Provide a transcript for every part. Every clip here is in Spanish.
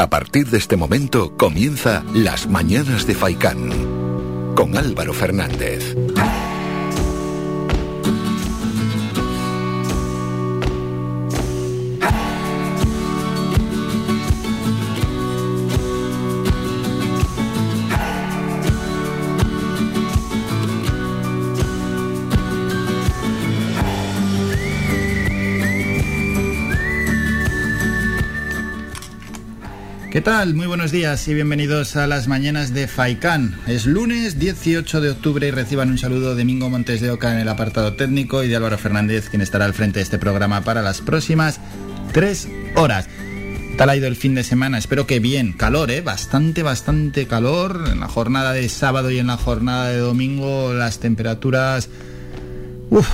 A partir de este momento comienza Las Mañanas de Faicán con Álvaro Fernández. ¿Qué tal? Muy buenos días y bienvenidos a las mañanas de Faicán. Es lunes 18 de octubre y reciban un saludo de Mingo Montes de Oca en el apartado técnico y de Álvaro Fernández, quien estará al frente de este programa para las próximas tres horas. Tal ha ido el fin de semana, espero que bien, calor, ¿eh? Bastante, bastante calor. En la jornada de sábado y en la jornada de domingo las temperaturas... Uf,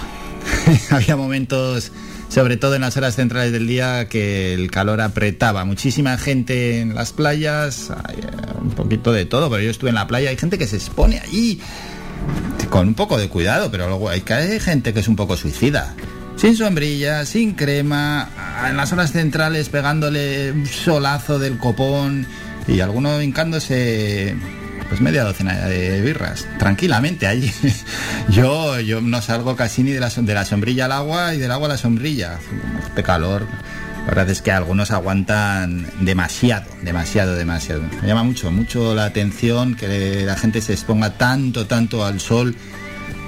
había momentos sobre todo en las horas centrales del día que el calor apretaba. Muchísima gente en las playas, eh, un poquito de todo, pero yo estuve en la playa, hay gente que se expone allí con un poco de cuidado, pero luego hay, hay gente que es un poco suicida. Sin sombrilla, sin crema, en las horas centrales pegándole un solazo del copón y alguno hincándose pues media docena de birras, tranquilamente allí. yo, yo no salgo casi ni de la, de la sombrilla al agua y del agua a la sombrilla. Este calor, la verdad es que algunos aguantan demasiado, demasiado, demasiado. Me llama mucho, mucho la atención que la gente se exponga tanto, tanto al sol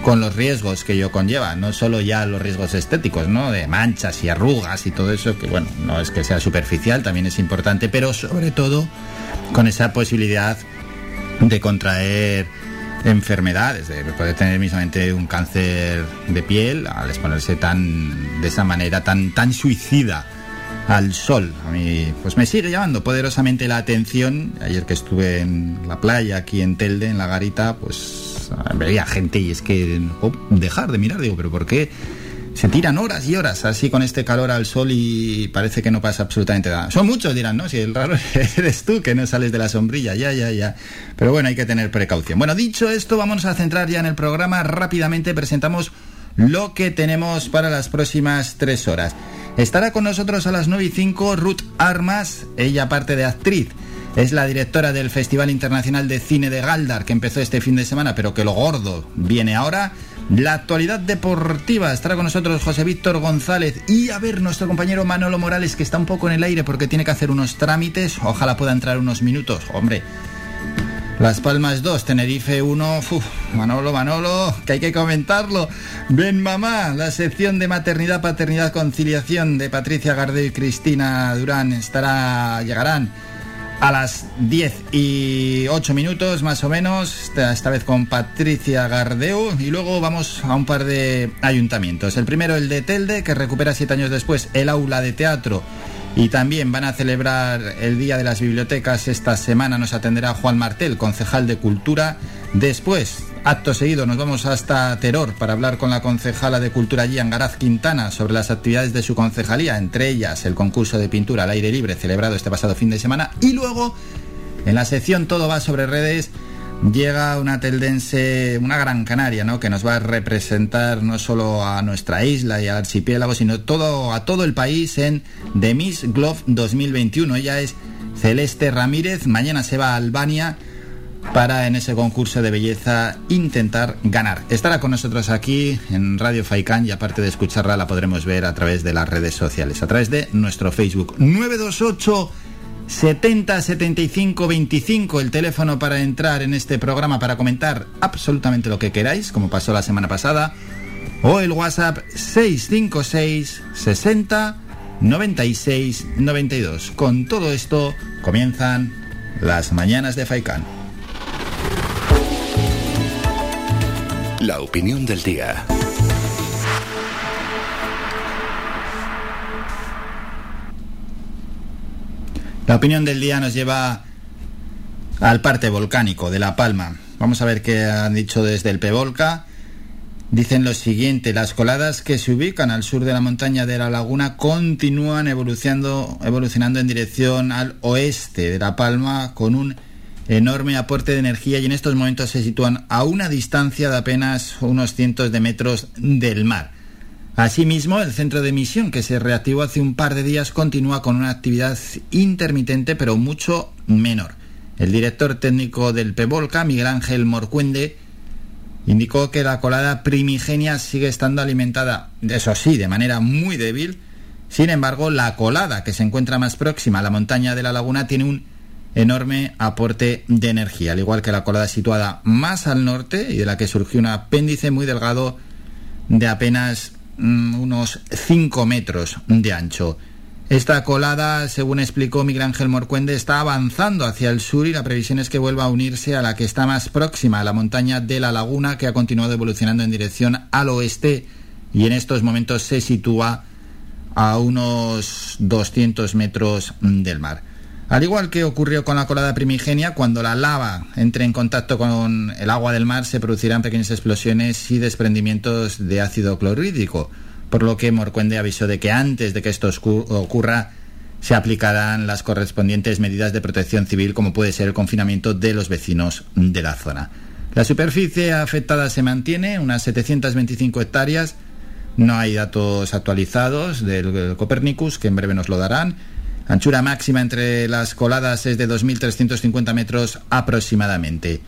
con los riesgos que ello conlleva, no solo ya los riesgos estéticos, ¿no? De manchas y arrugas y todo eso, que bueno, no es que sea superficial, también es importante, pero sobre todo con esa posibilidad de contraer enfermedades, de poder tener mismamente un cáncer de piel al exponerse tan de esa manera tan tan suicida al sol. A mí pues me sigue llamando poderosamente la atención. Ayer que estuve en la playa aquí en Telde, en la garita, pues veía gente y es que oh, dejar de mirar, digo, pero ¿por qué? Se tiran horas y horas así con este calor al sol y parece que no pasa absolutamente nada. Son muchos, dirán, ¿no? Si el raro eres tú que no sales de la sombrilla, ya, ya, ya. Pero bueno, hay que tener precaución. Bueno, dicho esto, vamos a centrar ya en el programa. Rápidamente presentamos lo que tenemos para las próximas tres horas. Estará con nosotros a las 9 y 5 Ruth Armas, ella parte de actriz. Es la directora del Festival Internacional de Cine de Galdar, que empezó este fin de semana, pero que lo gordo viene ahora. La actualidad deportiva estará con nosotros José Víctor González y a ver nuestro compañero Manolo Morales que está un poco en el aire porque tiene que hacer unos trámites. Ojalá pueda entrar unos minutos. Hombre, las Palmas 2, Tenerife 1, Manolo, Manolo, que hay que comentarlo. Ven mamá, la sección de maternidad, paternidad, conciliación de Patricia Gardeo y Cristina Durán estará, llegarán a las 10 y 8 minutos más o menos, esta, vez con Patricia Gardeu y luego vamos a un par de ayuntamientos. El primero el de Telde, que recupera siete años después el aula de teatro y también van a celebrar el Día de las Bibliotecas. Esta semana nos atenderá Juan Martel, concejal de Cultura. Después, acto seguido, nos vamos hasta Teror para hablar con la concejala de Cultura allí, Angaraz Quintana, sobre las actividades de su concejalía, entre ellas el concurso de pintura al aire libre celebrado este pasado fin de semana. Y luego, en la sección Todo va sobre redes, llega una teldense, una gran canaria, ¿no? Que nos va a representar no solo a nuestra isla y al archipiélago, sino todo, a todo el país en The Miss Glove 2021. Ella es Celeste Ramírez. Mañana se va a Albania para en ese concurso de belleza intentar ganar. Estará con nosotros aquí en Radio Faikán y aparte de escucharla la podremos ver a través de las redes sociales, a través de nuestro Facebook 928 70 75 25 el teléfono para entrar en este programa para comentar absolutamente lo que queráis, como pasó la semana pasada, o el WhatsApp 656 60 96 92. Con todo esto comienzan las mañanas de Faikán. La opinión del día. La opinión del día nos lleva al parte volcánico de La Palma. Vamos a ver qué han dicho desde el Pevolca. Dicen lo siguiente, las coladas que se ubican al sur de la montaña de la laguna continúan evolucionando, evolucionando en dirección al oeste de La Palma con un enorme aporte de energía y en estos momentos se sitúan a una distancia de apenas unos cientos de metros del mar. Asimismo, el centro de emisión que se reactivó hace un par de días continúa con una actividad intermitente pero mucho menor. El director técnico del PEVOLCA, Miguel Ángel Morcuende, indicó que la colada primigenia sigue estando alimentada, eso sí, de manera muy débil. Sin embargo, la colada que se encuentra más próxima a la montaña de la laguna tiene un enorme aporte de energía, al igual que la colada situada más al norte y de la que surgió un apéndice muy delgado de apenas Mm, unos 5 metros de ancho. Esta colada, según explicó Miguel Ángel Morcuende, está avanzando hacia el sur y la previsión es que vuelva a unirse a la que está más próxima, a la montaña de la laguna, que ha continuado evolucionando en dirección al oeste y en estos momentos se sitúa a unos 200 metros del mar. Al igual que ocurrió con la colada primigenia, cuando la lava entre en contacto con el agua del mar se producirán pequeñas explosiones y desprendimientos de ácido clorhídrico, por lo que Morcuende avisó de que antes de que esto ocurra se aplicarán las correspondientes medidas de protección civil como puede ser el confinamiento de los vecinos de la zona. La superficie afectada se mantiene, unas 725 hectáreas, no hay datos actualizados del Copernicus, que en breve nos lo darán, Anchura máxima entre las coladas es de 2.350 metros aproximadamente.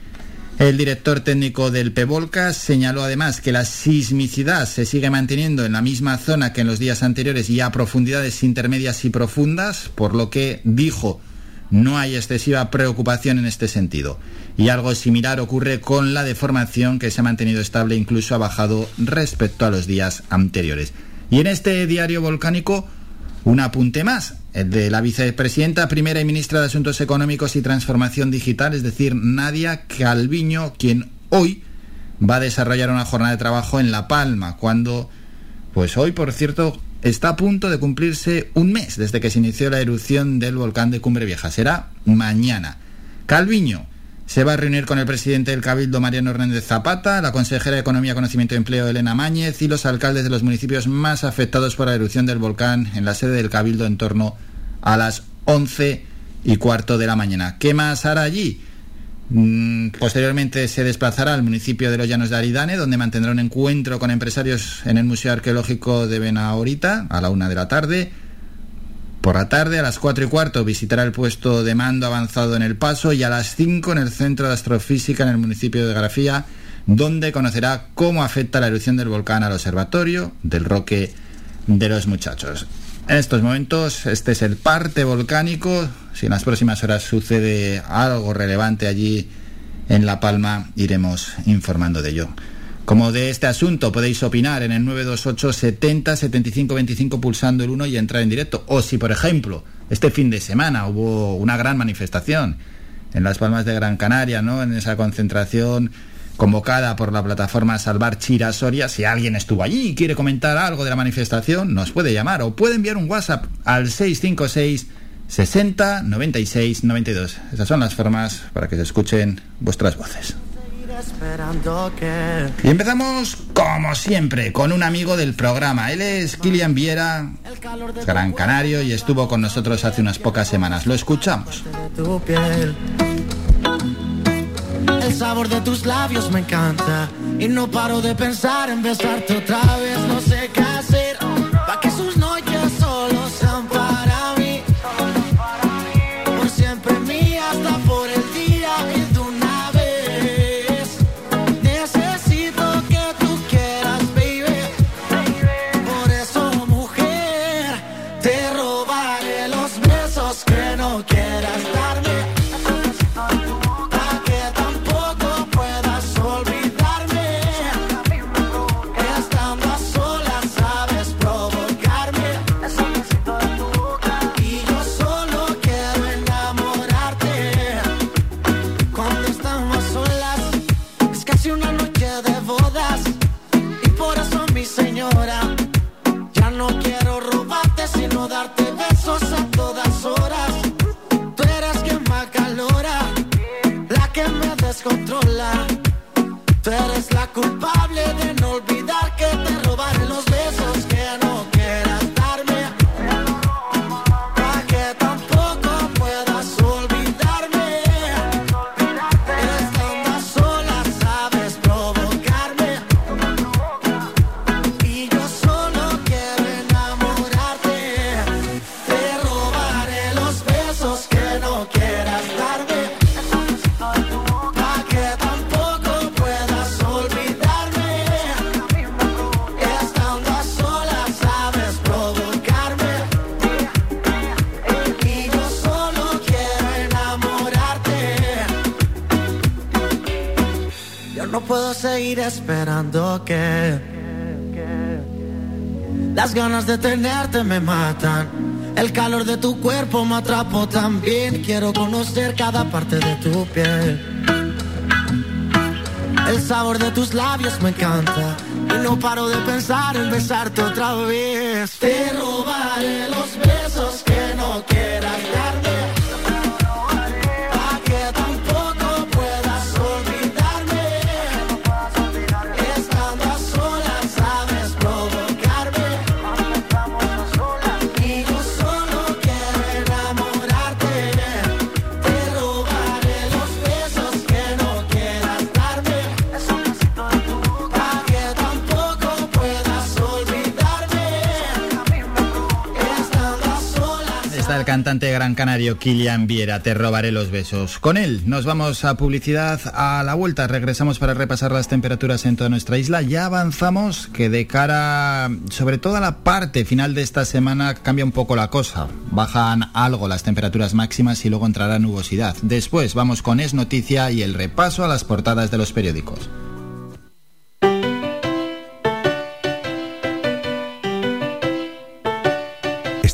El director técnico del PEVOLCA señaló además que la sismicidad se sigue manteniendo en la misma zona que en los días anteriores y a profundidades intermedias y profundas, por lo que dijo no hay excesiva preocupación en este sentido. Y algo similar ocurre con la deformación que se ha mantenido estable, incluso ha bajado respecto a los días anteriores. Y en este diario volcánico, un apunte más de la vicepresidenta primera y ministra de Asuntos Económicos y Transformación Digital, es decir, Nadia Calviño, quien hoy va a desarrollar una jornada de trabajo en La Palma, cuando, pues hoy, por cierto, está a punto de cumplirse un mes desde que se inició la erupción del volcán de Cumbre Vieja. Será mañana. Calviño se va a reunir con el presidente del Cabildo, Mariano Hernández Zapata, la consejera de Economía, Conocimiento y Empleo, Elena Máñez, y los alcaldes de los municipios más afectados por la erupción del volcán en la sede del Cabildo en torno a las 11 y cuarto de la mañana. ¿Qué más hará allí? Mm, posteriormente se desplazará al municipio de Los Llanos de Aridane, donde mantendrá un encuentro con empresarios en el Museo Arqueológico de Benahorita a la una de la tarde. Por la tarde, a las 4 y cuarto, visitará el puesto de mando avanzado en El Paso y a las 5 en el Centro de Astrofísica en el municipio de Grafía, donde conocerá cómo afecta la erupción del volcán al observatorio del Roque de los Muchachos. En estos momentos, este es el parte volcánico. Si en las próximas horas sucede algo relevante allí en La Palma, iremos informando de ello. Como de este asunto podéis opinar en el 928 70 75 25 pulsando el 1 y entrar en directo. O si, por ejemplo, este fin de semana hubo una gran manifestación en Las Palmas de Gran Canaria, ¿no? En esa concentración convocada por la plataforma Salvar Chira Soria. Si alguien estuvo allí y quiere comentar algo de la manifestación, nos puede llamar o puede enviar un WhatsApp al 656 60 96 92. Esas son las formas para que se escuchen vuestras voces. Y empezamos, como siempre, con un amigo del programa. Él es Kilian Viera, gran canario, y estuvo con nosotros hace unas pocas semanas. Lo escuchamos. El sabor de tus labios me encanta y no paro de pensar en besarte otra vez. No sé qué hacer para que sus Tú eres la culpable de no olvidar que te esperando que las ganas de tenerte me matan. El calor de tu cuerpo me atrapó también. Quiero conocer cada parte de tu piel. El sabor de tus labios me encanta. Y no paro de pensar en besarte otra vez. Te robaré los besos que no quieras cantante Gran Canario Kilian Viera, te robaré los besos. Con él nos vamos a publicidad a la vuelta, regresamos para repasar las temperaturas en toda nuestra isla. Ya avanzamos que de cara, sobre todo a la parte final de esta semana, cambia un poco la cosa. Bajan algo las temperaturas máximas y luego entrará nubosidad. Después vamos con Es Noticia y el repaso a las portadas de los periódicos.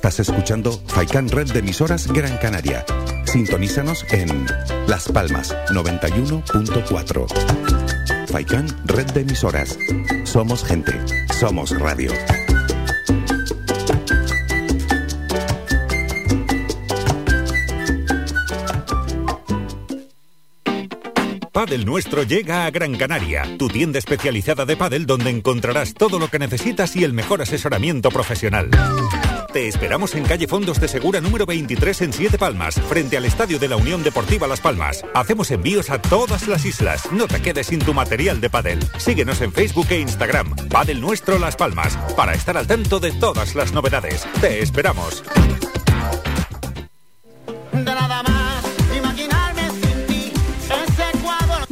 Estás escuchando Faikan Red de emisoras Gran Canaria. Sintonízanos en Las Palmas 91.4. Faikan Red de emisoras. Somos gente. Somos radio. Padel Nuestro llega a Gran Canaria, tu tienda especializada de pádel donde encontrarás todo lo que necesitas y el mejor asesoramiento profesional. Te esperamos en calle Fondos de Segura número 23 en Siete Palmas, frente al Estadio de la Unión Deportiva Las Palmas. Hacemos envíos a todas las islas. No te quedes sin tu material de pádel. Síguenos en Facebook e Instagram. Padel Nuestro Las Palmas, para estar al tanto de todas las novedades. Te esperamos.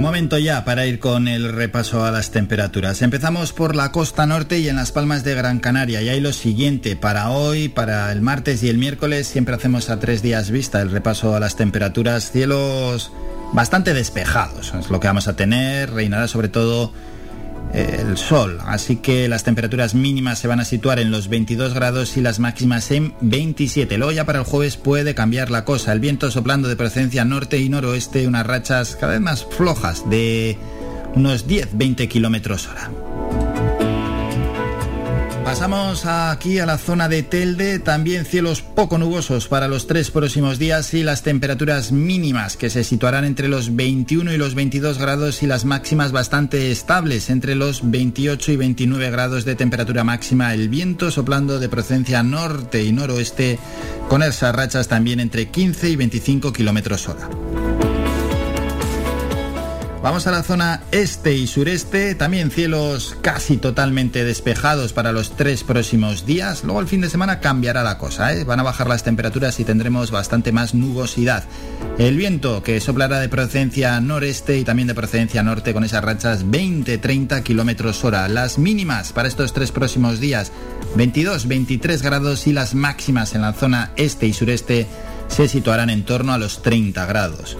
Momento ya para ir con el repaso a las temperaturas. Empezamos por la costa norte y en las palmas de Gran Canaria. Y hay lo siguiente, para hoy, para el martes y el miércoles, siempre hacemos a tres días vista el repaso a las temperaturas. Cielos bastante despejados, es lo que vamos a tener. Reinará sobre todo el sol, así que las temperaturas mínimas se van a situar en los 22 grados y las máximas en 27. Luego ya para el jueves puede cambiar la cosa, el viento soplando de procedencia norte y noroeste, unas rachas cada vez más flojas de unos 10-20 kilómetros hora. Pasamos aquí a la zona de Telde, también cielos poco nubosos para los tres próximos días y las temperaturas mínimas que se situarán entre los 21 y los 22 grados y las máximas bastante estables entre los 28 y 29 grados de temperatura máxima. El viento soplando de procedencia norte y noroeste con esas rachas también entre 15 y 25 kilómetros hora. Vamos a la zona este y sureste, también cielos casi totalmente despejados para los tres próximos días. Luego el fin de semana cambiará la cosa, ¿eh? van a bajar las temperaturas y tendremos bastante más nubosidad. El viento que soplará de procedencia noreste y también de procedencia norte con esas rachas 20-30 kilómetros hora. Las mínimas para estos tres próximos días 22-23 grados y las máximas en la zona este y sureste se situarán en torno a los 30 grados.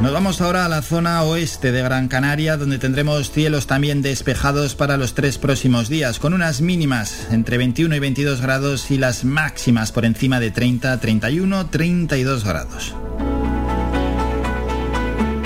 Nos vamos ahora a la zona oeste de Gran Canaria, donde tendremos cielos también despejados para los tres próximos días, con unas mínimas entre 21 y 22 grados y las máximas por encima de 30, 31, 32 grados.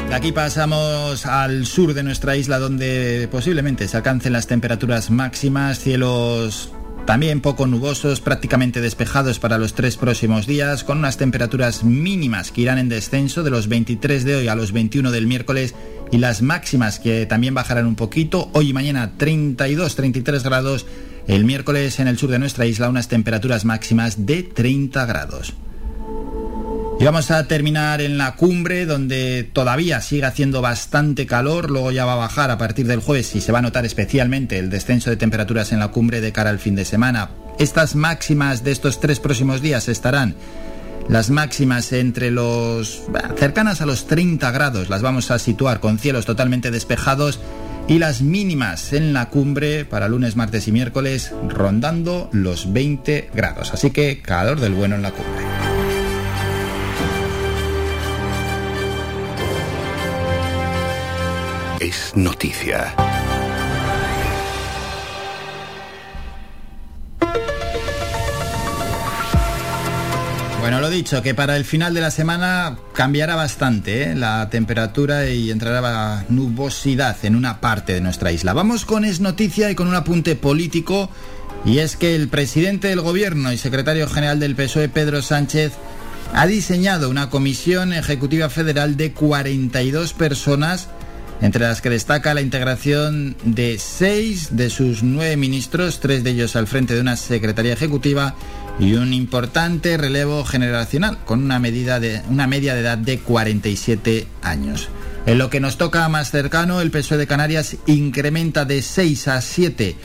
De aquí pasamos al sur de nuestra isla, donde posiblemente se alcancen las temperaturas máximas, cielos también poco nubosos, prácticamente despejados para los tres próximos días, con unas temperaturas mínimas que irán en descenso de los 23 de hoy a los 21 del miércoles y las máximas que también bajarán un poquito. Hoy y mañana 32-33 grados. El miércoles en el sur de nuestra isla unas temperaturas máximas de 30 grados. Y vamos a terminar en la cumbre donde todavía sigue haciendo bastante calor, luego ya va a bajar a partir del jueves y se va a notar especialmente el descenso de temperaturas en la cumbre de cara al fin de semana. Estas máximas de estos tres próximos días estarán las máximas entre los cercanas a los 30 grados, las vamos a situar con cielos totalmente despejados y las mínimas en la cumbre para lunes, martes y miércoles rondando los 20 grados. Así que calor del bueno en la cumbre. Es noticia. Bueno, lo dicho, que para el final de la semana cambiará bastante ¿eh? la temperatura y entrará nubosidad en una parte de nuestra isla. Vamos con Es Noticia y con un apunte político, y es que el presidente del gobierno y secretario general del PSOE, Pedro Sánchez, ha diseñado una comisión ejecutiva federal de 42 personas entre las que destaca la integración de seis de sus nueve ministros, tres de ellos al frente de una Secretaría Ejecutiva y un importante relevo generacional, con una, medida de, una media de edad de 47 años. En lo que nos toca más cercano, el PSOE de Canarias incrementa de 6 a 7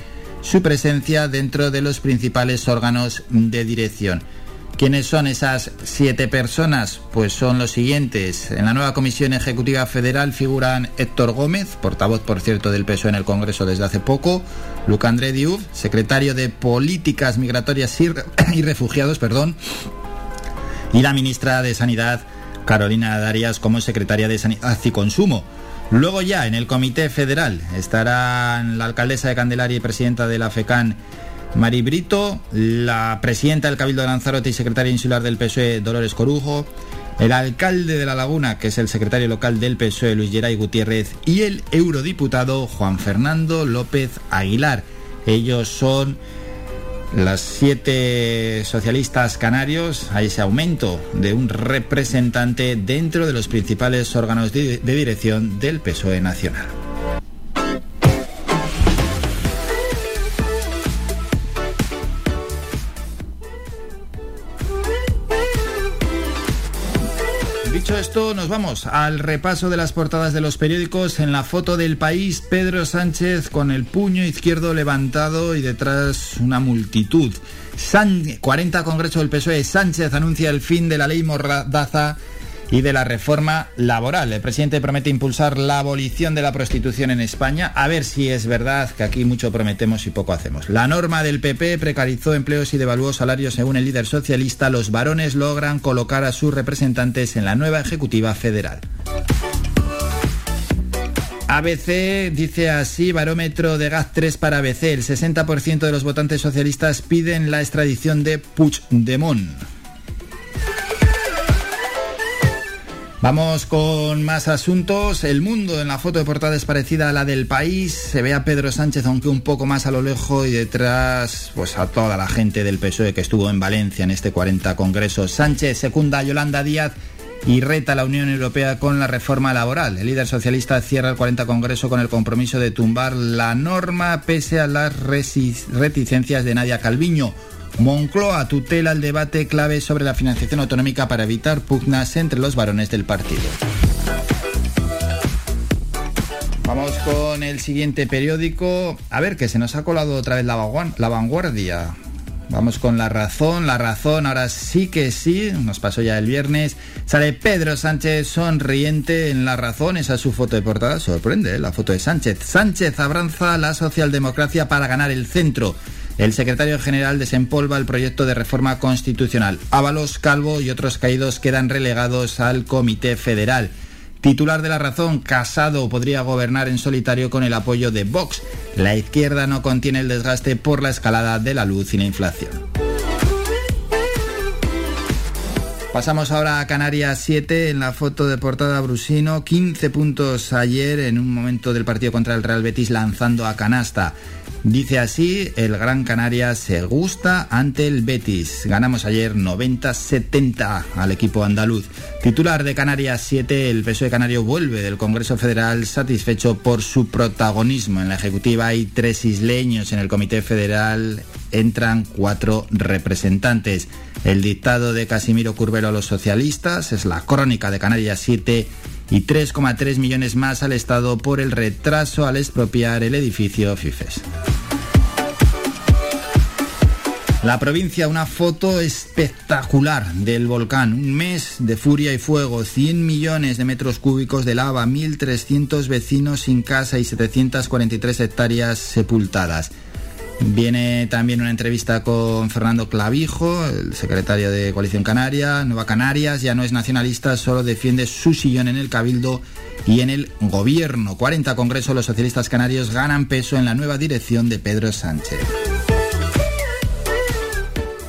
su presencia dentro de los principales órganos de dirección. ¿Quiénes son esas siete personas? Pues son los siguientes. En la nueva Comisión Ejecutiva Federal figuran Héctor Gómez, portavoz, por cierto, del PSOE en el Congreso desde hace poco, Luc André Diouf, secretario de Políticas Migratorias y Refugiados, perdón, y la ministra de Sanidad, Carolina Darias, como secretaria de Sanidad y Consumo. Luego ya en el Comité Federal estarán la alcaldesa de Candelaria y presidenta de la FECAN, Mari Brito, la presidenta del Cabildo de Lanzarote y secretaria insular del PSOE, Dolores Corujo, el alcalde de La Laguna, que es el secretario local del PSOE, Luis Geray Gutiérrez, y el eurodiputado Juan Fernando López Aguilar. Ellos son las siete socialistas canarios a ese aumento de un representante dentro de los principales órganos de, de dirección del PSOE nacional. Dicho esto, nos vamos al repaso de las portadas de los periódicos. En la foto del país, Pedro Sánchez con el puño izquierdo levantado y detrás una multitud. 40 Congreso del PSOE. Sánchez anuncia el fin de la ley Mordaza y de la reforma laboral. El presidente promete impulsar la abolición de la prostitución en España. A ver si es verdad que aquí mucho prometemos y poco hacemos. La norma del PP precarizó empleos y devaluó salarios según el líder socialista. Los varones logran colocar a sus representantes en la nueva Ejecutiva Federal. ABC dice así, barómetro de gas 3 para ABC. El 60% de los votantes socialistas piden la extradición de Puigdemont. Vamos con más asuntos. El mundo en la foto de portada es parecida a la del país. Se ve a Pedro Sánchez, aunque un poco más a lo lejos, y detrás, pues a toda la gente del PSOE que estuvo en Valencia en este 40 Congreso. Sánchez secunda a Yolanda Díaz y reta a la Unión Europea con la reforma laboral. El líder socialista cierra el 40 Congreso con el compromiso de tumbar la norma pese a las reticencias de Nadia Calviño. Moncloa tutela el debate clave sobre la financiación autonómica para evitar pugnas entre los varones del partido. Vamos con el siguiente periódico. A ver, que se nos ha colado otra vez la, vanguardia. Vamos con la razón, la razón, ahora sí que sí, nos pasó ya el viernes. Sale Pedro Sánchez sonriente en la razón, esa es su foto de portada, sorprende ¿eh? la foto de Sánchez. Sánchez abranza la socialdemocracia para ganar el centro. El secretario general desempolva el proyecto de reforma constitucional. Ábalos, Calvo y otros caídos quedan relegados al Comité Federal. Titular de la razón, Casado podría gobernar en solitario con el apoyo de Vox. La izquierda no contiene el desgaste por la escalada de la luz y la inflación. Pasamos ahora a Canarias 7 en la foto de portada Brusino. 15 puntos ayer en un momento del partido contra el Real Betis lanzando a canasta. Dice así, el Gran Canaria se gusta ante el Betis. Ganamos ayer 90-70 al equipo andaluz. Titular de Canarias 7, el PSOE Canario vuelve del Congreso Federal satisfecho por su protagonismo. En la Ejecutiva hay tres isleños, en el Comité Federal entran cuatro representantes. El dictado de Casimiro Curvelo a los socialistas es la crónica de Canarias 7 y 3,3 millones más al Estado por el retraso al expropiar el edificio FIFES. La provincia, una foto espectacular del volcán. Un mes de furia y fuego, 100 millones de metros cúbicos de lava, 1.300 vecinos sin casa y 743 hectáreas sepultadas. Viene también una entrevista con Fernando Clavijo, el secretario de Coalición Canaria. Nueva Canarias ya no es nacionalista, solo defiende su sillón en el Cabildo y en el gobierno. 40 congresos los socialistas canarios ganan peso en la nueva dirección de Pedro Sánchez.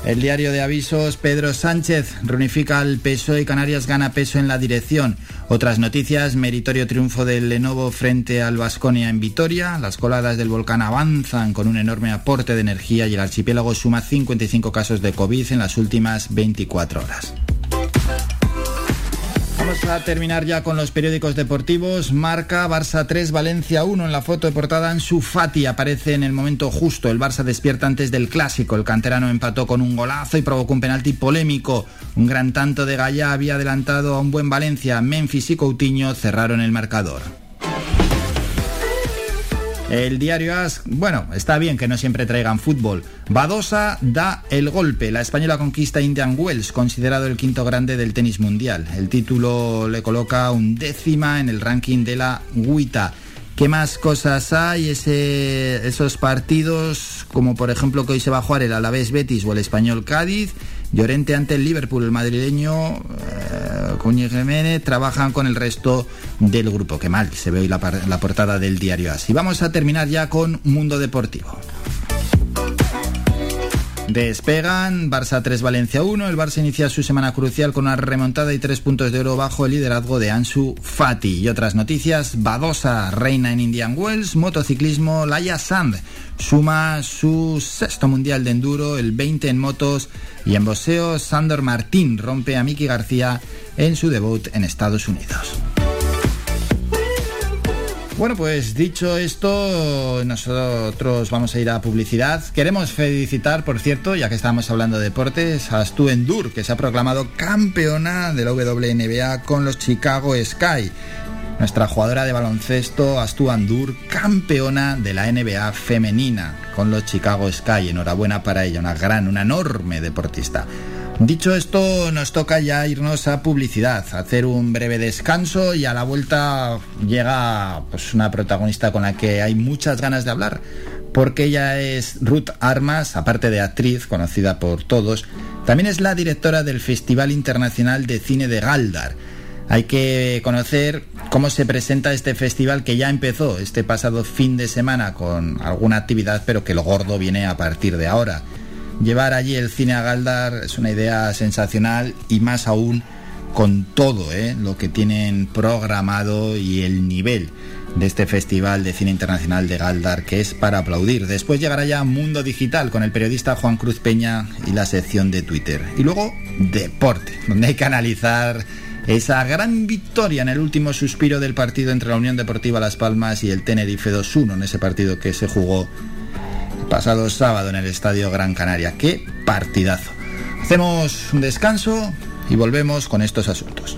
El diario de avisos Pedro Sánchez reunifica al PSOE y Canarias gana peso en la dirección. Otras noticias, meritorio triunfo del Lenovo frente al Vasconia en Vitoria. Las coladas del volcán avanzan con un enorme aporte de energía y el archipiélago suma 55 casos de COVID en las últimas 24 horas. Vamos a terminar ya con los periódicos deportivos. Marca Barça 3, Valencia 1. En la foto de portada Ansu Fati aparece en el momento justo. El Barça despierta antes del clásico. El canterano empató con un golazo y provocó un penalti polémico. Un gran tanto de Gaya había adelantado a un buen Valencia. Memphis y Coutinho cerraron el marcador. El diario AS, bueno, está bien que no siempre traigan fútbol. Badosa da el golpe. La española conquista Indian Wells, considerado el quinto grande del tenis mundial. El título le coloca un décima en el ranking de la WITA. ¿Qué más cosas hay? Esos partidos, como por ejemplo que hoy se va a jugar el Alavés Betis o el Español Cádiz. Llorente ante el Liverpool, el madrileño, eh, Jiménez, trabajan con el resto del grupo. Qué mal se ve hoy la, la portada del diario As. Y vamos a terminar ya con Mundo Deportivo. Despegan, Barça 3, Valencia 1. El Barça inicia su semana crucial con una remontada y tres puntos de oro bajo el liderazgo de Ansu Fati. Y otras noticias, Badosa reina en Indian Wells, motociclismo, Laia Sand suma su sexto mundial de enduro, el 20 en motos y en boxeo, Sandor Martín rompe a Miki García en su debut en Estados Unidos. Bueno, pues dicho esto, nosotros vamos a ir a publicidad. Queremos felicitar, por cierto, ya que estamos hablando de deportes, a Stu Endur, que se ha proclamado campeona de la WNBA con los Chicago Sky. Nuestra jugadora de baloncesto, Astu Andur, campeona de la NBA femenina con los Chicago Sky. Enhorabuena para ella, una gran, una enorme deportista. Dicho esto, nos toca ya irnos a publicidad, hacer un breve descanso y a la vuelta llega pues, una protagonista con la que hay muchas ganas de hablar, porque ella es Ruth Armas, aparte de actriz conocida por todos, también es la directora del Festival Internacional de Cine de Galdar. Hay que conocer cómo se presenta este festival que ya empezó este pasado fin de semana con alguna actividad, pero que lo gordo viene a partir de ahora. Llevar allí el cine a Galdar es una idea sensacional y más aún con todo ¿eh? lo que tienen programado y el nivel de este Festival de Cine Internacional de Galdar, que es para aplaudir. Después llegará ya Mundo Digital con el periodista Juan Cruz Peña y la sección de Twitter. Y luego Deporte, donde hay que analizar esa gran victoria en el último suspiro del partido entre la Unión Deportiva Las Palmas y el Tenerife 2-1, en ese partido que se jugó pasado sábado en el Estadio Gran Canaria. ¡Qué partidazo! Hacemos un descanso y volvemos con estos asuntos.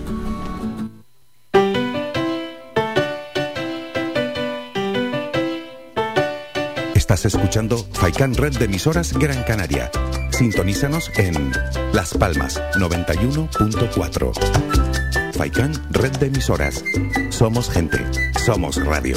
Estás escuchando Faikan Red de emisoras Gran Canaria. Sintonízanos en Las Palmas 91.4. Faikan Red de emisoras. Somos gente. Somos radio.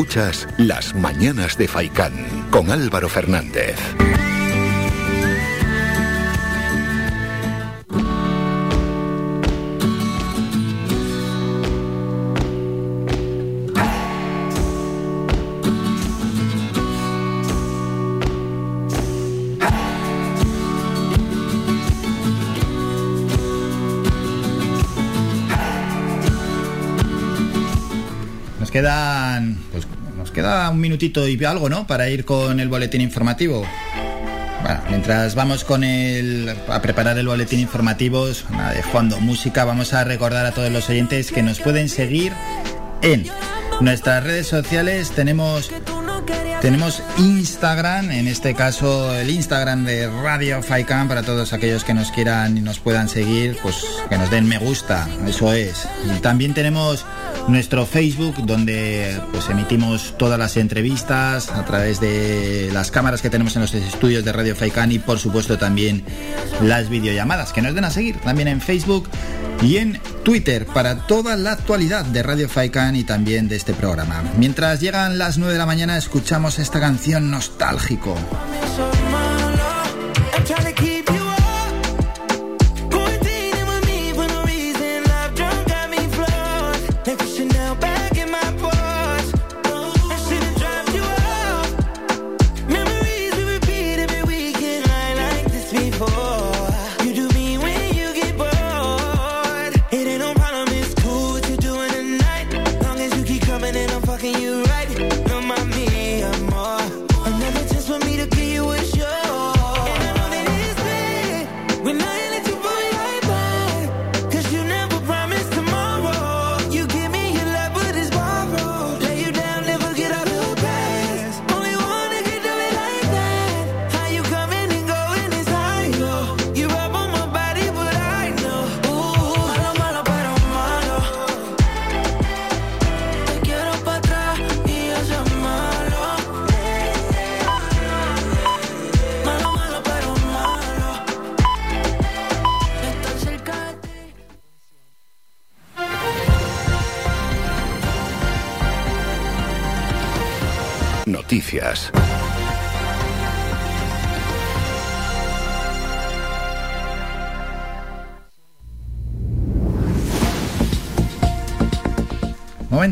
Escuchas Las Mañanas de Faicán con Álvaro Fernández. Pues queda un minutito y algo, ¿no? Para ir con el boletín informativo. Bueno, mientras vamos con el. a preparar el boletín informativo, de fondo música, vamos a recordar a todos los oyentes que nos pueden seguir en nuestras redes sociales. Tenemos. Tenemos Instagram, en este caso el Instagram de Radio Faikan para todos aquellos que nos quieran y nos puedan seguir, pues que nos den me gusta, eso es. Y también tenemos nuestro Facebook donde pues emitimos todas las entrevistas a través de las cámaras que tenemos en los estudios de Radio Faikan y por supuesto también las videollamadas que nos den a seguir también en Facebook y en Twitter para toda la actualidad de Radio Faikan y también de este programa. Mientras llegan las 9 de la mañana escuchamos esta canción nostálgico.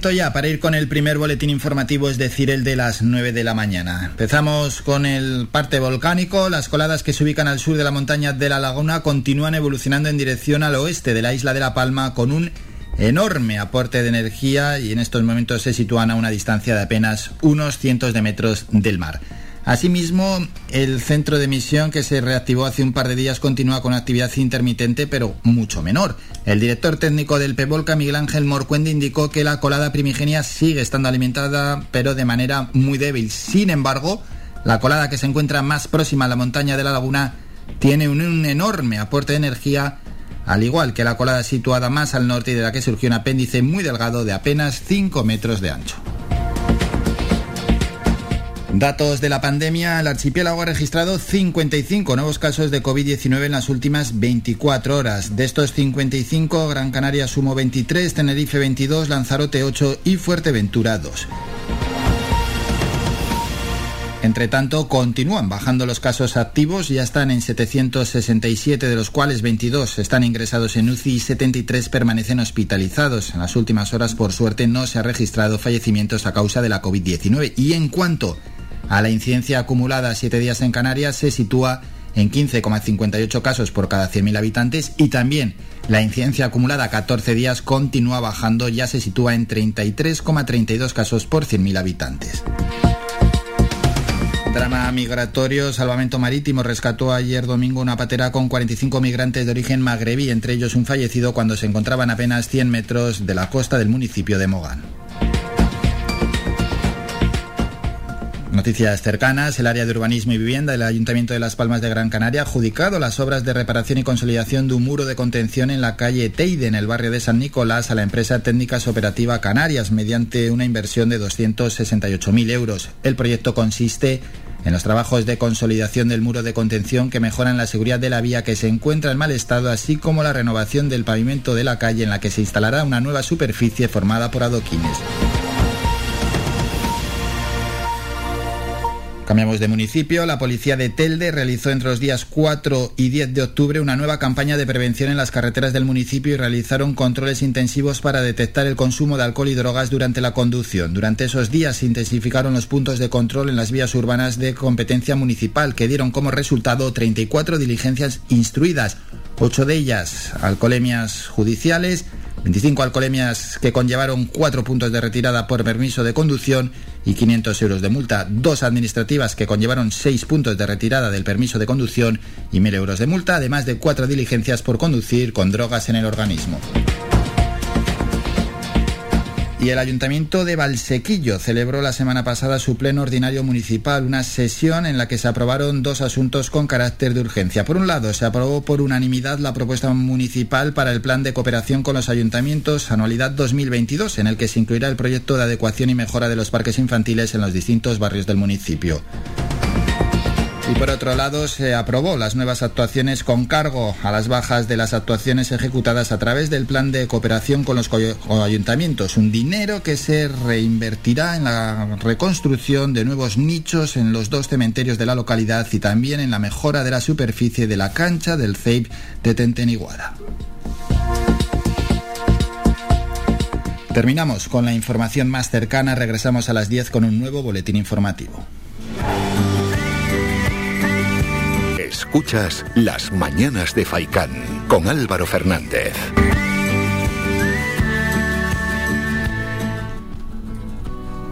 Ya para ir con el primer boletín informativo, es decir, el de las 9 de la mañana. Empezamos con el parte volcánico. Las coladas que se ubican al sur de la montaña de la laguna continúan evolucionando en dirección al oeste de la isla de La Palma con un enorme aporte de energía y en estos momentos se sitúan a una distancia de apenas unos cientos de metros del mar. Asimismo, el centro de emisión que se reactivó hace un par de días continúa con actividad intermitente pero mucho menor. El director técnico del PEVOLCA, Miguel Ángel Morcuende, indicó que la colada primigenia sigue estando alimentada pero de manera muy débil. Sin embargo, la colada que se encuentra más próxima a la montaña de la laguna tiene un, un enorme aporte de energía al igual que la colada situada más al norte y de la que surgió un apéndice muy delgado de apenas 5 metros de ancho. Datos de la pandemia, el archipiélago ha registrado 55 nuevos casos de COVID-19 en las últimas 24 horas. De estos 55, Gran Canaria sumó 23, Tenerife 22, Lanzarote 8 y Fuerteventura 2. Entre tanto, continúan bajando los casos activos, ya están en 767, de los cuales 22 están ingresados en UCI y 73 permanecen hospitalizados. En las últimas horas, por suerte, no se ha registrado fallecimientos a causa de la COVID-19. Y en cuanto a la incidencia acumulada 7 días en Canarias, se sitúa en 15,58 casos por cada 100.000 habitantes y también la incidencia acumulada a 14 días continúa bajando, ya se sitúa en 33,32 casos por 100.000 habitantes. Drama migratorio, Salvamento Marítimo rescató ayer domingo una patera con 45 migrantes de origen magrebí, entre ellos un fallecido cuando se encontraban apenas 100 metros de la costa del municipio de Mogán. Noticias cercanas, el área de urbanismo y vivienda del Ayuntamiento de Las Palmas de Gran Canaria ha adjudicado las obras de reparación y consolidación de un muro de contención en la calle Teide, en el barrio de San Nicolás, a la empresa Técnicas Operativa Canarias, mediante una inversión de 268.000 euros. El proyecto consiste en los trabajos de consolidación del muro de contención que mejoran la seguridad de la vía que se encuentra en mal estado, así como la renovación del pavimento de la calle en la que se instalará una nueva superficie formada por adoquines. Cambiamos de municipio. La policía de Telde realizó entre los días 4 y 10 de octubre una nueva campaña de prevención en las carreteras del municipio y realizaron controles intensivos para detectar el consumo de alcohol y drogas durante la conducción. Durante esos días se intensificaron los puntos de control en las vías urbanas de competencia municipal que dieron como resultado 34 diligencias instruidas, 8 de ellas alcoholemias judiciales 25 alcoholemias que conllevaron 4 puntos de retirada por permiso de conducción y 500 euros de multa, dos administrativas que conllevaron 6 puntos de retirada del permiso de conducción y 1.000 euros de multa, además de 4 diligencias por conducir con drogas en el organismo. Y el Ayuntamiento de Valsequillo celebró la semana pasada su pleno ordinario municipal, una sesión en la que se aprobaron dos asuntos con carácter de urgencia. Por un lado, se aprobó por unanimidad la propuesta municipal para el plan de cooperación con los ayuntamientos anualidad 2022, en el que se incluirá el proyecto de adecuación y mejora de los parques infantiles en los distintos barrios del municipio. Y por otro lado, se aprobó las nuevas actuaciones con cargo a las bajas de las actuaciones ejecutadas a través del plan de cooperación con los ayuntamientos. Un dinero que se reinvertirá en la reconstrucción de nuevos nichos en los dos cementerios de la localidad y también en la mejora de la superficie de la cancha del CEIP de Tenteniguada. Terminamos con la información más cercana. Regresamos a las 10 con un nuevo boletín informativo. Escuchas Las Mañanas de Faicán con Álvaro Fernández.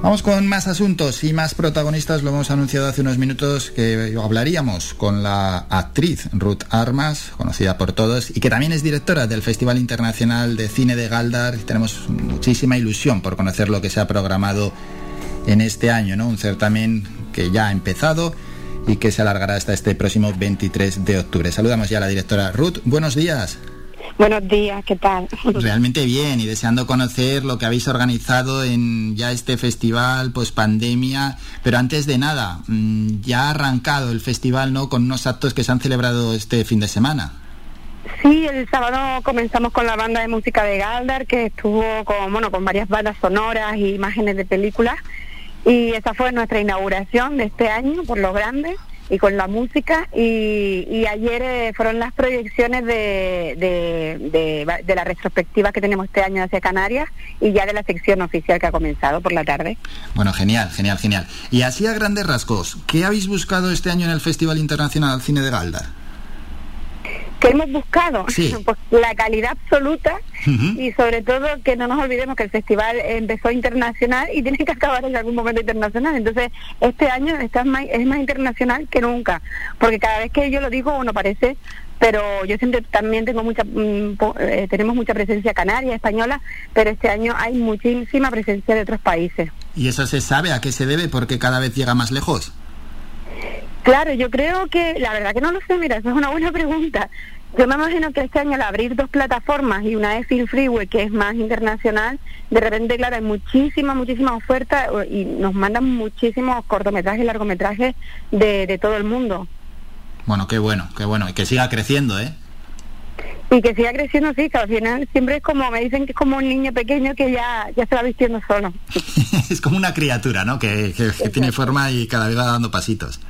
Vamos con más asuntos y más protagonistas. Lo hemos anunciado hace unos minutos que hablaríamos con la actriz Ruth Armas, conocida por todos, y que también es directora del Festival Internacional de Cine de Galdar. Tenemos muchísima ilusión por conocer lo que se ha programado en este año, ¿no? Un certamen que ya ha empezado y que se alargará hasta este próximo 23 de octubre. Saludamos ya a la directora Ruth. Buenos días. Buenos días, ¿qué tal? Realmente bien y deseando conocer lo que habéis organizado en ya este festival post pandemia, pero antes de nada, mm, ya ha arrancado el festival, ¿no? Con unos actos que se han celebrado este fin de semana. Sí, el sábado comenzamos con la banda de música de Galdar, que estuvo con, bueno, con varias bandas sonoras e imágenes de películas y esa fue nuestra inauguración de este año, por lo grande, y con la música. Y, ayer eh, fueron las proyecciones de, de, la retrospectiva que tenemos este año hacia Canarias y ya de la sección oficial que ha comenzado por la tarde. Bueno, genial, genial, genial. Y así a grandes rasgos, ¿qué habéis buscado este año en el Festival Internacional Cine de Galdar? Que hemos buscado pues, la calidad absoluta y sobre todo que no nos olvidemos que el festival empezó internacional y tiene que acabar en algún momento internacional. Entonces este año está más, es más internacional que nunca porque cada vez que yo lo digo uno parece pero yo siempre también tengo mucha mm, eh, tenemos mucha presencia canaria española pero este año hay muchísima presencia de otros países. Y eso se sabe a qué se debe porque cada vez llega más lejos Claro, yo creo que, la verdad que no lo sé, mira, eso es una buena pregunta. Yo me imagino que este año al abrir dos plataformas y una es Film Freeway, que es más internacional, de repente, claro, hay muchísima, muchísima oferta y nos mandan muchísimos cortometrajes y largometrajes de, de todo el mundo. Bueno, qué bueno, qué bueno. Y que siga creciendo, ¿eh? Y que siga creciendo, sí, que al final siempre es como, me dicen que es como un niño pequeño que ya, ya se va vistiendo solo. es como una criatura, ¿no? Que, que tiene forma y cada vez va dando pasitos.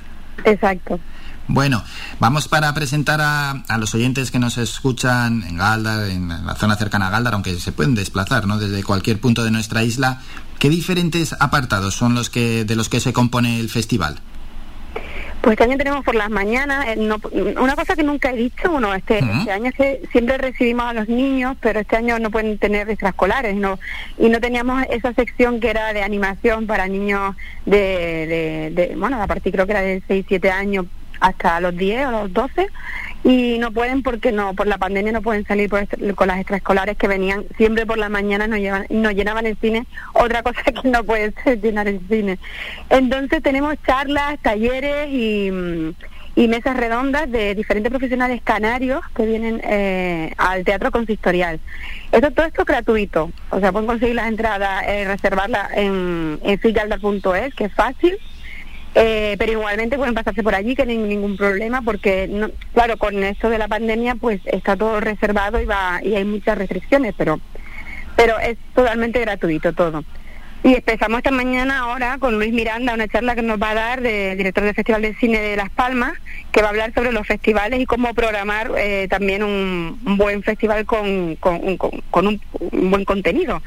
Exacto. Bueno, vamos para presentar a, a, los oyentes que nos escuchan en Galdar, en la zona cercana a Galdar, aunque se pueden desplazar ¿no? desde cualquier punto de nuestra isla. ¿Qué diferentes apartados son los que de los que se compone el festival? Pues este año tenemos por las mañanas, eh, una cosa que nunca he dicho, bueno, este, este, año es que siempre recibimos a los niños, pero este año no pueden tener extraescolares, ¿no? Y no teníamos esa sección que era de animación para niños de, de, de bueno, a partir creo que era de 6, 7 años hasta los 10 o los 12 y no pueden porque no por la pandemia no pueden salir con las extraescolares que venían siempre por la mañana nos llevan nos llenaban el cine. Otra cosa que no puede ser llenar el cine. Entonces tenemos charlas talleres y, mesas redondas de diferentes profesionales canarios que vienen eh, al teatro consistorial. Esto todo esto es gratuito. O sea pueden conseguir las entradas eh, reservarlas en, en que es fácil eh, pero igualmente pueden pasarse por allí que no hay ningún problema porque no, claro con esto de la pandemia pues está todo reservado y va y hay muchas restricciones pero pero es totalmente gratuito todo. Y empezamos esta mañana ahora con Luis Miranda, una charla que nos va a dar de director del Festival de Cine de Las Palmas, que va a hablar sobre los festivales y cómo programar eh, también un, buen festival con, con, con, un, buen contenido.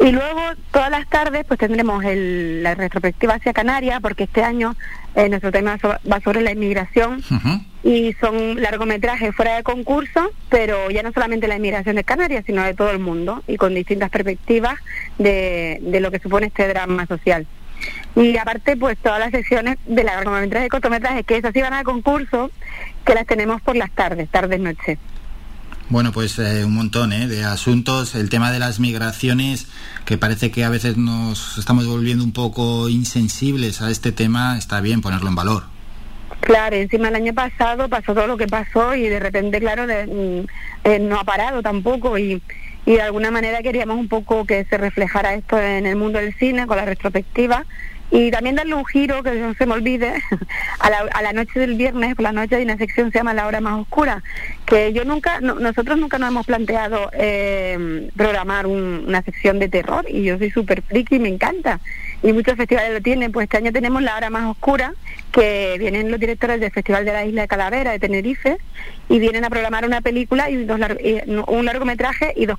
Y luego todas las tardes pues tendremos el, la retrospectiva hacia Canarias, porque este año eh, nuestro tema va sobre la inmigración y son largometrajes fuera de concurso, pero ya no solamente la inmigración de Canarias, sino de todo el mundo y con distintas perspectivas de, de lo que supone este drama social. Y aparte, pues todas las secciones de largometrajes y cortometrajes que esas sí van a concurso, que las tenemos por las tardes, tardes-noche. Bueno, pues eh, un montón ¿eh? de asuntos. El tema de las migraciones, que parece que a veces nos estamos volviendo un poco insensibles a este tema, está bien ponerlo en valor. Claro, encima el año pasado pasó todo lo que pasó y de repente, claro, mm, eh, no ha parado tampoco y, y de alguna manera queríamos un poco que se reflejara esto en el mundo del cine con la retrospectiva y también darle un giro, que no se me olvide, a la, a la noche del viernes, por la noche hay una sección que se llama La Hora Más Oscura, que yo nunca, nosotros nunca nos hemos planteado eh, programar una sección de terror y yo soy súper friki y me encanta y muchos festivales lo tienen, pues este año tenemos La Hora Más Oscura, que vienen los directores del Festival de la Isla de Calavera de Tenerife y vienen a programar una película y, dos un largometraje y dos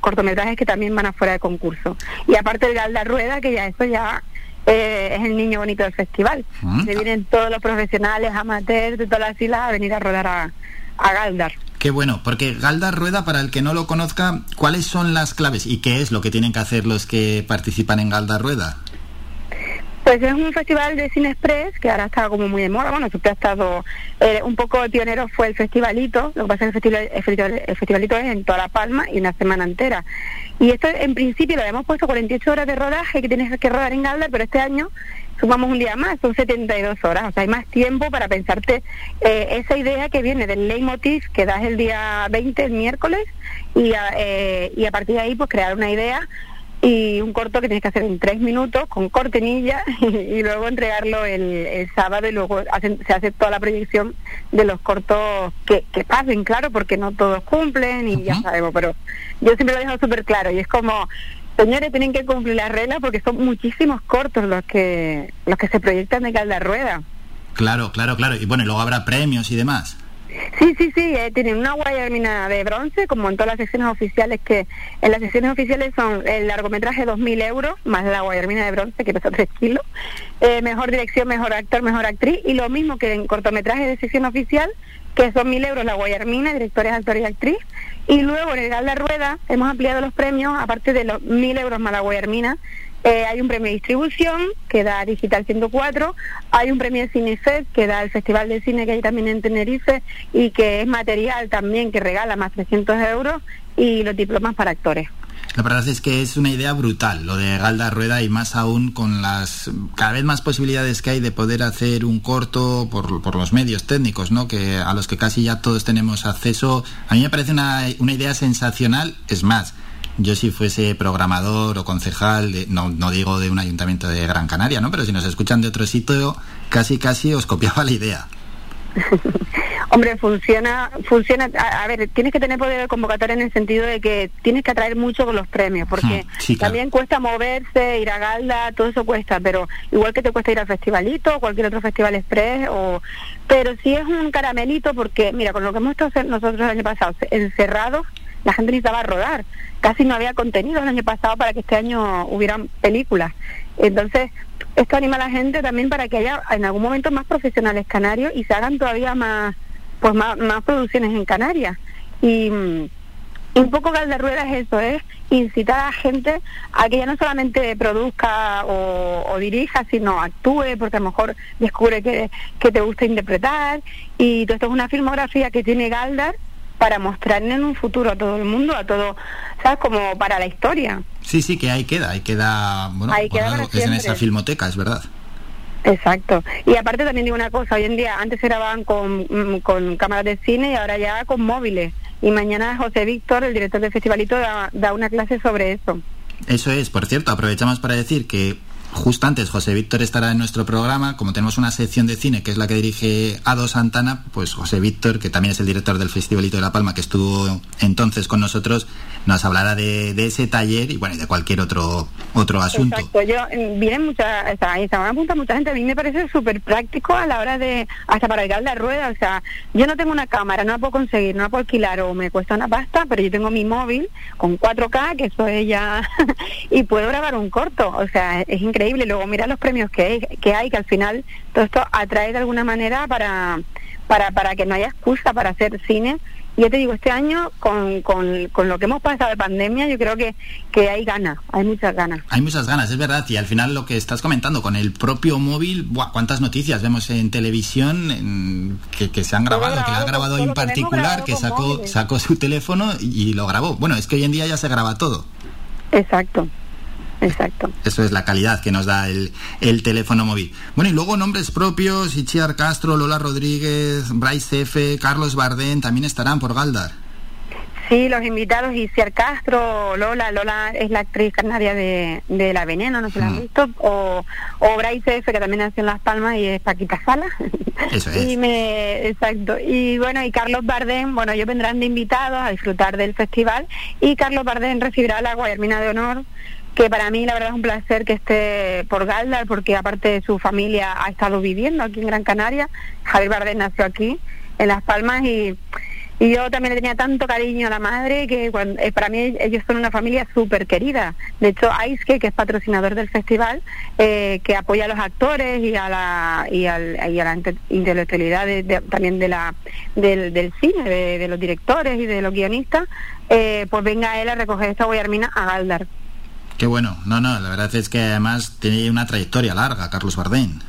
cortometrajes que también van afuera de concurso. Y aparte de Galda Rueda, que ya eso ya eh, es el niño bonito del festival. Mm. Se vienen todos los profesionales, amateurs de todas las islas a venir a rodar a, a Galdar. Qué bueno, porque Galdar Rueda, para el que no lo conozca, ¿cuáles son las claves y qué es lo que tienen que hacer los que participan en Galdar Rueda? Pues es un festival de cine express que ahora está como muy de moda. Bueno, siempre ha estado eh, un poco pionero fue el festivalito. Lo que pasa es que el, festival, el, festivalito es en toda La Palma y una semana entera. Y esto en principio lo habíamos puesto 48 horas de rodaje que tienes que rodar en Galdar, pero este año sumamos un día más, son 72 horas, o sea, hay más tiempo para pensarte eh, esa idea que viene del leitmotiv que das el día 20, el miércoles, y eh, y a partir de ahí pues crear una idea y un corto que tienes que hacer en tres minutos con cortinilla y, luego entregarlo el, sábado y luego se hace toda la proyección de los cortos que, que pasen, claro, porque no todos cumplen y ya sabemos, pero yo siempre lo dejo súper claro y es como, señores, tienen que cumplir las reglas porque son muchísimos cortos los que, los que se proyectan de cada rueda. Claro, claro, claro. Y bueno, luego habrá premios y demás. Sí, sí, sí, eh, tienen una guayarmina de bronce, como en todas las secciones oficiales, que en las secciones oficiales son el largometraje 2.000 euros, más la guayarmina de bronce, que pesa 3 kilos, eh, mejor dirección, mejor actor, mejor actriz, y lo mismo que en cortometraje de sección oficial, que son 1.000 euros la guayarmina, directores, actor y actriz, y luego en el Gal Rueda hemos ampliado los premios, aparte de los 1.000 euros más la guayarmina, eh, hay un premio de distribución que da Digital 104, hay un premio de Cinefed que da el Festival de Cine que hay también en Tenerife y que es material también que regala más 300 euros y los diplomas para actores. La verdad es que es una idea brutal lo de Galda Rueda y más aún con las cada vez más posibilidades que hay de poder hacer un corto por, los medios técnicos, ¿no? Que a los que casi ya todos tenemos acceso. A mí me parece una, una idea sensacional. Es más, yo si fuese programador o concejal, no, no digo de un ayuntamiento de Gran Canaria, ¿no? Pero si nos escuchan de otro sitio, casi casi os copiaba la idea. Hombre, funciona, funciona, a, ver, tienes que tener poder de convocatoria en el sentido de que tienes que atraer mucho con los premios, porque hmm, también cuesta moverse, ir a Galda, todo eso cuesta, pero igual que te cuesta ir al festivalito o cualquier otro festival express, o, pero si es un caramelito, porque mira, con lo que hemos estado nosotros el año pasado, encerrados, la gente necesitaba rodar. Casi no había contenido el año pasado para que este año hubieran películas. Entonces, esto anima a la gente también para que haya en algún momento más profesionales canarios y se hagan todavía más, pues más, más producciones en Canarias. Y, mm, un poco Rueda es eso, es incitar a la gente a que ya no solamente produzca o, dirija, sino actúe, porque a lo mejor descubre que, que te gusta interpretar. Y todo esto es una filmografía que tiene Galdar para mostrar en un futuro a todo el mundo, a todo, ¿sabes? Como para la historia. Sí, sí, que ahí queda, ahí queda, bueno, ahí queda es en esa filmoteca, es verdad. Exacto. Y aparte también digo una cosa, hoy en día antes se grababan con, mm, con cámaras de cine y ahora ya con móviles. Y mañana José Víctor, el director del festivalito, da, da una clase sobre eso. Eso es, por cierto, aprovechamos para decir que Justo antes José Víctor estará en nuestro programa, como tenemos una sección de cine que es la que dirige Ado Santana, pues José Víctor, que también es el director del Festivalito de La Palma, que estuvo entonces con nosotros, nos hablará de, ese taller y bueno, y de cualquier otro otro asunto. Exacto, yo, mm, vienen muchas, o sea, se a apuntar mucha gente, a mí me parece súper práctico a la hora de, hasta para llegar la rueda, o sea, yo no tengo una cámara, no la puedo conseguir, no la puedo alquilar o me cuesta una pasta, pero yo tengo mi móvil con 4K, que eso es ya, y puedo grabar un corto, o sea, es increíble. Luego mira los premios que hay, que hay, que al final todo esto atrae de alguna manera para, para, para que no haya excusa para hacer cine. Y yo te digo, este año, con, con, con, lo que hemos pasado de pandemia, yo creo que, que hay ganas, hay muchas ganas. Hay muchas ganas, es verdad. Y al final lo que estás comentando, con el propio móvil, ¡buah! ¿cuántas noticias vemos en televisión que, que, se han grabado? que la ha grabado en particular, que sacó, sacó su teléfono y lo grabó. Bueno, es que hoy en día ya se graba todo. Exacto. Exacto. Eso es la calidad que nos da el, el teléfono móvil. Bueno, y luego nombres propios, Ichiar Castro, Lola Rodríguez, Bryce F., Carlos Bardén, también estarán por Galdar. Sí, los invitados, Ichiar Castro, Lola, Lola es la actriz canaria de, de La Veneno, no se la han mm. visto, o, o Bryce F., que también nació en Las Palmas y es Paquita Sala. Eso es. y me, exacto. Y bueno, y Carlos Bardén, bueno, ellos vendrán de invitados a disfrutar del festival y Carlos Bardén recibirá la Guayarmina de Honor que para mí la verdad es un placer que esté por Galdar, porque aparte su familia ha estado viviendo aquí en Gran Canaria. Javier Bardem nació aquí, en Las Palmas, y, yo también le tenía tanto cariño a la madre que eh, para mí ellos son una familia súper querida. De hecho, Aiske, que es patrocinador del festival, eh, que apoya a los actores y a la, y, al, y a la intelectualidad también de la, del, del cine, de, los directores y de los guionistas, eh, pues venga él a recoger esta guayarmina a Galdar. Qué bueno. No, no, la verdad es que además tiene una trayectoria larga, Carlos Bardén.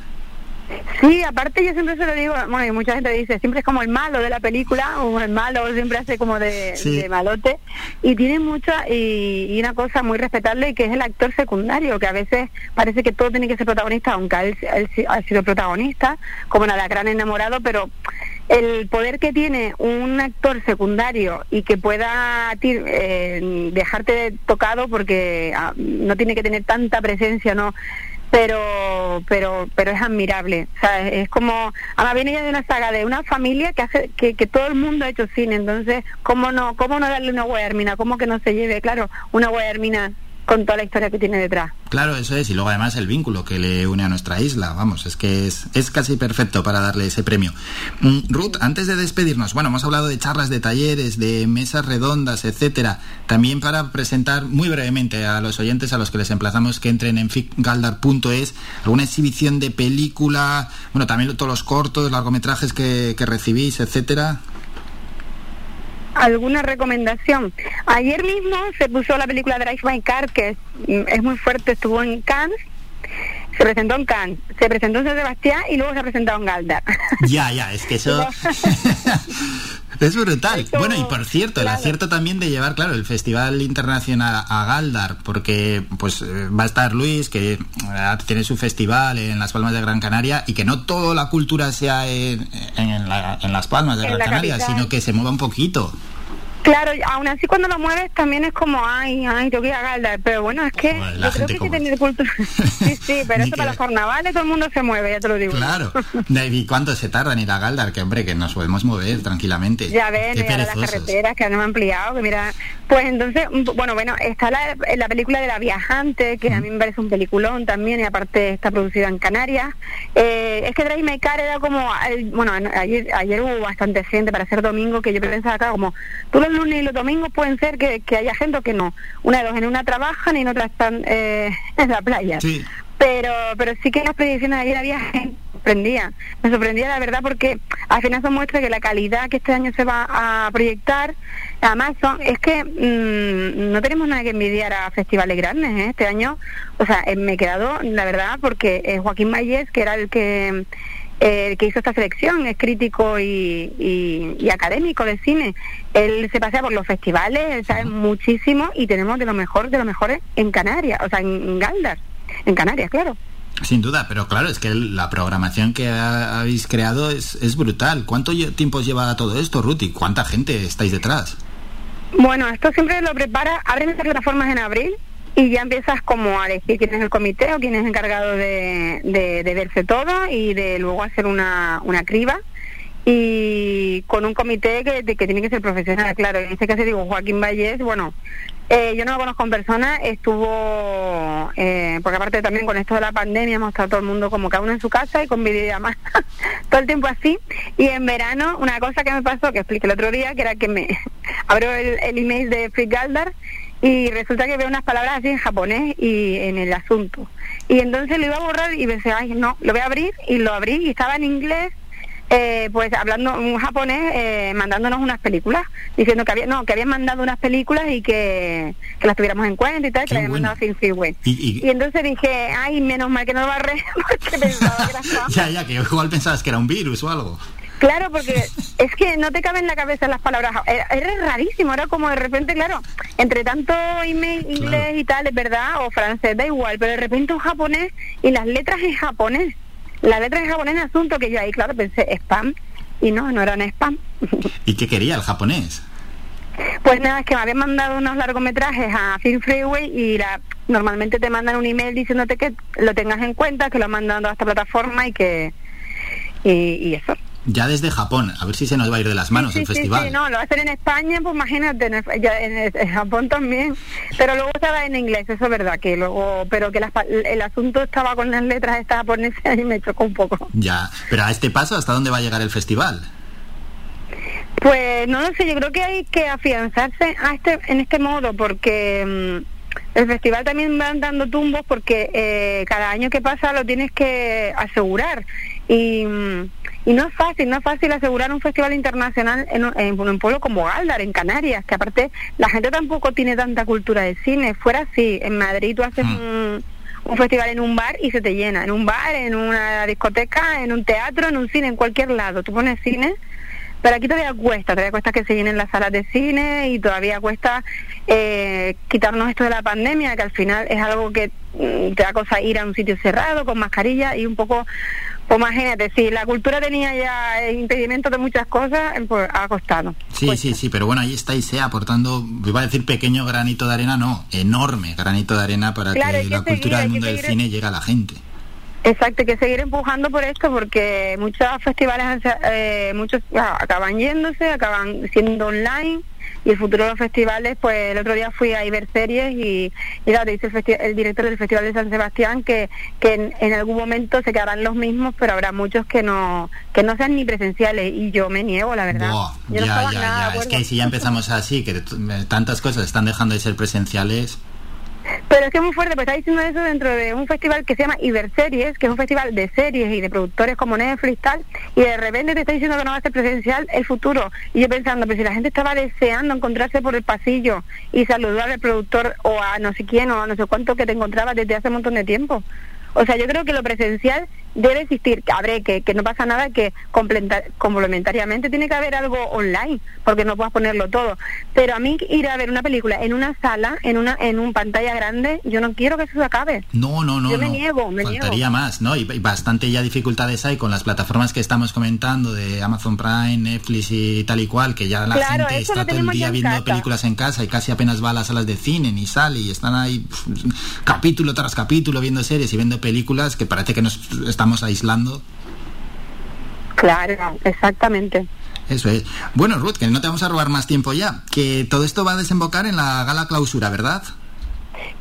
Sí, aparte yo siempre se lo digo, bueno, y mucha gente dice, siempre es como el malo de la película, o el malo siempre hace como de, malote, y tiene mucha, y, una cosa muy respetable, que es el actor secundario, que a veces parece que todo tiene que ser protagonista, aunque él, ha sido protagonista, como en Gran Enamorado, pero el poder que tiene un actor secundario y que pueda eh, dejarte tocado porque ah, no tiene que tener tanta presencia, ¿no? pero pero pero es admirable. O sea, es como además viene ya de una saga de una familia que hace que, que todo el mundo ha hecho cine. Entonces cómo no cómo no darle una guayarmina cómo que no se lleve claro una guayarmina con toda la historia que tiene detrás. Claro, eso es, y luego además el vínculo que le une a nuestra isla, vamos, es que es, es casi perfecto para darle ese premio. Mm, Ruth, antes de despedirnos, bueno, hemos hablado de charlas de talleres, de mesas redondas, etcétera, también para presentar muy brevemente a los oyentes a los que les emplazamos que entren en ficgaldar.es alguna exhibición de película, bueno, también todos los cortos, largometrajes que, que recibís, etcétera alguna recomendación. Ayer mismo se puso la película Drive My Car, que es, muy fuerte, estuvo en Cannes. Se presentó en Cannes, se presentó en San Sebastián y luego se ha presentado en Galdar. Ya, ya, es que eso... Es brutal. bueno, y por cierto, el acierto también de llevar, claro, el Festival Internacional a Galdar, porque pues eh, va a estar Luis, que eh, tiene su festival en las Palmas de Gran Canaria, y que no toda la cultura sea en, en, las Palmas de Gran Canaria, sino que se mueva un poquito. Claro, aún así cuando lo mueves también es como, ay, ay, tengo que ir a Galdar. Pero bueno, es que yo creo que tener cultura. sí, sí, pero eso para los carnavales todo el mundo se mueve, ya te lo digo. Claro. ¿Y cuánto se tarda en ir a Galdar? Que hombre, que nos podemos mover tranquilamente. Ya ven, ya las carreteras que han ampliado, que mira. Pues entonces, bueno, bueno, está la, la película de La Viajante, que a mí me parece un peliculón también, y aparte está producida en Canarias. Eh, es que Drive My Car era como, bueno, ayer, ayer hubo bastante gente para ser domingo, que yo pensaba acá como, tú los lunes y los domingos pueden ser que, haya gente o que no. Una de dos, en una trabajan y en otra están eh, en la playa. pero pero sí que las predicciones de ayer había gente sorprendía, me sorprendía la verdad porque al final eso muestra que la calidad que este año se va a proyectar, además son, es que mm, no tenemos nada que envidiar a festivales grandes ¿eh? este año, o sea, eh, me he quedado la verdad porque eh, Joaquín Mayes, que era el que el que hizo esta selección, es crítico y, y, académico de cine. Él se pasea por los festivales, sabe muchísimo y tenemos de lo mejor de lo mejores en Canarias, o sea, en Galdar, en Canarias, claro. Sin duda, pero claro, es que la programación que habéis creado es, es brutal. ¿Cuánto tiempo lleva todo esto, Ruth? ¿Y cuánta gente estáis detrás? Bueno, esto siempre lo prepara, abren las plataformas en abril y ya empiezas como a elegir quién es el comité o quién es encargado de, de, verse todo y de luego hacer una, una criba y con un comité que, que tiene que ser profesional, claro. En este caso digo Joaquín Vallés, bueno, eh, yo no lo conozco en persona, estuvo, eh, porque aparte también con esto de la pandemia hemos estado todo el mundo como cada uno en su casa y con videollamadas todo el tiempo así. Y en verano, una cosa que me pasó, que expliqué el otro día, que era que me abro el, email de Frick Galdar y resulta que veo unas palabras así en japonés y en el asunto. Y entonces lo iba a borrar y pensé, ay, no, lo voy a abrir y lo abrí y estaba en inglés eh, pues hablando un japonés eh, mandándonos unas películas diciendo que había no que habían mandado unas películas y que, las tuviéramos en cuenta y tal que le habían mandado sin freeway y, entonces dije ay menos mal que no lo barré porque pensaba que era ya ya que igual pensabas que era un virus o algo Claro, porque es que no te caben en la cabeza las palabras. Era, rarísimo, era como de repente, claro, entre tanto email inglés y tal, es verdad, o francés, da igual, pero de repente un japonés y las letras en japonés. La letra en japonés asunto que yo ahí, claro, pensé spam y no, no eran spam. ¿Y qué quería el japonés? Pues nada, es que me habían mandado unos largometrajes a Film Freeway y la, normalmente te mandan un email diciéndote que lo tengas en cuenta, que lo mandan a esta plataforma y que... y eso ya desde Japón, a ver si se nos va a ir de las manos el festival. Sí, no, lo va a hacer en España, pues imagínate, en, en, Japón también, pero luego estaba en inglés, eso es verdad, que luego, pero que el asunto estaba con las letras esta japonesas y me chocó un poco. Ya, pero a este paso, ¿hasta dónde va a llegar el festival? Pues no lo sé, yo creo que hay que afianzarse a este, en este modo, porque... Mm, el festival también va dando tumbos porque eh, cada año que pasa lo tienes que asegurar y, y no es fácil, no es fácil asegurar un festival internacional en, un pueblo como Galdar, en Canarias, que aparte la gente tampoco tiene tanta cultura de cine. Fuera así, en Madrid tú haces mm. un, un festival en un bar y se te llena, en un bar, en una discoteca, en un teatro, en un cine, en cualquier lado. Tú pones cine pero aquí todavía cuesta, todavía cuesta que se llenen las salas de cine y todavía cuesta eh, quitarnos esto de la pandemia, que al final es algo que mm, te da cosa ir a un sitio cerrado con mascarilla y un poco pues imagínate, si la cultura tenía ya impedimento de muchas cosas, pues ha costado. Sí, sí, sí, pero bueno, ahí estáis eh, aportando, iba a decir pequeño granito de arena, no, enorme granito de arena para que, la cultura del mundo del cine llegue a la gente. Exacto, hay que seguir empujando por esto porque muchos festivales, eh, muchos ah, acaban yéndose, acaban siendo online y el futuro de los festivales, pues el otro día fui a ver series y, y dice el, director del Festival de San Sebastián que, que en, algún momento se quedarán los mismos, pero habrá muchos que no que no sean ni presenciales. Y yo me niego, la verdad. ya, ya, ya, es que si ya empezamos así, que tantas cosas están dejando de ser presenciales... Pero es que es muy fuerte, porque está diciendo eso dentro de un festival que se llama Iberseries, que es un festival de series y de productores como Netflix tal, y de repente te está diciendo que no va a ser presencial el futuro. Y yo pensando, pero si la gente estaba deseando encontrarse por el pasillo y saludar al productor o a no sé quién o a no sé cuánto que te encontraba desde hace un montón de tiempo. O sea, yo creo que lo presencial debe existir, que habré que, que no pasa nada, que complementariamente tiene que haber algo online, porque no puedes ponerlo todo. Pero a mí ir a ver una película en una sala, en una en un pantalla grande, yo no quiero que eso se acabe. No, no, no. Yo me niego, me Faltaría más, ¿no? Y, bastante ya dificultades hay con las plataformas que estamos comentando de Amazon Prime, Netflix y tal y cual, que ya la gente está todo el día viendo películas en casa y casi apenas va a las salas de cine ni sale y están ahí capítulo tras capítulo viendo series y viendo películas que parece que nos estamos aislando. Claro, exactamente. Eso es. Bueno, Ruth, que no te vamos a robar más tiempo ya. Que todo esto va a desembocar en la gala clausura, ¿verdad?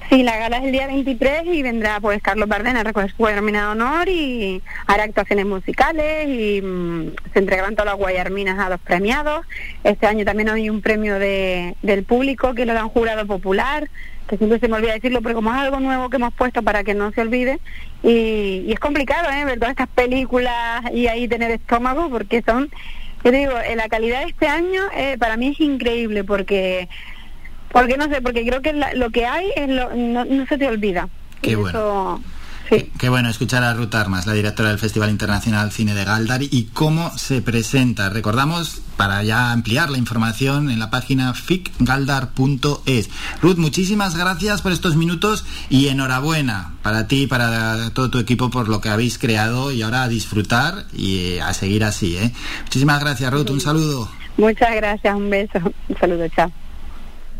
Sí, la gala es el día 23 y vendrá pues Carlos Bardena, recoger su nominado honor y hará actuaciones musicales y mm, se entregarán todas las guayarminas a los premiados. Este año también hay un premio de, del público que lo dan jurado popular, que siempre se me olvida decirlo, pero como es algo nuevo que hemos puesto para que no se olvide, y, es complicado ¿eh? ver todas estas películas y ahí tener estómago porque son, yo digo, eh, la calidad de este año eh, para mí es increíble porque porque no sé, porque creo que lo que hay es lo, no, no se te olvida. Qué bueno. Qué bueno escuchar a Ruth Armas, la directora del Festival Internacional Cine de Galdar, y cómo se presenta. Recordamos, para ya ampliar la información, en la página ficgaldar.es. Ruth, muchísimas gracias por estos minutos y enhorabuena para ti y para todo tu equipo por lo que habéis creado y ahora a disfrutar y eh, a seguir así. ¿eh? Muchísimas gracias, Ruth. Un saludo. Muchas gracias, un beso. Un saludo, chao.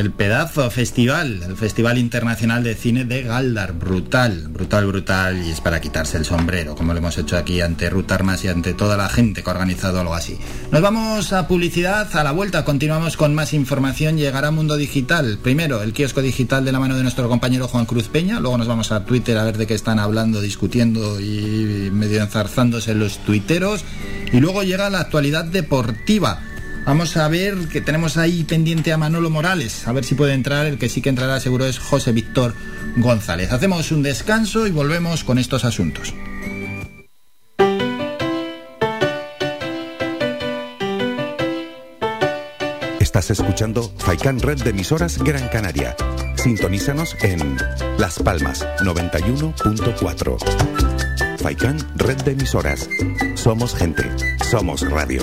el pedazo festival, el Festival Internacional de Cine de Galdar. Brutal, brutal, brutal. Y es para quitarse el sombrero, como lo hemos hecho aquí ante Ruth Armas y ante toda la gente que ha organizado algo así. Nos vamos a publicidad, a la vuelta continuamos con más información. Llegará Mundo Digital. Primero, el kiosco digital de la mano de nuestro compañero Juan Cruz Peña. Luego nos vamos a Twitter a ver de qué están hablando, discutiendo y medio enzarzándose los tuiteros. Y luego llega la actualidad deportiva Vamos a ver que tenemos ahí pendiente a Manolo Morales, a ver si puede entrar, el que sí que entrará seguro es José Víctor González. Hacemos un descanso y volvemos con estos asuntos. Estás escuchando Faikan Red de emisoras Gran Canaria. Sintonízanos en Las Palmas 91.4. Faikan Red de emisoras. Somos gente, somos radio.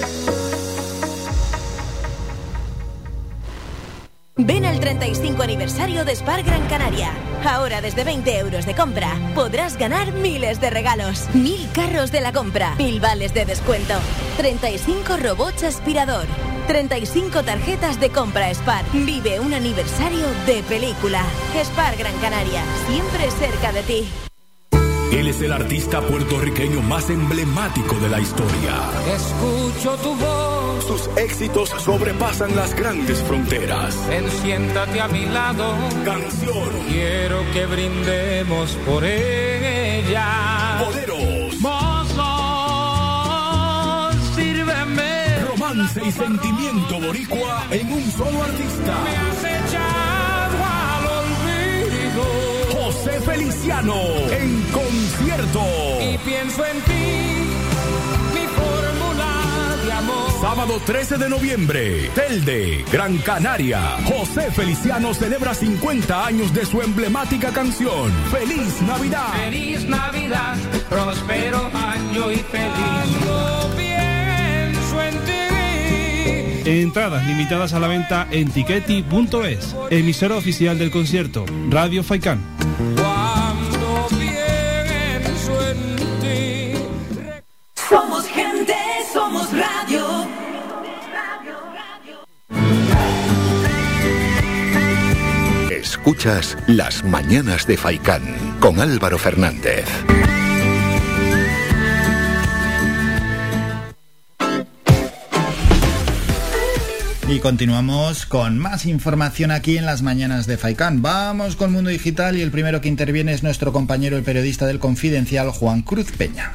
Ven al 35 aniversario de Spar Gran Canaria. Ahora desde 20 euros de compra podrás ganar miles de regalos. Mil carros de la compra, mil vales de descuento, 35 robots aspirador, 35 tarjetas de compra Spar. Vive un aniversario de película. Spar Gran Canaria, siempre cerca de ti. Él es el artista puertorriqueño más emblemático de la historia. Escucho tu voz. Sus éxitos sobrepasan las grandes fronteras. Enciéntate a mi lado. Canción. Quiero que brindemos por ella. Poderos. Mozo, sírveme. Romance y sentimiento boricua en un solo artista. Feliciano en concierto. Y pienso en ti, mi fórmula de amor. Sábado 13 de noviembre, Telde, Gran Canaria. José Feliciano celebra 50 años de su emblemática canción. ¡Feliz Navidad! Feliz Navidad, próspero año y feliz. No pienso en ti. Entradas limitadas a la venta en tiqueti.es. Emisora oficial del concierto, Radio Faikán. Escuchas Las mañanas de Faikán con Álvaro Fernández. Y continuamos con más información aquí en las mañanas de Faikán. Vamos con Mundo Digital y el primero que interviene es nuestro compañero el periodista del Confidencial, Juan Cruz Peña.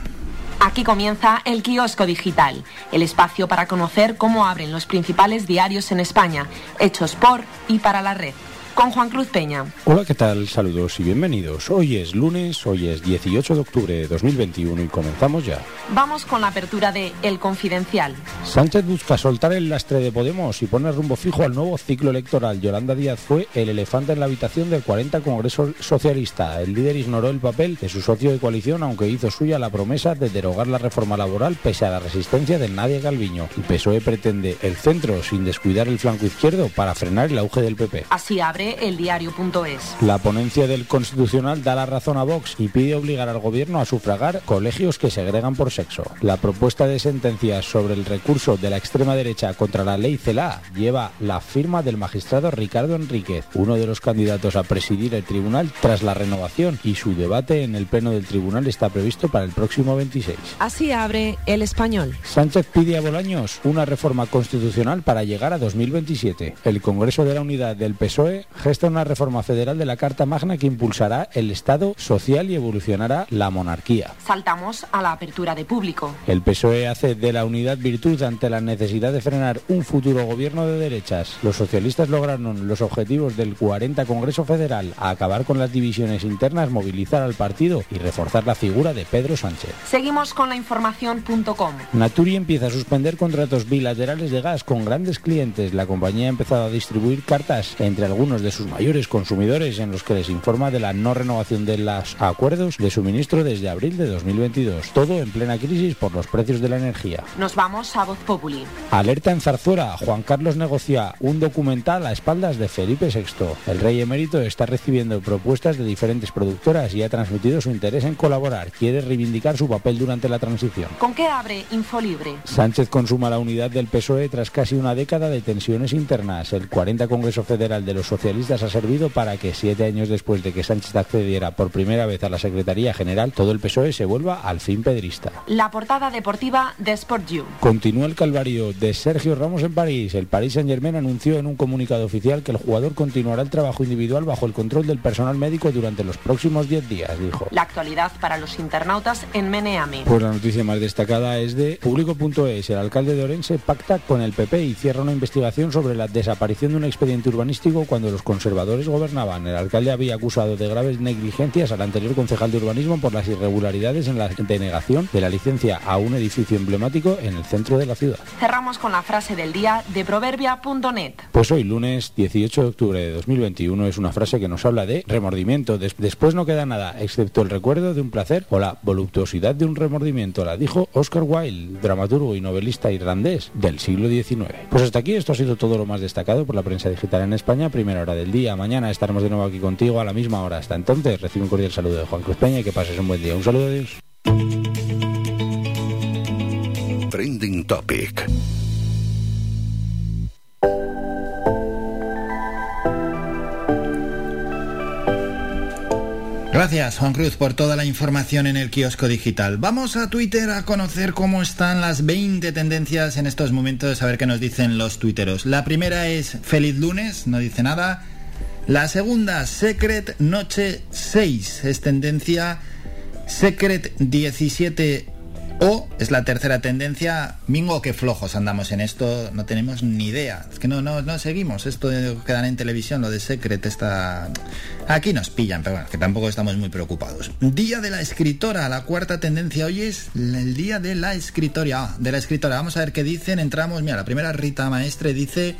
Aquí comienza el kiosco digital, el espacio para conocer cómo abren los principales diarios en España, hechos por y para la red con Juan Cruz Peña. Hola, ¿qué tal? Saludos y bienvenidos. Hoy es lunes, hoy es 18 de octubre de 2021 y comenzamos ya. Vamos con la apertura de El Confidencial. Sánchez busca soltar el lastre de Podemos y poner rumbo fijo al nuevo ciclo electoral. Yolanda Díaz fue el elefante en la habitación del 40 Congreso Socialista. El líder ignoró el papel de su socio de coalición, aunque hizo suya la promesa de derogar la reforma laboral pese a la resistencia de Nadia Calviño. El PSOE pretende el centro sin descuidar el flanco izquierdo para frenar el auge del PP. Así abre eldiario.es. La ponencia del Constitucional da la razón a Vox y pide obligar al gobierno a sufragar colegios que segregan por sexo. La propuesta de sentencia sobre el recurso de la extrema derecha contra la ley CELA lleva la firma del magistrado Ricardo Enríquez, uno de los candidatos a presidir el tribunal tras la renovación y su debate en el pleno del tribunal está previsto para el próximo 26. Así abre el español. Sánchez pide a Bolaños una reforma constitucional para llegar a 2027. El Congreso de la Unidad del PSOE gesta una reforma federal de la Carta Magna que impulsará el Estado social y evolucionará la monarquía. Saltamos a la apertura de público. El PSOE hace de la unidad virtud ante la necesidad de frenar un futuro gobierno de derechas. Los socialistas lograron los objetivos del 40 Congreso Federal, a acabar con las divisiones internas, movilizar al partido y reforzar la figura de Pedro Sánchez. Seguimos con la información.com. Naturi empieza a suspender contratos bilaterales de gas con grandes clientes. La compañía ha empezado a distribuir cartas entre algunos de de sus mayores consumidores en los que les informa de la no renovación de los acuerdos de suministro desde abril de 2022. Todo en plena crisis por los precios de la energía. Nos vamos a Voz Populi. Alerta en Zarzuela. Juan Carlos negocia un documental a espaldas de Felipe VI. El rey emérito está recibiendo propuestas de diferentes productoras y ha transmitido su interés en colaborar. Quiere reivindicar su papel durante la transición. ¿Con qué abre Infolibre? Sánchez consuma la unidad del PSOE tras casi una década de tensiones internas. El 40 Congreso Federal de los Socialistas ha servido para que siete años después de que Sánchez accediera por primera vez a la Secretaría General, todo el PSOE se vuelva al fin pedrista. La portada deportiva de Sport You. Continúa el calvario de Sergio Ramos en París. El Paris Saint Germain anunció en un comunicado oficial que el jugador continuará el trabajo individual bajo el control del personal médico durante los próximos 10 días, dijo. La actualidad para los internautas en Meneame. Pues la noticia más destacada es de público.es. El alcalde de Orense pacta con el PP y cierra una investigación sobre la desaparición de un expediente urbanístico cuando los conservadores gobernaban. El alcalde había acusado de graves negligencias al anterior concejal de urbanismo por las irregularidades en la denegación de la licencia a un edificio emblemático en el centro de la ciudad. Cerramos con la frase del día de proverbia.net. Pues hoy, lunes 18 de octubre de 2021, es una frase que nos habla de remordimiento. después no queda nada, excepto el recuerdo de un placer o la voluptuosidad de un remordimiento. La dijo Oscar Wilde, dramaturgo y novelista irlandés del siglo XIX. Pues hasta aquí esto ha sido todo lo más destacado por la prensa digital en España, primera hora del día. Mañana estaremos de nuevo aquí contigo a la misma hora. Hasta entonces, recibe un cordial saludo de Juan Cruz Peña y que pases un buen día. Un saludo, adiós. Trending Topic. Gracias, Juan Cruz, por toda la información en el kiosco digital. Vamos a Twitter a conocer cómo están las 20 tendencias en estos momentos, a ver qué nos dicen los tuiteros. La primera es Feliz lunes, no dice nada. La segunda, Secret Noche 6, es tendencia Secret 17 o es la tercera tendencia, Mingo, que flojos andamos en esto, no tenemos ni idea. Es que no, no, no seguimos. Esto quedan en televisión, lo de Secret está. Aquí nos pillan, pero bueno, que tampoco estamos muy preocupados. Día de la escritora, la cuarta tendencia hoy es el día de la escritora. Ah, de la escritora. Vamos a ver qué dicen. Entramos. Mira, la primera Rita Maestre dice.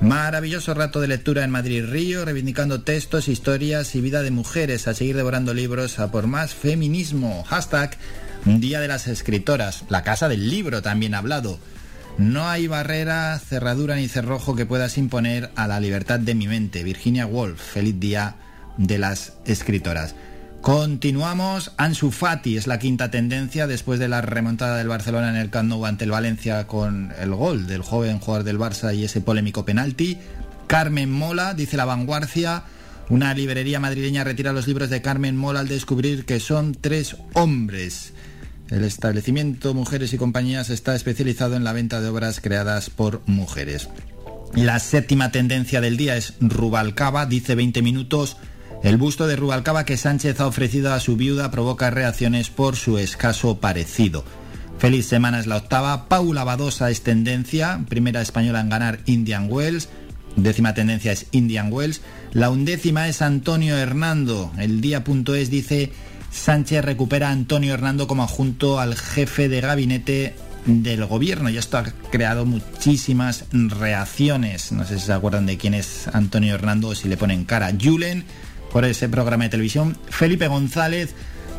Maravilloso rato de lectura en Madrid Río, reivindicando textos, historias y vida de mujeres, a seguir devorando libros, a por más feminismo. Hashtag Día de las Escritoras, la Casa del Libro también ha hablado. No hay barrera, cerradura ni cerrojo que puedas imponer a la libertad de mi mente. Virginia Woolf, feliz día de las escritoras. Continuamos, Ansu Fati es la quinta tendencia después de la remontada del Barcelona en el Camp ante el Valencia con el gol del joven jugador del Barça y ese polémico penalti. Carmen Mola, dice la vanguardia, una librería madrileña retira los libros de Carmen Mola al descubrir que son tres hombres. El establecimiento Mujeres y Compañías está especializado en la venta de obras creadas por mujeres. La séptima tendencia del día es Rubalcaba, dice 20 minutos. El busto de Rubalcaba que Sánchez ha ofrecido a su viuda provoca reacciones por su escaso parecido. Feliz semana es la octava. Paula Badosa es tendencia, primera española en ganar Indian Wells. Décima tendencia es Indian Wells. La undécima es Antonio Hernando. El día.es dice Sánchez recupera a Antonio Hernando como adjunto al jefe de gabinete del gobierno y esto ha creado muchísimas reacciones. No sé si se acuerdan de quién es Antonio Hernando o si le ponen cara. Julen por ese programa de televisión. Felipe González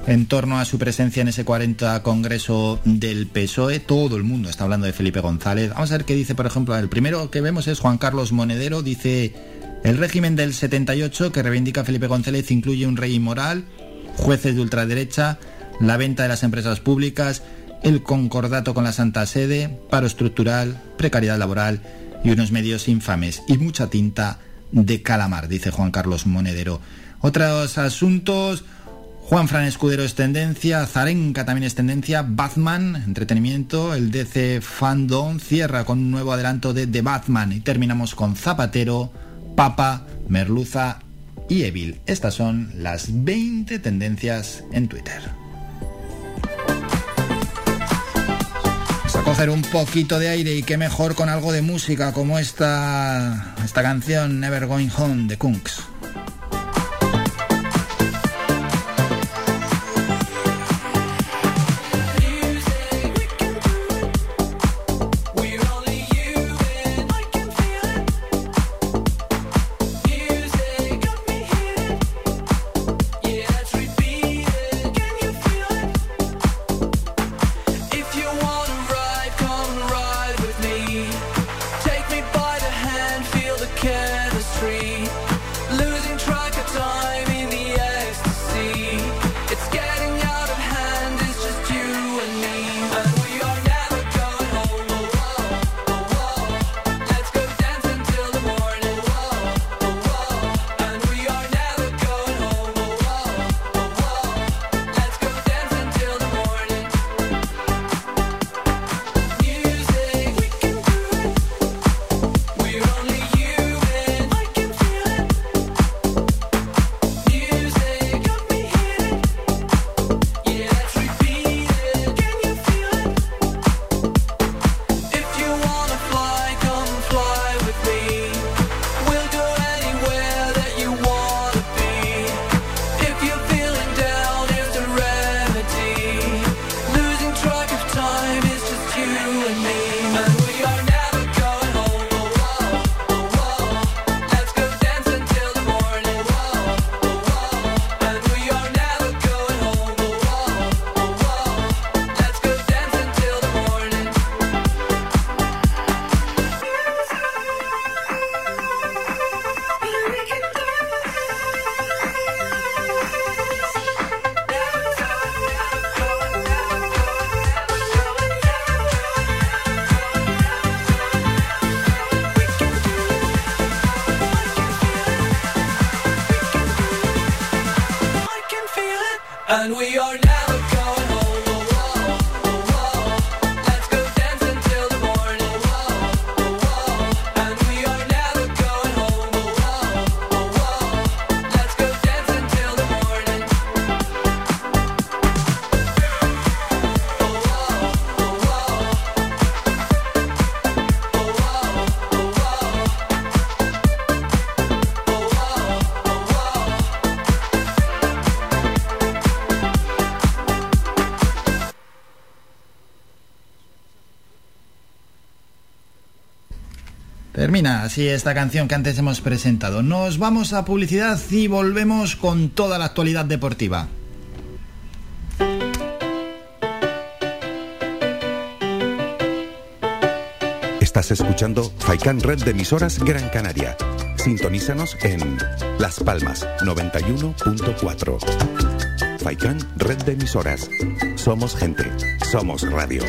en torno a su presencia en ese 40 Congreso del PSOE. Todo el mundo está hablando de Felipe González. Vamos a ver qué dice, por ejemplo, el primero que vemos es Juan Carlos Monedero. Dice, el régimen del 78 que reivindica Felipe González incluye un rey inmoral, jueces de ultraderecha, la venta de las empresas públicas, el concordato con la Santa Sede, paro estructural, precariedad laboral y unos medios infames y mucha tinta de calamar, dice Juan Carlos Monedero. Otros asuntos, Juan Fran Escudero es tendencia, Zarenka también es tendencia, Batman, entretenimiento, el DC Fandom cierra con un nuevo adelanto de The Batman y terminamos con Zapatero, Papa, Merluza y Evil. Estas son las 20 tendencias en Twitter. coger un poquito de aire y qué mejor con algo de música como esta, esta canción Never Going Home de Kunks. Así esta canción que antes hemos presentado. Nos vamos a publicidad y volvemos con toda la actualidad deportiva. Estás escuchando Faikan Red de emisoras Gran Canaria. Sintonízanos en Las Palmas 91.4. Faikan Red de emisoras. Somos gente, somos radio.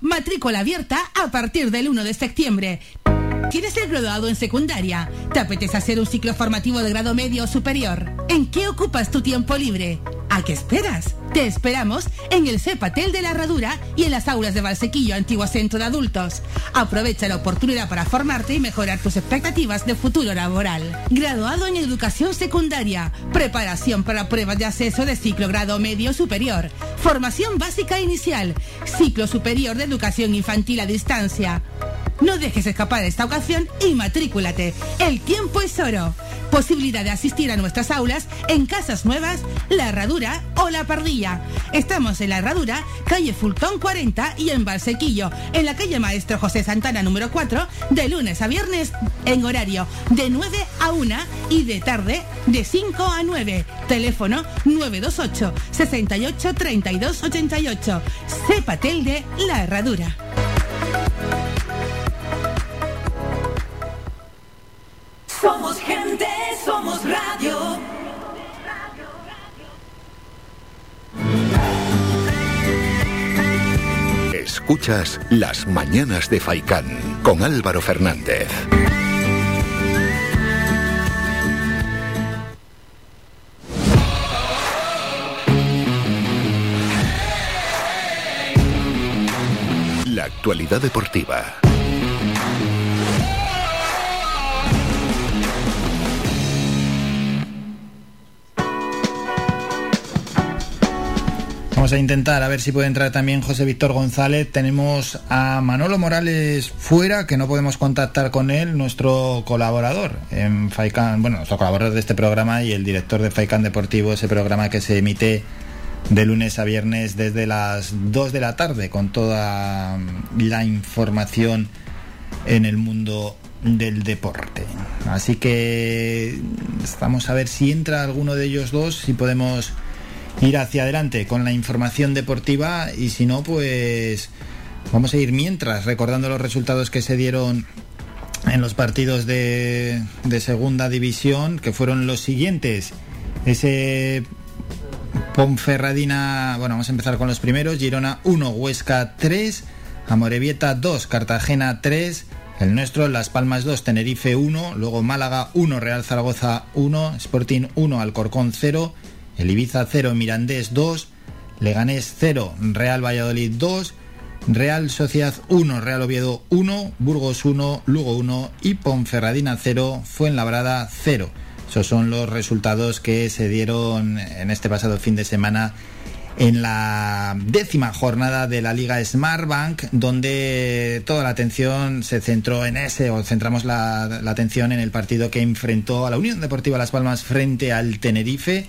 Matrícula abierta a partir del 1 de septiembre. ¿Quieres ser graduado en secundaria? ¿Te apetece hacer un ciclo formativo de grado medio o superior? ¿En qué ocupas tu tiempo libre? ¿A qué esperas? Te esperamos en el Cepatel de la Herradura y en las aulas de Valsequillo, antiguo centro de adultos. Aprovecha la oportunidad para formarte y mejorar tus expectativas de futuro laboral. Graduado en educación secundaria, preparación para pruebas de acceso de ciclo grado medio superior, formación básica inicial, ciclo superior de educación infantil a distancia. No dejes escapar esta ocasión y matrículate. El tiempo es oro. Posibilidad de asistir a nuestras aulas en Casas Nuevas, La Herradura o La Pardilla. Estamos en La Herradura, calle Fultón 40 y en Valsequillo, en la calle Maestro José Santana número 4, de lunes a viernes en horario de 9 a 1 y de tarde de 5 a 9. Teléfono 928 68 32 88. Cepatel de La Herradura. Somos gente, somos radio. Escuchas Las Mañanas de Faicán con Álvaro Fernández. Actualidad deportiva. Vamos a intentar a ver si puede entrar también José Víctor González. Tenemos a Manolo Morales fuera, que no podemos contactar con él, nuestro colaborador en Faikan, bueno, nuestro colaborador de este programa y el director de Faikan Deportivo, ese programa que se emite de lunes a viernes desde las 2 de la tarde con toda la información en el mundo del deporte. Así que vamos a ver si entra alguno de ellos dos, si podemos ir hacia adelante con la información deportiva y si no, pues vamos a ir mientras recordando los resultados que se dieron en los partidos de, de segunda división, que fueron los siguientes. Ese Ponferradina, bueno, vamos a empezar con los primeros. Girona 1, Huesca 3, Amorebieta 2, Cartagena 3, el nuestro Las Palmas 2, Tenerife 1, luego Málaga 1, Real Zaragoza 1, Sporting 1, Alcorcón 0, el Ibiza 0, Mirandés 2, Leganés 0, Real Valladolid 2, Real Sociedad 1, Real Oviedo 1, Burgos 1, Lugo 1 y Ponferradina 0, Fuenlabrada 0. Esos son los resultados que se dieron en este pasado fin de semana en la décima jornada de la Liga Smartbank, donde toda la atención se centró en ese, o centramos la, la atención en el partido que enfrentó a la Unión Deportiva Las Palmas frente al Tenerife.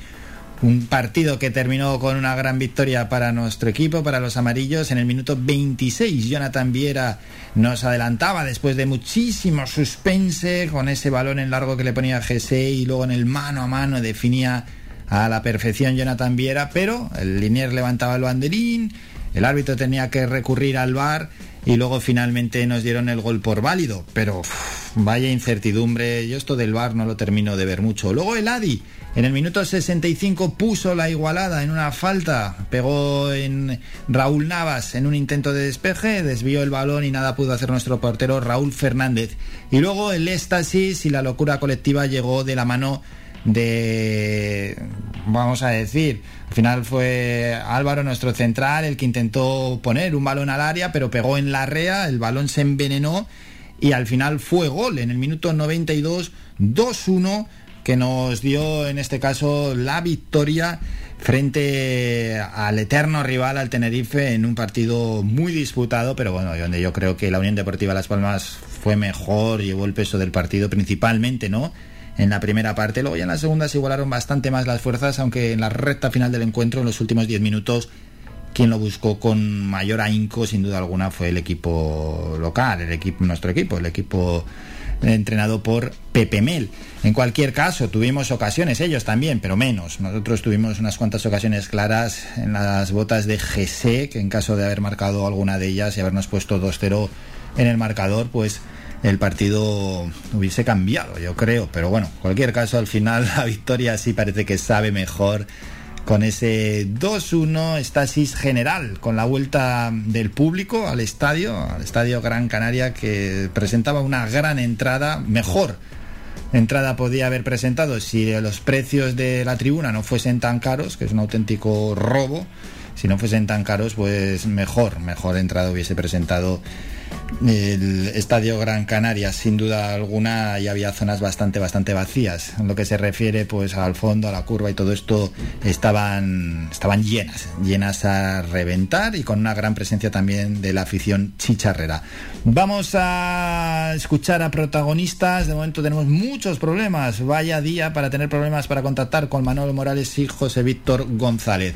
Un partido que terminó con una gran victoria para nuestro equipo, para los amarillos. En el minuto 26, Jonathan Viera nos adelantaba después de muchísimo suspense con ese balón en largo que le ponía GC y luego en el mano a mano definía a la perfección Jonathan Viera, pero el linier levantaba el banderín, el árbitro tenía que recurrir al VAR y luego finalmente nos dieron el gol por válido, pero vaya incertidumbre, yo esto del VAR no lo termino de ver mucho. Luego el Adi en el minuto 65 puso la igualada en una falta, pegó en Raúl Navas en un intento de despeje, desvió el balón y nada pudo hacer nuestro portero Raúl Fernández. Y luego el éxtasis y la locura colectiva llegó de la mano de, vamos a decir, al final fue Álvaro, nuestro central, el que intentó poner un balón al área, pero pegó en la rea, el balón se envenenó y al final fue gol en el minuto 92, 2-1 que nos dio en este caso la victoria frente al eterno rival, al Tenerife, en un partido muy disputado, pero bueno, donde yo creo que la Unión Deportiva Las Palmas fue mejor, llevó el peso del partido principalmente, ¿no? En la primera parte, luego ya en la segunda se igualaron bastante más las fuerzas, aunque en la recta final del encuentro, en los últimos 10 minutos, quien lo buscó con mayor ahínco, sin duda alguna, fue el equipo local, el equipo, nuestro equipo, el equipo entrenado por Pepe Mel. En cualquier caso, tuvimos ocasiones, ellos también, pero menos. Nosotros tuvimos unas cuantas ocasiones claras en las botas de GC, que en caso de haber marcado alguna de ellas y habernos puesto 2-0 en el marcador, pues el partido hubiese cambiado, yo creo. Pero bueno, en cualquier caso, al final la victoria sí parece que sabe mejor con ese 2-1 estasis general, con la vuelta del público al estadio, al estadio Gran Canaria, que presentaba una gran entrada, mejor entrada podía haber presentado si los precios de la tribuna no fuesen tan caros, que es un auténtico robo, si no fuesen tan caros, pues mejor, mejor entrada hubiese presentado el Estadio Gran Canaria, sin duda alguna, y había zonas bastante, bastante vacías. En lo que se refiere, pues, al fondo, a la curva y todo esto, estaban, estaban llenas, llenas a reventar y con una gran presencia también de la afición chicharrera. Vamos a escuchar a protagonistas. De momento tenemos muchos problemas. Vaya día para tener problemas para contactar con Manuel Morales y José Víctor González.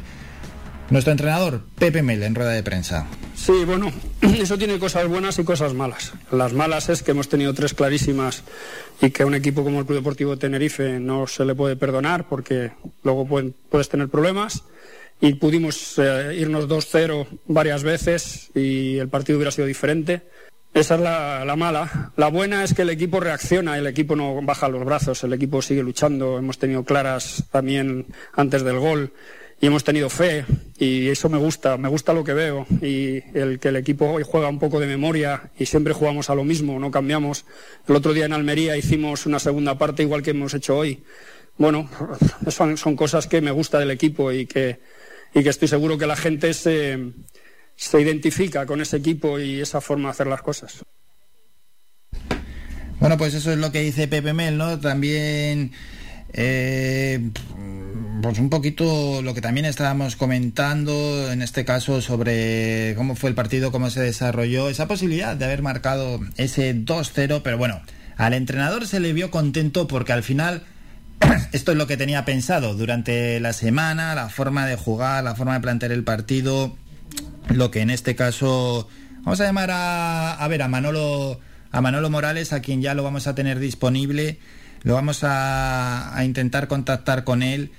Nuestro entrenador, Pepe Mel, en rueda de prensa. Sí, bueno, eso tiene cosas buenas y cosas malas. Las malas es que hemos tenido tres clarísimas y que a un equipo como el Club Deportivo Tenerife no se le puede perdonar porque luego puedes tener problemas. Y pudimos eh, irnos 2-0 varias veces y el partido hubiera sido diferente. Esa es la, la, mala. La buena es que el equipo reacciona, el equipo no baja los brazos, el equipo sigue luchando. Hemos tenido claras también antes del gol y hemos tenido fe y eso me gusta, me gusta lo que veo y el que el equipo hoy juega un poco de memoria y siempre jugamos a lo mismo, no cambiamos. El otro día en Almería hicimos una segunda parte igual que hemos hecho hoy. Bueno, son, son cosas que me gusta del equipo y que, y que estoy seguro que la gente se, se identifica con ese equipo y esa forma de hacer las cosas. Bueno, pues eso es lo que dice Pepe Mel, ¿no? También eh, pues un poquito lo que también estábamos comentando, en este caso, sobre cómo fue el partido, cómo se desarrolló, esa posibilidad de haber marcado ese 2-0, pero bueno, al entrenador se le vio contento porque al final esto es lo que tenía pensado durante la semana, la forma de jugar, la forma de plantear el partido, lo que en este caso vamos a llamar a, a ver a Manolo a Manolo Morales, a quien ya lo vamos a tener disponible, lo vamos a, intentar contactar con él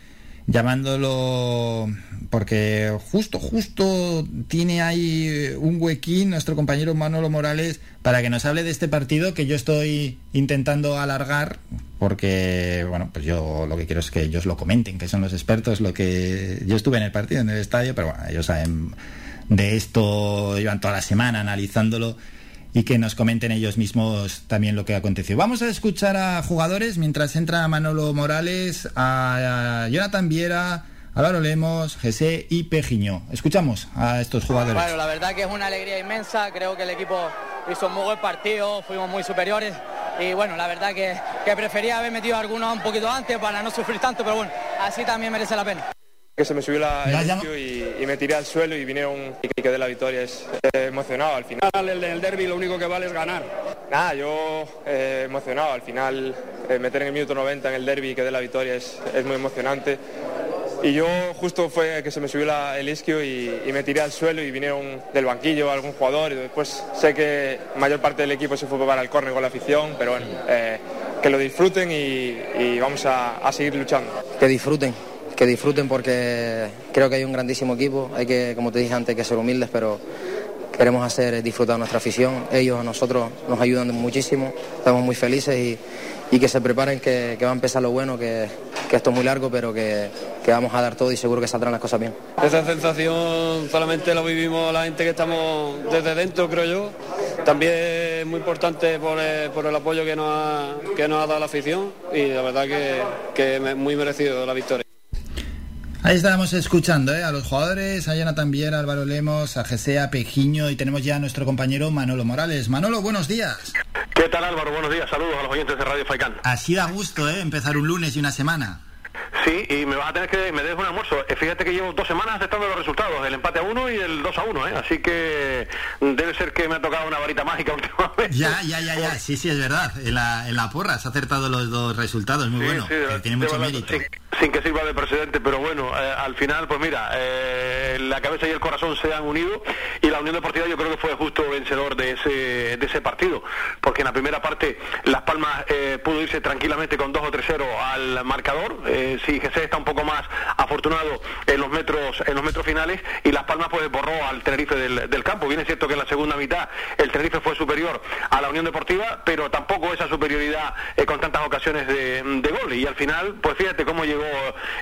llamándolo porque justo, justo tiene ahí un huequín nuestro compañero Manolo Morales para que nos hable de este partido que yo estoy intentando alargar porque, bueno, pues yo lo que quiero es que ellos lo comenten, que son los expertos, lo que yo estuve en el partido, en el estadio, pero bueno, ellos saben de esto, llevan toda la semana analizándolo y que nos comenten ellos mismos también lo que aconteció. Vamos a escuchar a jugadores mientras entra Manolo Morales, a Jonathan Viera, Álvaro Lemos, José y Pejiño. Escuchamos a estos jugadores. Bueno, la verdad que es una alegría inmensa, creo que el equipo hizo un muy buen partido, fuimos muy superiores y bueno, la verdad que, que prefería haber metido algunos un poquito antes para no sufrir tanto, pero bueno, así también merece la pena que se me subió la, el y, y, me tiré al suelo y vinieron y quedé la victoria. Es eh, emocionado al final. En el derby lo único que vale es ganar. Nada, yo eh, emocionado. Al final eh, meter en el minuto 90 en el derby y quedé la victoria es, es, muy emocionante. Y yo justo fue que se me subió la, el isquio y, y, me tiré al suelo y vinieron del banquillo algún jugador y después sé que mayor parte del equipo se fue para el córner con la afición, pero bueno, eh, que lo disfruten y, y vamos a, a seguir luchando. Que disfruten, que disfruten porque creo que hay un grandísimo equipo, hay que, como te dije antes, que ser humildes, pero queremos hacer disfrutar nuestra afición, ellos a nosotros nos ayudan muchísimo, estamos muy felices y, y que se preparen que, va a empezar lo bueno, que, que esto es muy largo, pero que, que, vamos a dar todo y seguro que saldrán las cosas bien. Esa sensación solamente lo vivimos la gente que estamos desde dentro, creo yo. También es muy importante por el, por el apoyo que nos, ha, que nos ha dado la afición y la verdad que es muy merecido la victoria. Ahí estábamos escuchando ¿eh? a los jugadores, a Jonathan Viera, a Álvaro Lemos, a Gesea, Pejiño y tenemos ya a nuestro compañero Manolo Morales. Manolo, buenos días. ¿Qué tal Álvaro? Buenos días, saludos a los oyentes de Radio Faicán. Así da gusto, ¿eh? Empezar un lunes y una semana. Sí, y me vas a tener que me des un almuerzo. Eh, fíjate que llevo dos semanas aceptando los resultados, el empate a uno y el 2 a 1, ¿eh? así que debe ser que me ha tocado una varita mágica últimamente. Ya, ya, ya, ya, sí, sí, es verdad. En la, en la porra has acertado los dos resultados, muy sí, bueno, sí, que tiene mucho verdad, mérito. Sin, sin, que sirva de precedente, pero bueno, eh, al final, pues mira, eh, la cabeza y el corazón se han unido y la Unión Deportiva yo creo que fue justo vencedor de ese, de ese partido, porque en la primera parte Las Palmas eh, pudo irse tranquilamente con 2 o 3-0 al marcador, sí y José está un poco más afortunado en los metros en los metros finales y Las Palmas pues borró al Tenerife del, campo. Bien es cierto que en la segunda mitad el Tenerife fue superior a la Unión Deportiva, pero tampoco esa superioridad eh, con tantas ocasiones de, gol. Y al final, pues fíjate cómo llegó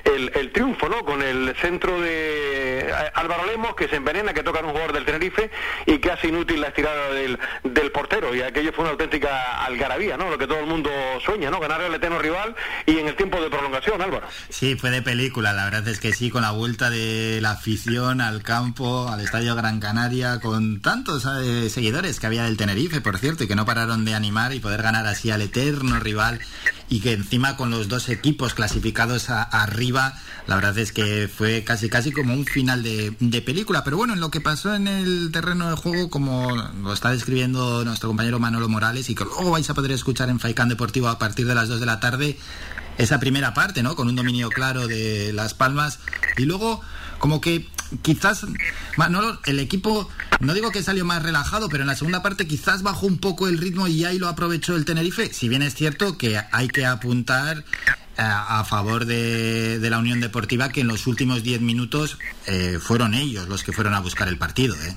el, triunfo, ¿no? Con el centro de eh, Álvaro Lemos, que se envenena, que toca un jugador del Tenerife y que hace inútil la estirada del, del portero. Y aquello fue una auténtica algarabía, ¿no? Lo que todo el mundo sueña, ¿no? Ganar al eterno rival y en el tiempo de prolongación, Álvaro. Sí, fue de película, la verdad es que sí, con la vuelta de la afición al campo, al Estadio Gran Canaria, con tantos eh, seguidores que había del Tenerife, por cierto, y que no pararon de animar y poder ganar así al eterno rival y que encima con los dos equipos clasificados arriba, la verdad es que fue casi casi como un final de, de, película. Pero bueno, en lo que pasó en el terreno de juego, como lo está describiendo nuestro compañero Manolo Morales y que luego vais a poder escuchar en Faicán Deportivo a partir de las 2 de la tarde, esa primera parte, ¿no? Con un dominio claro de Las Palmas y luego como que quizás el equipo no digo que salió más relajado, pero en la segunda parte quizás bajó un poco el ritmo y ahí lo aprovechó el Tenerife, si bien es cierto que hay que apuntar eh, a, favor de, la Unión Deportiva que en los últimos 10 minutos eh, fueron ellos los que fueron a buscar el partido. ¿eh?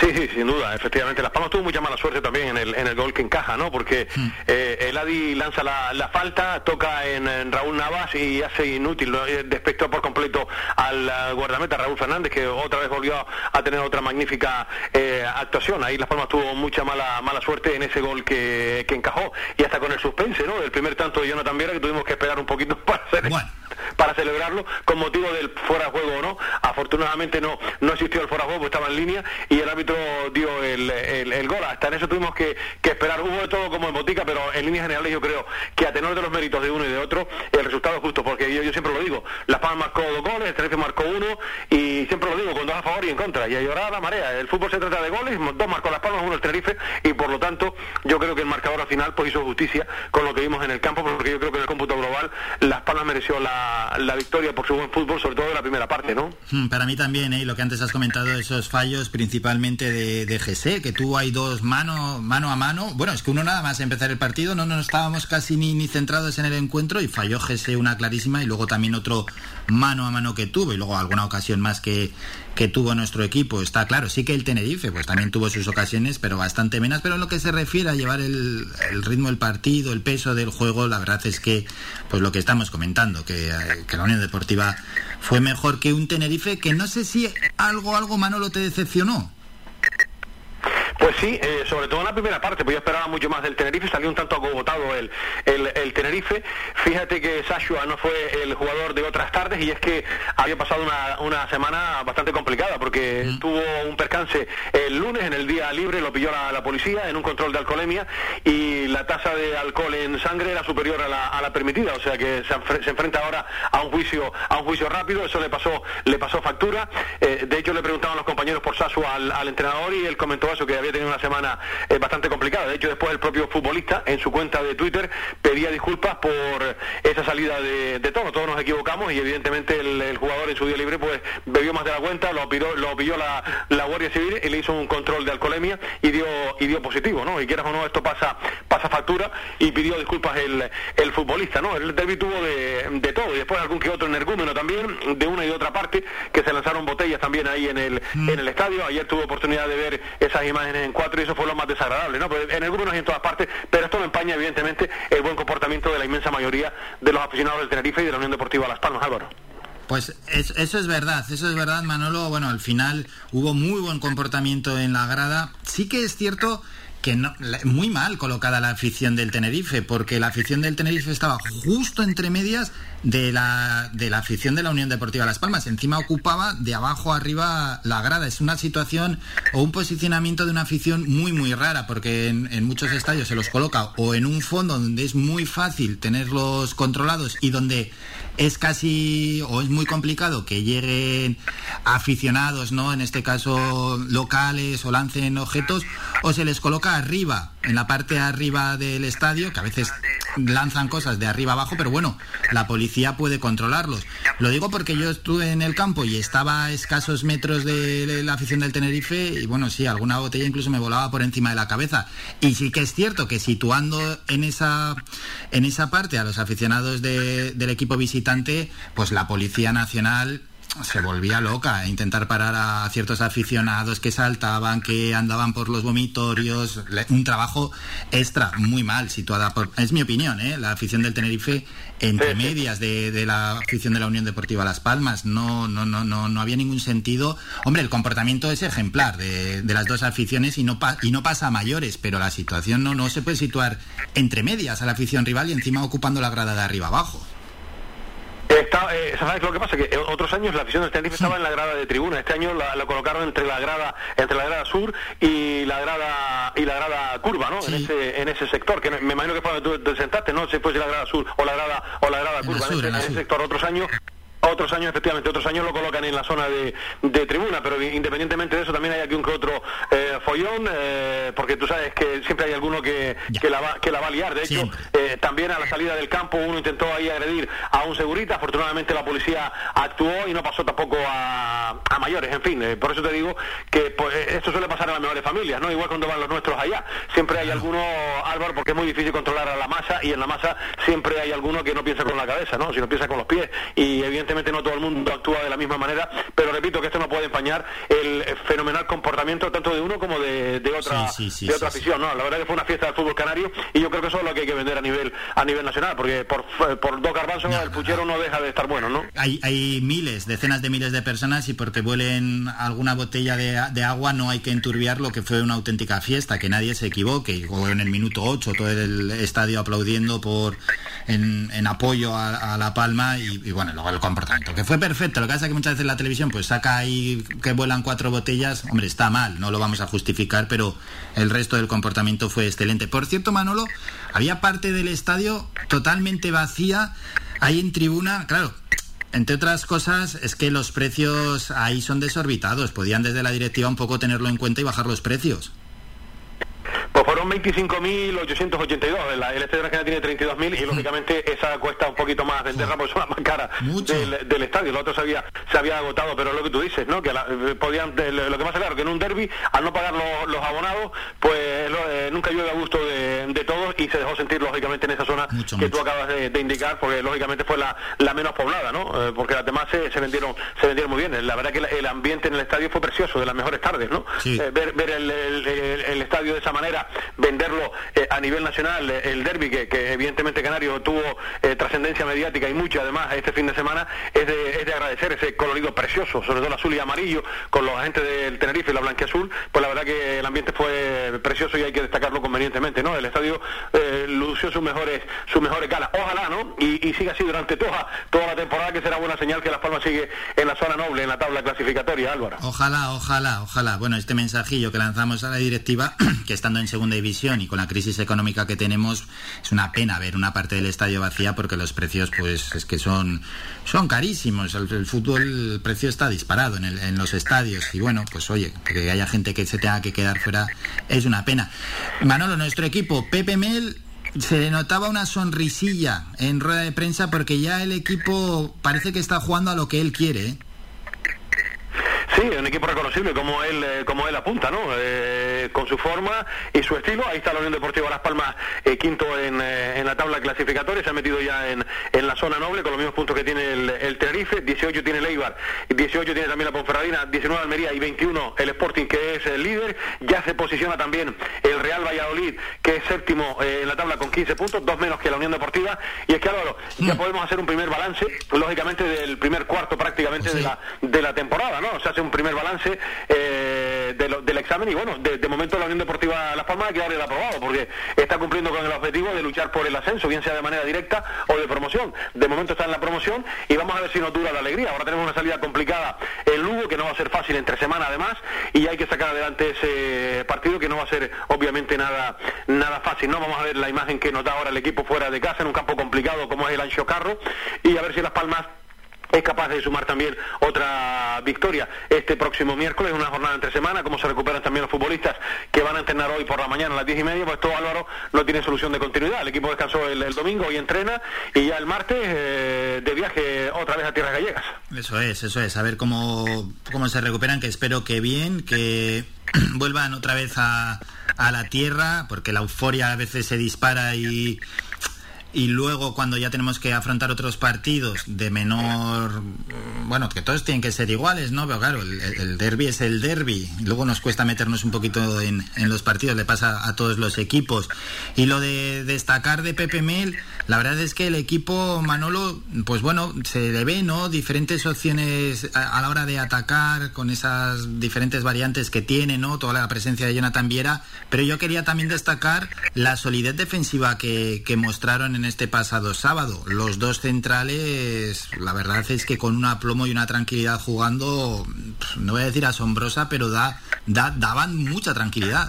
Sí, sí, sin duda, efectivamente. Las Palmas tuvo mucha mala suerte también en el, en el gol que encaja, ¿no? Porque mm. eh, el Adi lanza la, falta, toca en, Raúl Navas y hace inútil, ¿no? Eh, despectó por completo al eh, guardameta Raúl Fernández, que otra vez volvió a tener otra magnífica actuación. Ahí Las Palmas tuvo mucha mala mala suerte en ese gol que, encajó y hasta con el suspense, ¿no? El primer tanto de Jonathan Viera que tuvimos que esperar un poquito para hacer para celebrarlo con motivo del fuera de juego o no. Afortunadamente no, no existió el fuera juego, estaba en línea y el árbitro dio el, el, gol. Hasta en eso tuvimos que, que, esperar. Hubo de todo como en botica, pero en líneas generales yo creo que a tenor de los méritos de uno y de otro, el resultado es justo, porque yo, yo siempre lo digo, Las Palmas marcó dos goles, el Tenerife marcó uno y siempre lo digo, con dos a favor y en contra. Y a llorar la marea. El fútbol se trata de goles, dos marcó Las Palmas, uno el Tenerife y por lo tanto yo creo que el marcador al final pues hizo justicia con lo que vimos en el campo, porque yo creo que en el cómputo global Las Palmas mereció la, la victoria por su buen fútbol, sobre todo en la primera parte, ¿no? Hmm, para mí también, ¿eh? lo que antes has comentado, esos fallos principalmente de, de GC, que tuvo ahí dos mano, mano a mano. Bueno, es que uno nada más empezar el partido, no nos estábamos casi ni, ni centrados en el encuentro y falló GC una clarísima y luego también otro mano a mano que tuvo y luego alguna ocasión más que, que tuvo nuestro equipo. Está claro, sí que el Tenerife pues también tuvo sus ocasiones, pero bastante menos. Pero en lo que se refiere a llevar el, el ritmo del partido, el peso del juego, la verdad es que pues lo que estamos comentando, que, que la Unión Deportiva fue mejor que un Tenerife que no sé si algo, algo Manolo te decepcionó. Pues sí, eh, sobre todo en la primera parte, pues yo esperaba mucho más del Tenerife, salió un tanto agotado el, el, Tenerife. Fíjate que Sashua no fue el jugador de otras tardes y es que había pasado una, una semana bastante complicada porque mm. tuvo un percance el lunes en el día libre, lo pilló la, policía en un control de alcoholemia y la tasa de alcohol en sangre era superior a la, a la permitida, o sea que se, se, enfrenta ahora a un juicio a un juicio rápido, eso le pasó le pasó factura. Eh, de hecho le preguntaban los compañeros por Sashua al, al entrenador y él comentó eso que había tenido una semana eh, bastante complicada. De hecho, después el propio futbolista en su cuenta de Twitter pedía disculpas por esa salida de, de tono. Todos nos equivocamos y evidentemente el, jugador en su día libre pues bebió más de la cuenta, lo pilló, lo pilló la, la, Guardia Civil y le hizo un control de alcoholemia y dio y dio positivo, ¿no? Y quieras o no, esto pasa pasa factura y pidió disculpas el, el futbolista, ¿no? El derby tuvo de, de todo y después algún que otro energúmeno también, de una y de otra parte, que se lanzaron botellas también ahí en el, mm. en el estadio. Ayer tuve oportunidad de ver esas imágenes en cuatro y eso fue lo más desagradable, ¿no? Pues en el grupo no hay en todas partes, pero esto no empaña evidentemente el buen comportamiento de la inmensa mayoría de los aficionados del Tenerife y de la Unión Deportiva Las Palmas, Álvaro. Pues eso es verdad, eso es verdad, Manolo. Bueno, al final hubo muy buen comportamiento en la grada. Sí que es cierto que no, muy mal colocada la afición del Tenerife, porque la afición del Tenerife estaba justo entre medias de la, de la afición de la Unión Deportiva Las Palmas. Encima ocupaba de abajo arriba la grada. Es una situación o un posicionamiento de una afición muy, muy rara, porque en, en muchos estadios se los coloca o en un fondo donde es muy fácil tenerlos controlados y donde es casi o es muy complicado que lleguen aficionados, ¿no? En este caso locales o lancen objetos, o se les coloca arriba, en la parte arriba del estadio, que a veces lanzan cosas de arriba abajo, pero bueno, la policía puede controlarlos. Lo digo porque yo estuve en el campo y estaba a escasos metros de la afición del Tenerife y bueno, sí, alguna botella incluso me volaba por encima de la cabeza. Y sí que es cierto que situando en esa, en esa parte a los aficionados del equipo visitante, pues la Policía Nacional se volvía loca a intentar parar a ciertos aficionados que saltaban, que andaban por los vomitorios, un trabajo extra, muy mal situada por, es mi opinión, ¿eh? la afición del Tenerife entre medias de, la afición de la Unión Deportiva Las Palmas, no, no, no, no, no había ningún sentido. Hombre, el comportamiento es ejemplar de, las dos aficiones y no, y no pasa a mayores, pero la situación no, no se puede situar entre medias a la afición rival y encima ocupando la grada de arriba abajo. Está, eh, ¿Sabes lo que pasa? Que otros años la afición del Tenerife estaba en la grada de tribuna. Este año la, colocaron entre la grada entre la grada sur y la grada y la grada curva, ¿no? En ese en ese sector que me imagino que fue donde tú te sentaste, no si la grada sur o la grada o la grada curva. en, ese, sector otros años otros años, efectivamente, otros años lo colocan en la zona de, tribuna, pero independientemente de eso también hay aquí un que otro eh, follón, eh, porque tú sabes que siempre hay alguno que, que, la, va, que la va a liar. De hecho, eh, también a la salida del campo uno intentó ahí agredir a un segurita, afortunadamente la policía actuó y no pasó tampoco a, a mayores, en fin, por eso te digo que pues, esto suele pasar en las mejores familias, ¿no? Igual cuando van los nuestros allá, siempre hay alguno, Álvaro, porque es muy difícil controlar a la masa y en la masa siempre hay alguno que no piensa con la cabeza, ¿no? Sino piensa con los pies. Y evidentemente evidentemente no todo el mundo actúa de la misma manera, pero repito que esto no puede empañar el fenomenal comportamiento tanto de uno como de, otra, de otra afición. ¿no? La verdad que fue una fiesta del fútbol canario y yo creo que eso es lo que hay que vender a nivel a nivel nacional, porque por, por dos garbanzos el puchero no deja de estar bueno, ¿no? Hay, hay miles, decenas de miles de personas y porque vuelen alguna botella de, de agua no hay que enturbiar lo que fue una auténtica fiesta, que nadie se equivoque. O en el minuto 8 todo el estadio aplaudiendo por en, en apoyo a, La Palma y, y bueno, luego el comportamiento, que fue perfecto. Lo que pasa es que muchas veces la televisión pues saca ahí que vuelan cuatro botellas, hombre, está mal, no lo vamos a justificar, pero el resto del comportamiento fue excelente. Por cierto, Manolo, había parte del estadio totalmente vacía, ahí en tribuna, claro, entre otras cosas, es que los precios ahí son desorbitados. Podían desde la directiva un poco tenerlo en cuenta y bajar los precios. Pues fueron 25.882. El, el Estadio Nacional tiene 32.000 y lógicamente esa cuesta un poquito más venderla porque es más cara del, estadio. Lo otro se había, se había agotado, pero lo que tú dices, ¿no? Que eh, podían, lo que pasa claro, que en un derby, al no pagar los, abonados, pues eh, nunca llueve a gusto de, todos y se dejó sentir lógicamente en esa zona que tú acabas de, indicar, porque lógicamente fue la, la menos poblada, ¿no? Eh, porque las demás se, se, vendieron se vendieron muy bien. La verdad que el, ambiente en el estadio fue precioso, de las mejores tardes, ¿no? ver ver el, el estadio de esa manera venderlo eh, a nivel nacional, eh, el derby, que, evidentemente Canario tuvo eh, trascendencia mediática y mucho además este fin de semana, es de, es de agradecer ese colorido precioso, sobre todo el azul y amarillo, con los agentes del Tenerife y la blanquiazul, pues la verdad que el ambiente fue precioso y hay que destacarlo convenientemente, ¿no? El estadio lució sus mejores, sus mejores galas. Ojalá, ¿no? Y, y siga así durante toda, toda la temporada, que será buena señal que Las Palmas sigue en la zona noble, en la tabla clasificatoria, Álvaro. Ojalá, ojalá, ojalá. Bueno, este mensajillo que lanzamos a la directiva, que en segunda división y con la crisis económica que tenemos, es una pena ver una parte del estadio vacía porque los precios, pues, es que son, son carísimos. El, fútbol, el precio está disparado en, en los estadios y bueno, pues oye, que haya gente que se tenga que quedar fuera es una pena. Manolo, nuestro equipo, Pepe Mel, se le notaba una sonrisilla en rueda de prensa porque ya el equipo parece que está jugando a lo que él quiere. ¿eh? Sí, un equipo reconocible como él, eh, como él apunta, ¿no? Eh, con su forma y su estilo. Ahí está la Unión Deportiva Las Palmas, eh, quinto en, en, la tabla clasificatoria. Se ha metido ya en, en, la zona noble con los mismos puntos que tiene el, el Tenerife. 18 tiene el Eibar, 18 tiene también la Ponferradina, 19 Almería y 21 el Sporting, que es el líder. Ya se posiciona también el Real Valladolid, que es séptimo en la tabla con 15 puntos, dos menos que la Unión Deportiva. Y es que Álvaro, ya mm. podemos hacer un primer balance, lógicamente, del primer cuarto prácticamente de, la, de la temporada, ¿no? Se un primer balance eh, del examen y bueno, de, momento la Unión Deportiva Las Palmas ha quedado aprobado porque está cumpliendo con el objetivo de luchar por el ascenso, bien sea de manera directa o de promoción. De momento está en la promoción y vamos a ver si nos dura la alegría. Ahora tenemos una salida complicada en Lugo que no va a ser fácil entre semana además y hay que sacar adelante ese partido que no va a ser obviamente nada nada fácil. No vamos a ver la imagen que nos da ahora el equipo fuera de casa en un campo complicado como es el Ancho Carro y a ver si Las Palmas es capaz de sumar también otra victoria este próximo miércoles, una jornada entre semana, como se recuperan también los futbolistas que van a entrenar hoy por la mañana a las diez y media, pues todo Álvaro no tiene solución de continuidad. El equipo descansó el, domingo y entrena y ya el martes eh, de viaje otra vez a Tierras Gallegas. Eso es, eso es, a ver cómo, cómo se recuperan, que espero que bien, que vuelvan otra vez a, a la tierra, porque la euforia a veces se dispara y y luego cuando ya tenemos que afrontar otros partidos de menor bueno que todos tienen que ser iguales no pero claro el, derby es el derby. Luego nos cuesta meternos un poquito en, en, los partidos le pasa a todos los equipos. Y lo de destacar de Pepe Mel la verdad es que el equipo Manolo pues bueno se le ve no diferentes opciones a, la hora de atacar con esas diferentes variantes que tiene no toda la presencia de Jonathan Viera. Pero yo quería también destacar la solidez defensiva que, que mostraron en este pasado sábado. Los dos centrales, la verdad es que con un aplomo y una tranquilidad jugando, no voy a decir asombrosa, pero da, da daban mucha tranquilidad.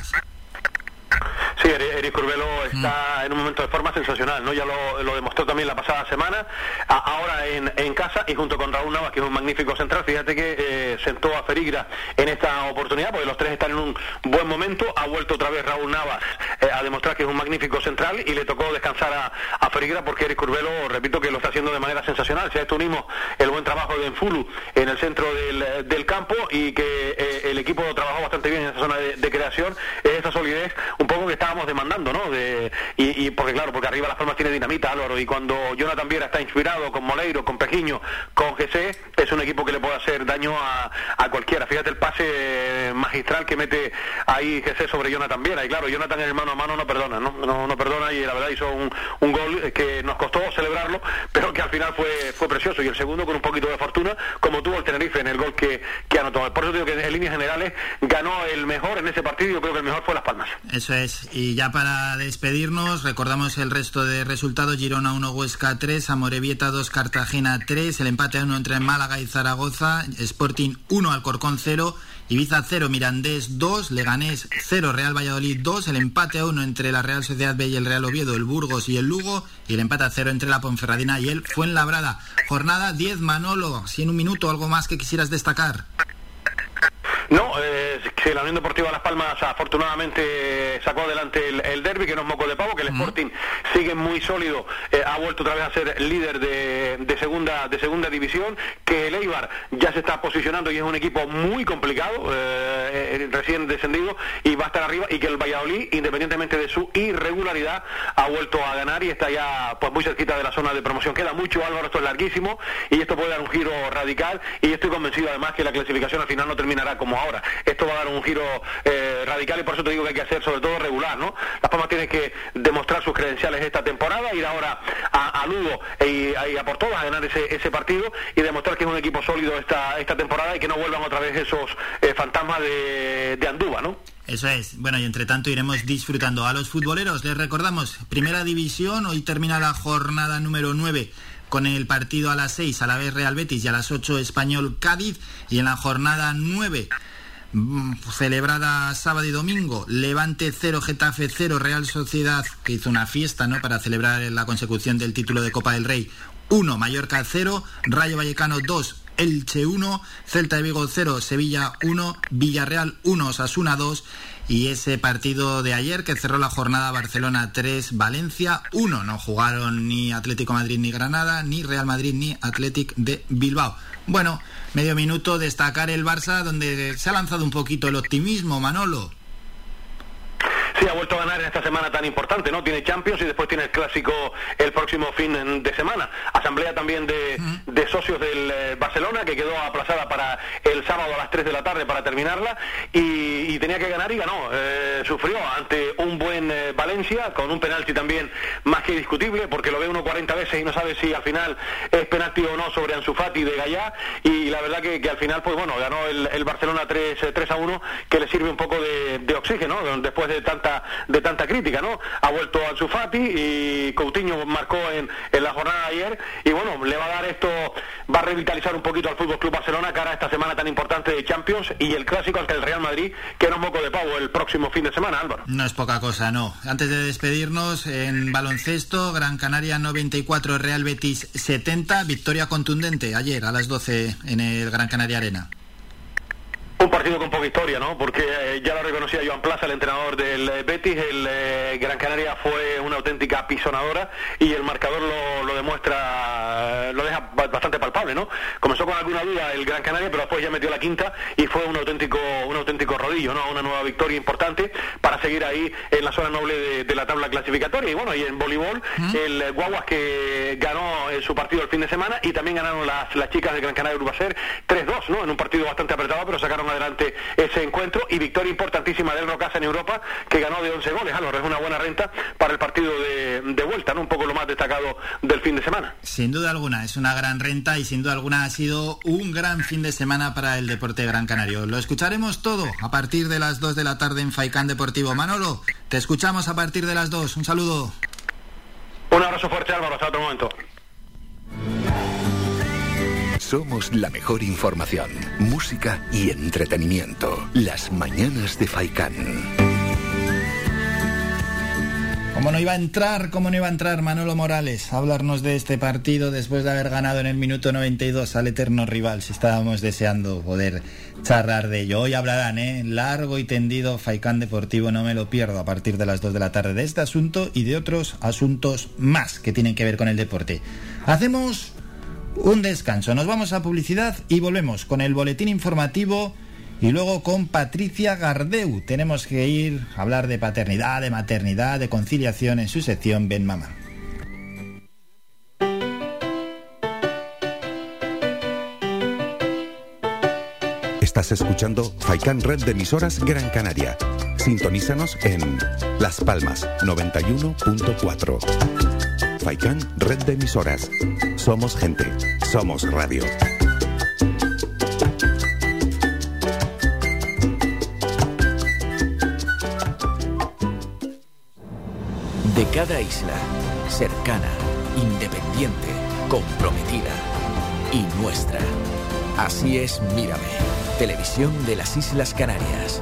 Eric Curbelo está mm. en un momento de forma sensacional, ¿no? Ya lo, demostró también la pasada semana, ahora en, en, casa y junto con Raúl Navas, que es un magnífico central. Fíjate que eh, sentó a Ferigra en esta oportunidad, porque los tres están en un buen momento. Ha vuelto otra vez Raúl Navas eh, a demostrar que es un magnífico central y le tocó descansar a, a Ferigra porque Eric Curbelo, repito, que lo está haciendo de manera sensacional. Si a esto unimos el buen trabajo de Enfulu en el centro del, del campo y que eh, el equipo trabajó bastante bien en esa zona de, de creación, esa solidez un poco que estábamos demandando, ¿no? De, y, porque claro, porque arriba Las Palmas tiene dinamita, Álvaro, y cuando Jonathan Viera está inspirado con Moleiro, con Pejiño, con GC, es un equipo que le puede hacer daño a, a cualquiera. Fíjate el pase magistral que mete ahí GC sobre Jonathan Viera, y claro, Jonathan el mano a mano no perdona, ¿no? No, perdona y la verdad hizo un, un gol que nos costó celebrarlo, pero que al final fue, fue precioso, y el segundo con un poquito de fortuna, como tuvo el Tenerife en el gol que, que anotó. Por eso digo que en líneas generales ganó el mejor en ese partido, yo creo que el mejor fue Las Palmas. Eso es, y ya para despedirnos, recordamos el resto de resultados. Girona 1, Huesca 3, Amorebieta 2, Cartagena 3, el empate 1 entre Málaga y Zaragoza, Sporting 1, Alcorcón 0, Ibiza 0, Mirandés 2, Leganés 0, Real Valladolid 2, el empate a 1 entre la Real Sociedad B y el Real Oviedo, el Burgos y el Lugo, y el empate a 0 entre la Ponferradina y el Fuenlabrada. Jornada 10, Manolo, si en un minuto algo más que quisieras destacar. No, eh, que la Unión Deportiva Las Palmas afortunadamente sacó adelante el, derby, que no es moco de pavo, que el Sporting sigue muy sólido, eh, ha vuelto otra vez a ser líder de, segunda de segunda división, que el Eibar ya se está posicionando y es un equipo muy complicado, eh, eh, recién descendido, y va a estar arriba, y que el Valladolid, independientemente de su irregularidad, ha vuelto a ganar y está ya pues muy cerquita de la zona de promoción. Queda mucho, Álvaro, esto es larguísimo, y esto puede dar un giro radical, y estoy convencido además que la clasificación al final no terminará como ahora. Esto va a dar un giro eh, radical y por eso te digo que hay que hacer sobre todo regular, ¿no? Las Palmas tiene que demostrar sus credenciales esta temporada, ir ahora a, Lugo y, a por todas a ganar ese, ese partido y demostrar que es un equipo sólido esta, esta temporada y que no vuelvan otra vez esos eh, fantasmas de, de Andúba, ¿no? Eso es. Bueno, y entre tanto iremos disfrutando. A los futboleros les recordamos, primera división, hoy termina la jornada número 9 con el partido a las 6 a la vez Real Betis y a las 8 Español Cádiz y en la jornada 9 Mm, celebrada sábado y domingo, Levante 0, Getafe 0, Real Sociedad, que hizo una fiesta ¿no? para celebrar la consecución del título de Copa del Rey, 1, Mallorca 0, Rayo Vallecano 2, Elche 1, Celta de Vigo 0, Sevilla 1, Villarreal 1, Sasuna 2 y ese partido de ayer que cerró la jornada Barcelona 3, Valencia 1. No jugaron ni Atlético Madrid ni Granada, ni Real Madrid ni Atlético de Bilbao. Bueno, medio minuto destacar el Barça donde se ha lanzado un poquito el optimismo, Manolo. Sí, ha vuelto a ganar en esta semana tan importante, ¿no? Tiene Champions y después tiene el clásico el próximo fin de semana. Asamblea también de, socios del eh, Barcelona que quedó aplazada para el sábado a las 3 de la tarde para terminarla y, tenía que ganar y ganó. Eh, sufrió ante un buen eh, Valencia con un penalti también más que discutible porque lo ve uno 40 veces y no sabe si al final es penalti o no sobre Ansu Fati de Gallá y la verdad que, al final pues bueno, ganó el, Barcelona 3, 3 a 1 que le sirve un poco de, de oxígeno después de tanta de tanta crítica, ¿no? Ha vuelto a Fati y Coutinho marcó en, en la jornada ayer y bueno, le va a dar esto, va a revitalizar un poquito al Fútbol Club Barcelona cara a esta semana tan importante de Champions y el clásico ante el Real Madrid, que no es moco de pavo el próximo fin de semana, Álvaro. No es poca cosa, no. Antes de despedirnos, en baloncesto, Gran Canaria 94, Real Betis 70, victoria contundente ayer a las 12 en el Gran Canaria Arena. Un partido con poca historia, ¿no? Porque eh, ya lo reconocía Joan Plaza, el entrenador del eh, Betis, el eh, Gran Canaria fue una auténtica pisonadora y el marcador lo, lo demuestra, lo deja bastante palpable, ¿no? Comenzó con alguna duda el Gran Canaria, pero después ya metió la quinta y fue un auténtico, un auténtico rodillo, ¿no? Una nueva victoria importante para seguir ahí en la zona noble de, la tabla clasificatoria. Y bueno, y en voleibol, el Guaguas que ganó su partido el fin de semana y también ganaron las, las chicas de Gran Canaria Urbacer 3-2, ¿no? En un partido bastante apretado, pero sacaron adelante ese encuentro y victoria importantísima del Rocasa en Europa que ganó de 11 goles. Álvaro, es una buena renta para el partido de, de, vuelta, ¿no? Un poco lo más destacado del fin de semana. Sin duda alguna, es una gran renta y sin duda alguna ha sido un gran fin de semana para el deporte Gran Canario. Lo escucharemos todo a partir de las 2 de la tarde en Faicán Deportivo. Manolo, te escuchamos a partir de las 2. Un saludo. Un abrazo fuerte, Álvaro. Hasta otro momento. Somos la mejor información, música y entretenimiento. Las mañanas de Faikán. ¿Cómo no iba a entrar, cómo no iba a entrar Manolo Morales a hablarnos de este partido después de haber ganado en el minuto 92 al eterno rival? Si estábamos deseando poder charlar de ello. Hoy hablarán, ¿eh? Largo y tendido Faikán Deportivo, no me lo pierdo a partir de las 2 de la tarde de este asunto y de otros asuntos más que tienen que ver con el deporte. Hacemos un descanso. Nos vamos a publicidad y volvemos con el boletín informativo y luego con Patricia Gardeu. Tenemos que ir a hablar de paternidad, de maternidad, de conciliación en su sección Ben Mama. Estás escuchando Faikan Red de emisoras Gran Canaria. Sintonízanos en Las Palmas 91.4. Faikán, red de emisoras. Somos gente, somos radio. De cada isla, cercana, independiente, comprometida y nuestra. Así es Mírame, televisión de las Islas Canarias.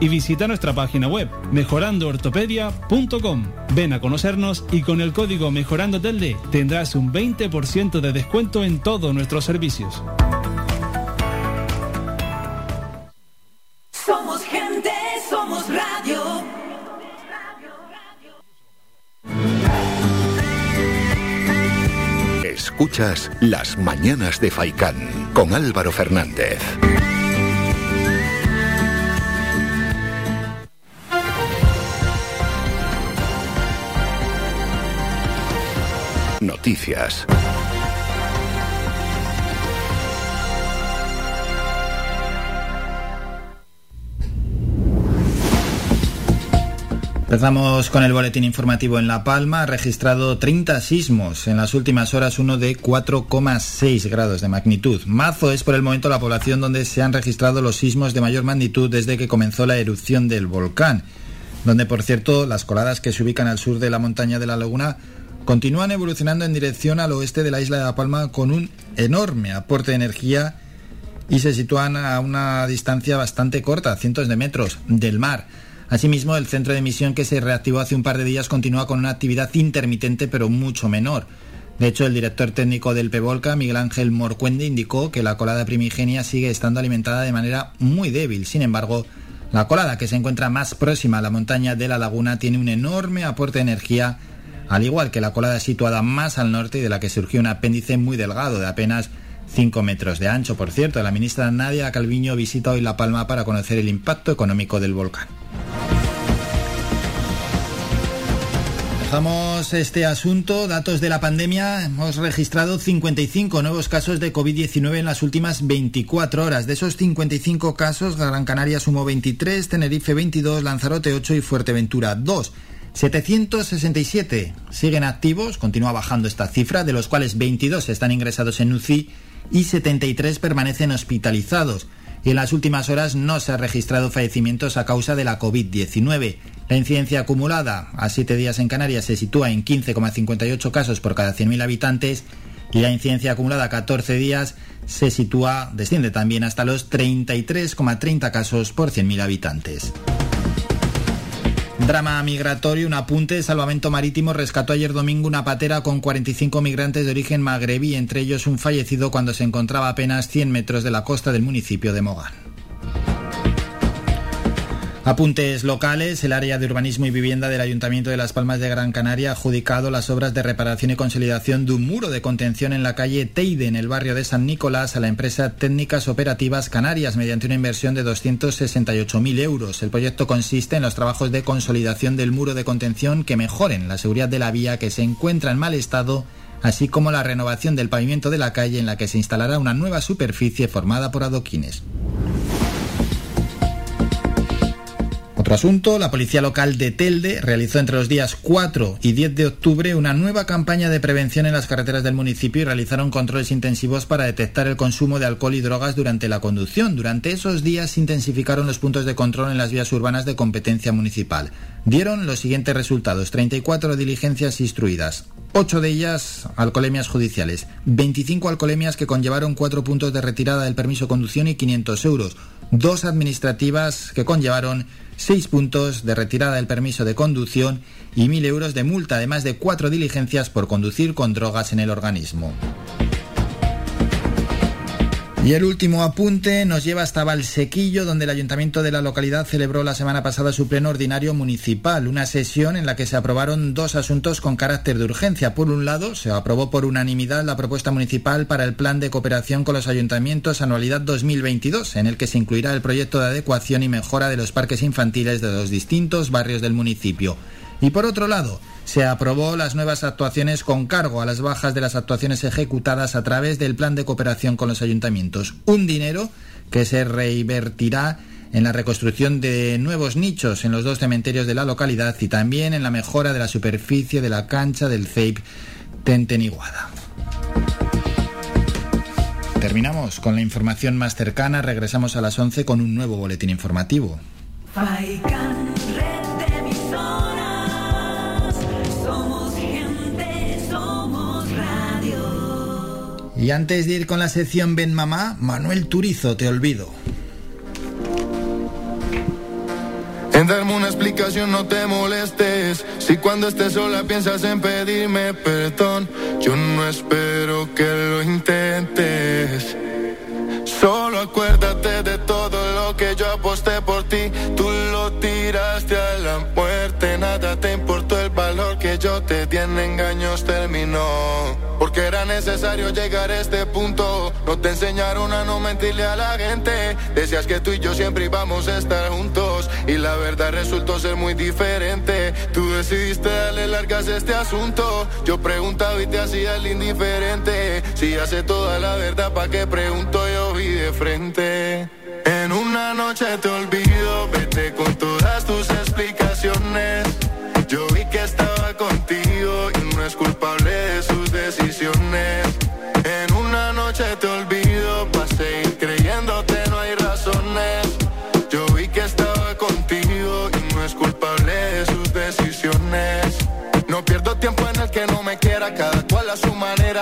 y visita nuestra página web mejorandoortopedia.com. Ven a conocernos y con el código Mejorando Telde tendrás un 20% de descuento en todos nuestros servicios. Somos gente, somos radio. Escuchas Las Mañanas de Faicán con Álvaro Fernández. Noticias. Empezamos con el boletín informativo en La Palma. Ha registrado 30 sismos en las últimas horas, uno de 4,6 grados de magnitud. Mazo es por el momento la población donde se han registrado los sismos de mayor magnitud desde que comenzó la erupción del volcán, donde por cierto las coladas que se ubican al sur de la montaña de la laguna continúan evolucionando en dirección al oeste de la isla de La Palma con un enorme aporte de energía y se sitúan a una distancia bastante corta, cientos de metros, del mar. Asimismo, el centro de emisión que se reactivó hace un par de días continúa con una actividad intermitente pero mucho menor. De hecho, el director técnico del PEVOLCA, Miguel Ángel Morcuende, indicó que la colada primigenia sigue estando alimentada de manera muy débil. Sin embargo, La colada, que se encuentra más próxima a la montaña de la laguna, tiene un enorme aporte de energía, al igual que la colada situada más al norte y de la que surgió un apéndice muy delgado de apenas 5 metros de ancho. Por cierto, la ministra Nadia Calviño visita hoy La Palma para conocer el impacto económico del volcán. Dejamos este asunto. Datos de la pandemia. Hemos registrado 55 nuevos casos de COVID-19 en las últimas 24 horas. De esos 55 casos, Gran Canaria sumó 23, Tenerife 22, Lanzarote 8 y Fuerteventura 2. 767 siguen activos, continúa bajando esta cifra, de los cuales 22 están ingresados en UCI y 73 permanecen hospitalizados. Y en las últimas horas no se ha registrado fallecimientos a causa de la COVID-19. La incidencia acumulada a siete días en Canarias se sitúa en 15,58 casos por cada 100.000 habitantes y la incidencia acumulada a 14 días se sitúa, desciende también hasta los 33,30 casos por 100.000 habitantes. Drama migratorio, un apunte. Salvamento Marítimo rescató ayer domingo una patera con 45 migrantes de origen magrebí, entre ellos un fallecido cuando se encontraba apenas 100 metros de la costa del municipio de Mogán. Apuntes locales. El área de urbanismo y vivienda del Ayuntamiento de Las Palmas de Gran Canaria ha adjudicado las obras de reparación y consolidación de un muro de contención en la calle Teide, en el barrio de San Nicolás, a la empresa Técnicas Operativas Canarias, mediante una inversión de 268.000 euros. El proyecto consiste en los trabajos de consolidación del muro de contención que mejoren la seguridad de la vía que se encuentra en mal estado así como la renovación del pavimento de la calle en la que se instalará una nueva superficie formada por adoquines. Otro asunto, la policía local de Telde realizó entre los días 4 y 10 de octubre una nueva campaña de prevención en las carreteras del municipio y realizaron controles intensivos para detectar el consumo de alcohol y drogas durante la conducción. Durante esos días intensificaron los puntos de control en las vías urbanas de competencia municipal. Dieron los siguientes resultados, 34 diligencias instruidas, 8 de ellas alcoholemias judiciales, 25 alcoholemias que conllevaron 4 puntos de retirada del permiso de conducción y 500 euros, 2 administrativas que conllevaron 6 puntos de retirada del permiso de conducción y 1.000 euros de multa, además de 4 diligencias por conducir con drogas en el organismo. Y el último apunte nos lleva hasta Valsequillo, donde el ayuntamiento de la localidad celebró la semana pasada su pleno ordinario municipal, una sesión en la que se aprobaron dos asuntos con carácter de urgencia. Por un lado, se aprobó por unanimidad la propuesta municipal para el plan de cooperación con los ayuntamientos anualidad 2022, en el que se incluirá el proyecto de adecuación y mejora de los parques infantiles de los distintos barrios del municipio. Y por otro lado, se aprobó las nuevas actuaciones con cargo a las bajas de las actuaciones ejecutadas a través del plan de cooperación con los ayuntamientos. Un dinero que se reinvertirá en la reconstrucción de nuevos nichos en los dos cementerios de la localidad y también en la mejora de la superficie de la cancha del CEIP Tenteniguada. Terminamos con la información más cercana, regresamos a las 11 con un nuevo boletín informativo. Y antes de ir con la sección Ven Mamá, Manuel Turizo, te olvido. En darme una explicación no te molestes. Si cuando estés sola piensas en pedirme perdón, yo no espero que lo intentes. Solo acuérdate de todo lo que yo aposté por ti. Tú lo tiraste a la muerte, nada te importó el valor que yo te di en engaños terminó. Porque era necesario llegar a este punto. No te enseñaron a no mentirle a la gente. Decías que tú y yo siempre íbamos a estar juntos. Y la verdad resultó ser muy diferente. Tú decidiste darle largas a este asunto. Yo preguntaba y te hacía el indiferente. Si hace toda la verdad, ¿pa' qué pregunto? Yo vi de frente. En una noche te olvido, vete con todas tus explicaciones.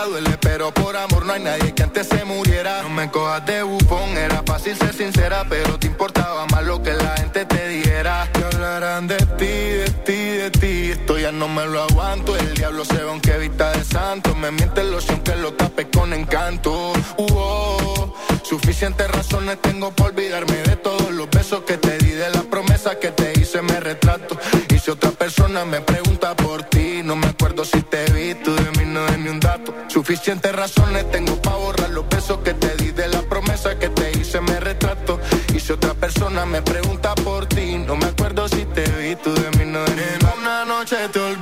Duele, pero por amor no hay nadie que antes se muriera. No me cojas de bufón, era fácil ser sincera, pero te importaba más lo que la gente te dijera. Que hablarán de ti, de ti, de ti, esto ya no me lo aguanto. El diablo se ve aunque vista de santo, me miente el loción que lo tape con encanto. Oh, Suficientes razones tengo para olvidarme de todos los besos que te di, de la promesa que te hice, me retrato. Y si otra persona me pregunta por ti, no me acuerdo si te vi, tú no es ni un dato. Suficientes razones tengo para borrar los besos que te di, de la promesa que te hice, me retrato. Y si otra persona me pregunta por ti, no me acuerdo si te vi, tú de mí no es ni un dato. En una noche te olvido,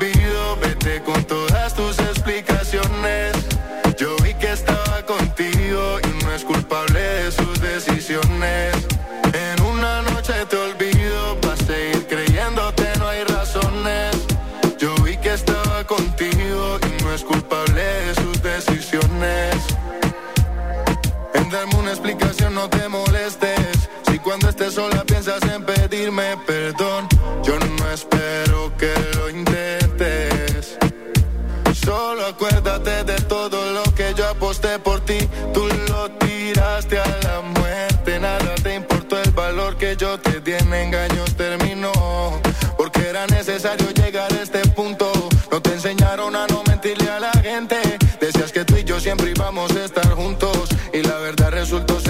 a estar juntos. Y la verdad resultó ser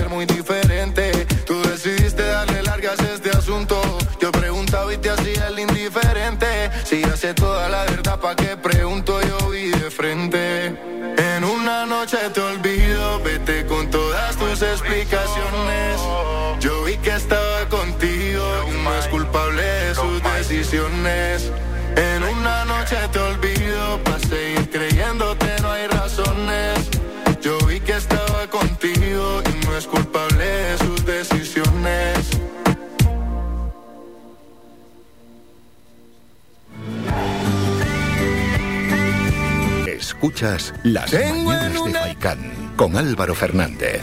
Escuchas Las Mañanas de Faikán con Álvaro Fernández.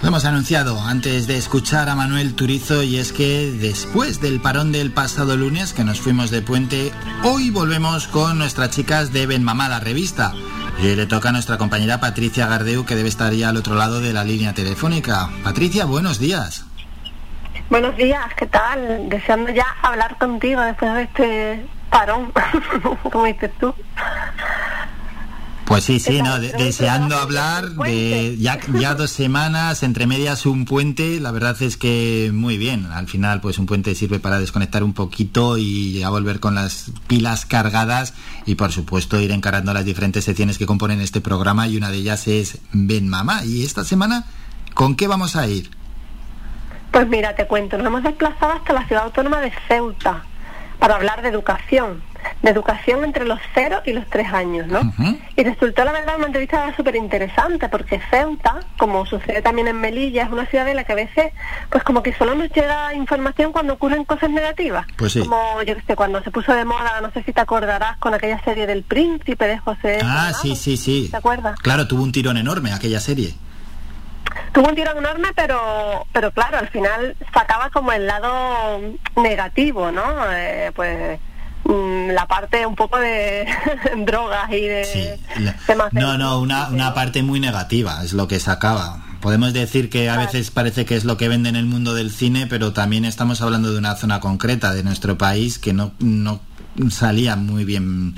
Lo hemos anunciado antes de escuchar a Manuel Turizo y es que después del parón del pasado lunes que nos fuimos de puente, hoy volvemos con nuestras chicas de Ben Mamá, la revista. Y le toca a nuestra compañera Patricia Gardeu que debe estar ya al otro lado de la línea telefónica. Patricia, buenos días. Buenos días, ¿qué tal? Deseando ya hablar contigo después de este parón, como dices tú. Pues sí, sí, no, de- deseando hablar de ya, ya dos semanas, entre medias un puente, la verdad es que muy bien. Al final, pues un puente sirve para desconectar un poquito y ya volver con las pilas cargadas y por supuesto ir encarando las diferentes secciones que componen este programa y una de ellas es Ven Mamá. Y esta semana, ¿con qué vamos a ir? Pues mira, te cuento, nos hemos desplazado hasta la ciudad autónoma de Ceuta para hablar de educación, de educación entre los 0 y los 3 años, ¿no? Y resultó la verdad una entrevista súper interesante porque Ceuta, como sucede también en Melilla, es una ciudad en la que a veces, pues como que solo nos llega información cuando ocurren cosas negativas. Pues sí. Como, yo que sé, cuando se puso de moda, no sé si te acordarás, con aquella serie del príncipe de José. Ah, sí, sí, sí. ¿Te acuerdas? Claro, tuvo un tirón enorme aquella serie. Tuvo un tirón enorme, pero, pero claro, al final sacaba como el lado negativo, ¿no? Eh, pues mm, la parte un poco de drogas y de temas de- No, no, una, una parte muy negativa es lo que sacaba. Podemos decir que a veces parece que es lo que vende en el mundo del cine, pero también estamos hablando de una zona concreta de nuestro país que no, no salía muy bien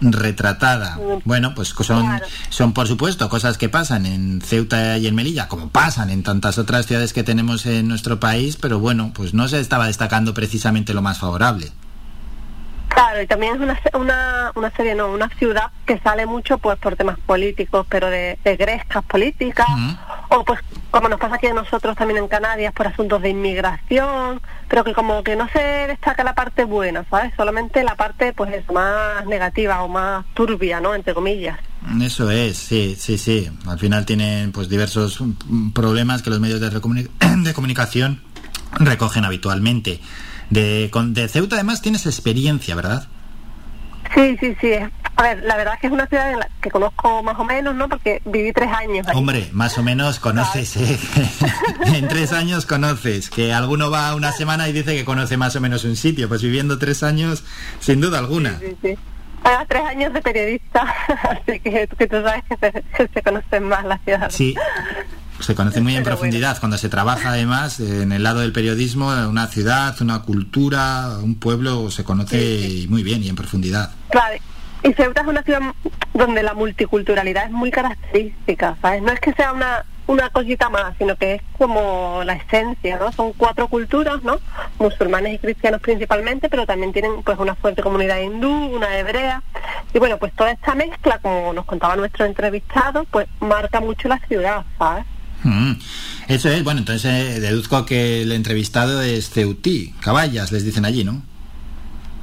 retratada. Bueno, pues son, son por supuesto cosas que pasan en Ceuta y en Melilla, como pasan en tantas otras ciudades que tenemos en nuestro país, pero bueno, pues no se estaba destacando precisamente lo más favorable. Claro, y también es una, una, una serie, no, una ciudad que sale mucho pues por temas políticos, pero de, de grescas políticas, o pues como nos pasa aquí a nosotros también en Canarias por asuntos de inmigración, pero que como que no se destaca la parte buena, ¿sabes? Solamente la parte pues eso, más negativa o más turbia, ¿no? Entre comillas. Eso es, sí, sí, sí. Al final tienen pues diversos mm, problemas que los medios de, comunicación recogen habitualmente. De, con, de Ceuta además tienes experiencia, ¿verdad? Sí, sí, sí. A ver, la verdad es que es una ciudad en la que conozco más o menos, ¿no? Porque viví tres años. Hombre, más o menos conoces, ¿eh? en tres años conoces. Que alguno va una semana y dice que conoce más o menos un sitio. Pues viviendo tres años, sin duda alguna. Sí, sí. Además, tres años de periodista, así que, que tú sabes que se, se conocen más las ciudades. Sí, se conoce muy en profundidad cuando se trabaja además en el lado del periodismo, una ciudad, una cultura, un pueblo se conoce muy bien y en profundidad. Claro, y Ceuta es una ciudad donde la multiculturalidad es muy característica, ¿sabes? No es que sea una, una cosita más, sino que es como la esencia, ¿no? Son cuatro culturas, ¿no? Musulmanes y cristianos principalmente, pero también tienen pues una fuerte comunidad hindú, una hebrea. Y bueno, pues toda esta mezcla, como nos contaba nuestro entrevistado, pues marca mucho la ciudad, ¿sabes? Mm, eso es, bueno, entonces eh, deduzco que el entrevistado es Ceutí, caballas, les dicen allí, ¿no?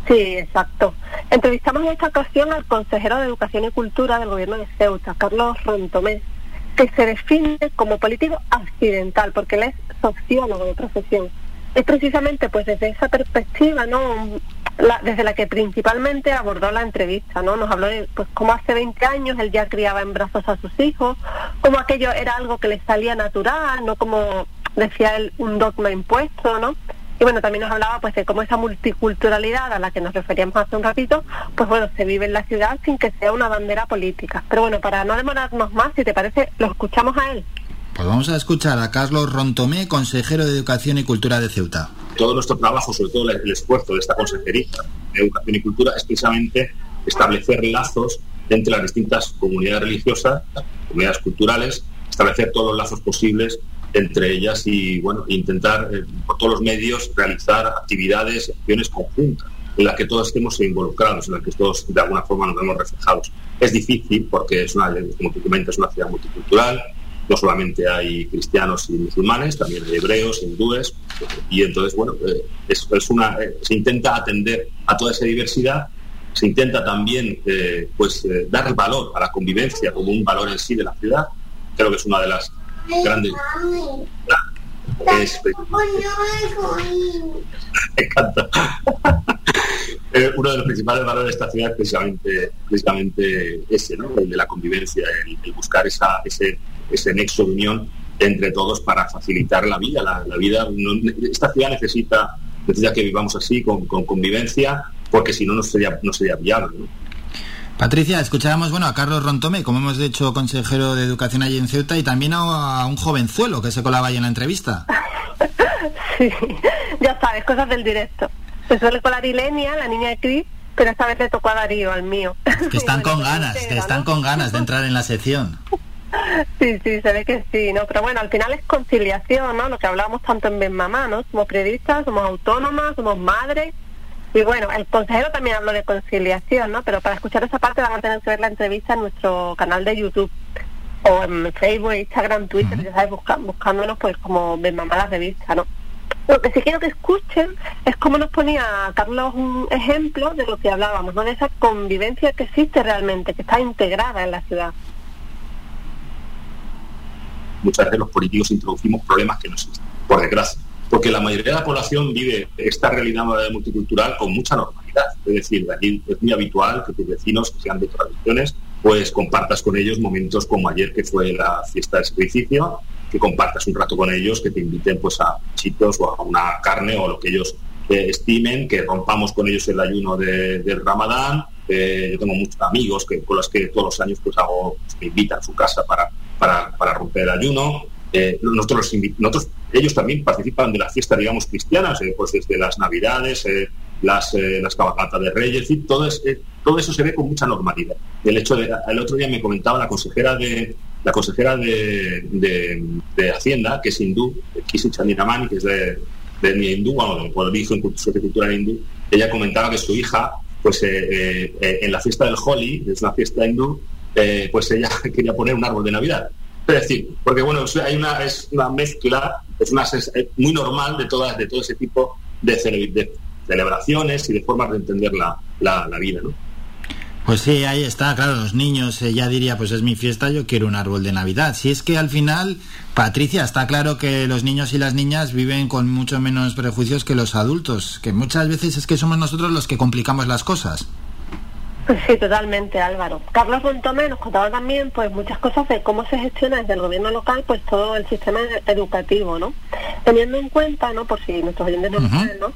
Sí, exacto. Entrevistamos en esta ocasión al consejero de Educación y Cultura del gobierno de Ceuta, Carlos Rontomé, que se define como político accidental, porque él es sociólogo de profesión. Es precisamente pues desde esa perspectiva, ¿no? Desde la que principalmente abordó la entrevista, ¿no? Nos habló de pues cómo hace 20 años él ya criaba en brazos a sus hijos, cómo aquello era algo que le salía natural, no como decía él un dogma impuesto, ¿no? Y bueno, también nos hablaba pues de cómo esa multiculturalidad a la que nos referíamos hace un ratito, pues bueno, se vive en la ciudad sin que sea una bandera política. Pero bueno, para no demorarnos más, si te parece, lo escuchamos a él. Pues vamos a escuchar a Carlos Rontomé, consejero de Educación y Cultura de Ceuta. Todo nuestro trabajo, sobre todo el esfuerzo de esta consejería de Educación y Cultura, es precisamente establecer lazos entre las distintas comunidades religiosas, comunidades culturales, establecer todos los lazos posibles entre ellas y bueno intentar eh, por todos los medios realizar actividades, acciones conjuntas en las que todos estemos involucrados, en las que todos de alguna forma nos vemos reflejados. Es difícil porque es una, como tú comentas, es una ciudad multicultural, no solamente hay cristianos y musulmanes, también hay hebreos, hindúes, y entonces, bueno, eh, es, una, eh, se intenta atender a toda esa diversidad, se intenta también pues dar valor a la convivencia como un valor en sí de la ciudad, creo que es una de las grande. Es, me encanta. Eh, uno de los principales valores de esta ciudad es precisamente, precisamente ese, ¿no? el de la convivencia, el, buscar esa, ese, ese nexo de unión entre todos para facilitar la vida. La, vida esta ciudad necesita, necesita que vivamos así, con, con convivencia, porque si no, no sería, no sería viable. ¿no? Patricia, escuchábamos bueno, a Carlos Rontome, como hemos dicho, consejero de Educación allí en Ceuta, y también a, un jovenzuelo que se colaba ahí en la entrevista. sí, ya sabes, cosas del directo. Se suele colar Ilenia, la niña de Cris, pero esta vez le tocó a Darío, al mío. Que están con ganas, que están con ganas de entrar en la sección. Sí, sí, se ve que sí, ¿no? Pero bueno, al final es conciliación, ¿no? Lo que hablábamos tanto en Ben Mamá, ¿no? Somos periodistas, somos autónomas, somos madres y bueno, el consejero también habló de conciliación, ¿no? Pero para escuchar esa parte van a tener que ver la entrevista en nuestro canal de YouTube o en Facebook, Instagram, Twitter, ya sabes, buscándonos pues como ven mamadas de vista, ¿no? Lo que sí quiero que escuchen es cómo nos ponía Carlos un ejemplo de lo que hablábamos, ¿no? De esa convivencia que existe realmente, que está integrada en la ciudad. Muchas veces los políticos introducimos problemas que no existen, por desgracia porque la mayoría de la población vive esta realidad multicultural con mucha normalidad. Es decir, aquí es muy habitual que tus vecinos, que sean de tradiciones, pues compartas con ellos momentos como ayer que fue la fiesta de sacrificio, que compartas un rato con ellos, que te inviten pues a chitos o a una carne o lo que ellos eh, estimen, que rompamos con ellos el ayuno del Ramadán. Eh, yo tengo muchos amigos que, con los que todos los años pues hago, pues, me invitan a su casa para, para, para romper el ayuno. Eh, nosotros, nosotros, ellos también participan de la fiesta, digamos, cristianas, eh, pues desde las Navidades, eh, las, las cabalgatas de Reyes, todo, es, todo eso se ve con mucha normalidad. El hecho de, el otro día me comentaba la consejera de la consejera de, de, Hacienda, que es hindú, Kisi Chandiramani, que es de, de hindú, bueno, por origen cultura hindú, ella comentaba que su hija, pues en la fiesta del Holi, es una fiesta hindú, pues ella quería poner un árbol de Navidad es decir, porque bueno, hay una, es una mezcla, es, una, muy normal de, todas, de todo ese tipo de, celebraciones y de formas de entender la, la, vida, ¿no? Pues sí, ahí está, claro, los niños eh, ya diría, pues es mi fiesta, yo quiero un árbol de Navidad. Si es que al final, Patricia, está claro que los niños y las niñas viven con mucho menos prejuicios que los adultos, que muchas veces es que somos nosotros los que complicamos las cosas. Pues sí, totalmente, Álvaro. Carlos Montomé nos contaba también pues muchas cosas de cómo se gestiona desde el gobierno local pues todo el sistema educativo, ¿no? Teniendo en cuenta, ¿no? Por si nuestros oyentes no saben, ¿no?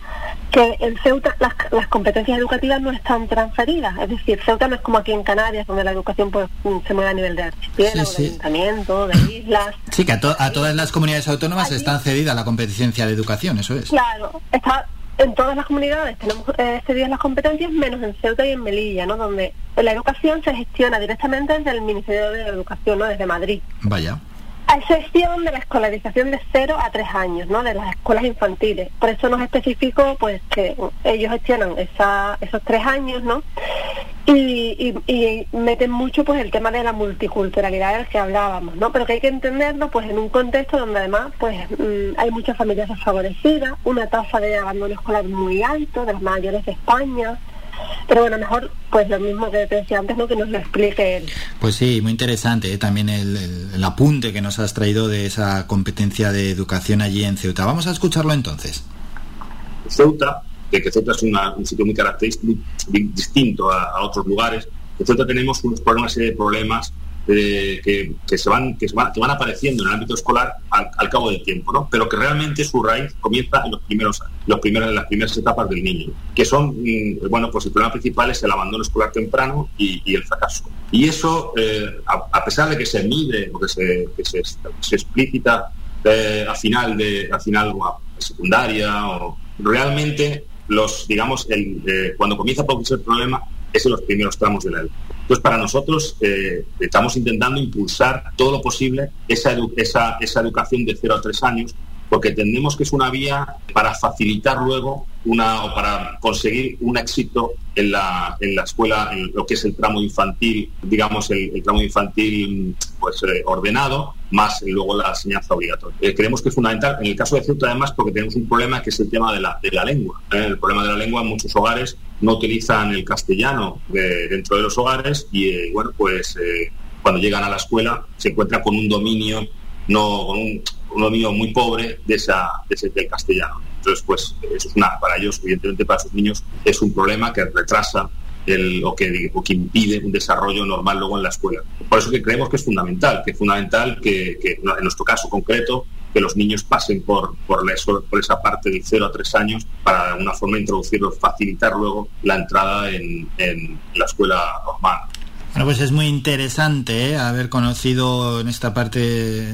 Que en Ceuta las, competencias educativas no están transferidas. Es decir, Ceuta no es como aquí en Canarias, donde la educación pues se mueve a nivel de archipiélago, de ayuntamiento, de islas. Sí, que a, todas las comunidades autónomas están cedida la competencia de educación, eso es. Claro, está en todas las comunidades tenemos eh, cedidas las competencias, menos en Ceuta y en Melilla, ¿no? Donde la educación se gestiona directamente desde el Ministerio de Educación, ¿no? Desde Madrid. Vaya. Excepción de la escolarización de 0 a 3 años, ¿no? De las escuelas infantiles. Por eso nos especificó, pues, que ellos gestionan esa, esos tres años, ¿no? Y, y, y, meten mucho, pues, el tema de la multiculturalidad del que hablábamos, ¿no? Pero que hay que entenderlo, pues, en un contexto donde además, pues, mmm, hay muchas familias desfavorecidas, una tasa de abandono escolar muy alto, de las mayores de España, pero bueno, mejor pues lo mismo que te decía antes, ¿no? que nos lo explique él. Pues sí, muy interesante ¿eh? también el, el, el, apunte que nos has traído de esa competencia de educación allí en Ceuta. Vamos a escucharlo entonces. Ceuta, que, que Ceuta es una, un sitio muy característico, muy, distinto a, a, otros lugares. En Ceuta tenemos unos, una serie de problemas eh, que, que, se van, que, se van, que van apareciendo en el ámbito escolar al, al, cabo del tiempo, ¿no? pero que realmente su raíz comienza en los primeros los primeros, en las primeras etapas del niño, que son, mm, bueno, pues el problema principal es el abandono escolar temprano y, y el fracaso. Y eso, eh, a, a, pesar de que se mide o que se, que se, se explícita eh, a final de a final o a secundaria, o realmente los, digamos, el, eh, cuando comienza a producirse el problema es en los primeros tramos de la. Entonces, para nosotros eh, estamos intentando impulsar todo lo posible esa, esa, esa educación de 0 a 3 años, porque entendemos que es una vía para facilitar luego una o para conseguir un éxito en la, en la escuela, en lo que es el tramo infantil, digamos el, tramo infantil pues eh, ordenado, más luego la enseñanza obligatoria. Eh, creemos que es fundamental, en el caso de Ceuta además, porque tenemos un problema que es el tema de la, de la lengua. ¿eh? El problema de la lengua en muchos hogares no utilizan el castellano de, dentro de los hogares y bueno, pues cuando llegan a la escuela se encuentran con un dominio, no un dominio muy pobre de esa, de ese, del castellano. Entonces, pues eso es una, para ellos, evidentemente para sus niños, es un problema que retrasa el, o, que, o, que, impide un desarrollo normal luego en la escuela. Por eso que creemos que es fundamental, que es fundamental que, que en nuestro caso concreto, que los niños pasen por, por, la, por, esa parte de 0 a 3 años para de alguna forma introducirlos, facilitar luego la entrada en, en la escuela normal. Bueno, pues es muy interesante ¿eh? haber conocido en esta parte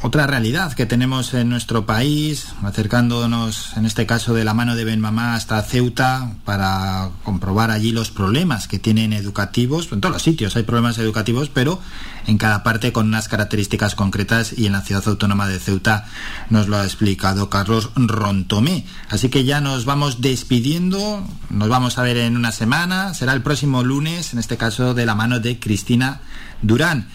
otra realidad que tenemos en nuestro país, acercándonos en este caso de la mano de Ben Mamá hasta Ceuta para comprobar allí los problemas que tienen educativos. En todos los sitios hay problemas educativos, pero en cada parte con unas características concretas y en la ciudad autónoma de Ceuta nos lo ha explicado Carlos Rontomé. Así que ya nos vamos despidiendo, nos vamos a ver en una semana, será el próximo lunes, en este caso de la mano de Cristina Durán.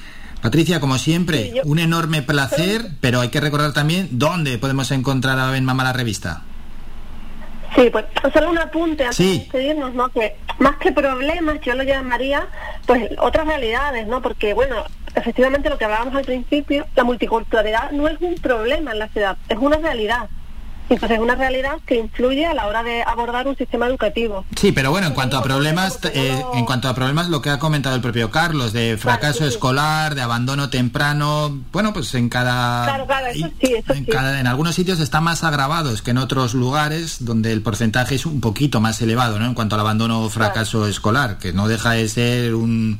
Patricia, como siempre, sí, yo... un enorme placer, pero hay que recordar también dónde podemos encontrar a Ben Mamá la revista. Sí, pues solo un apunte antes sí. de ¿no? Que más que problemas, yo lo llamaría, pues otras realidades, ¿no? Porque, bueno, efectivamente lo que hablábamos al principio, la multiculturalidad no es un problema en la ciudad, es una realidad. Entonces es una realidad que influye a la hora de abordar un sistema educativo. Sí, pero bueno, en cuanto a problemas, eh, en cuanto a problemas, lo que ha comentado el propio Carlos, de fracaso claro, sí, escolar, de abandono temprano, bueno, pues en cada, claro, claro, eso sí, eso en, sí. cada, en algunos sitios están más agravados que en otros lugares donde el porcentaje es un poquito más elevado, ¿no? En cuanto al abandono o fracaso escolar, que no deja de ser un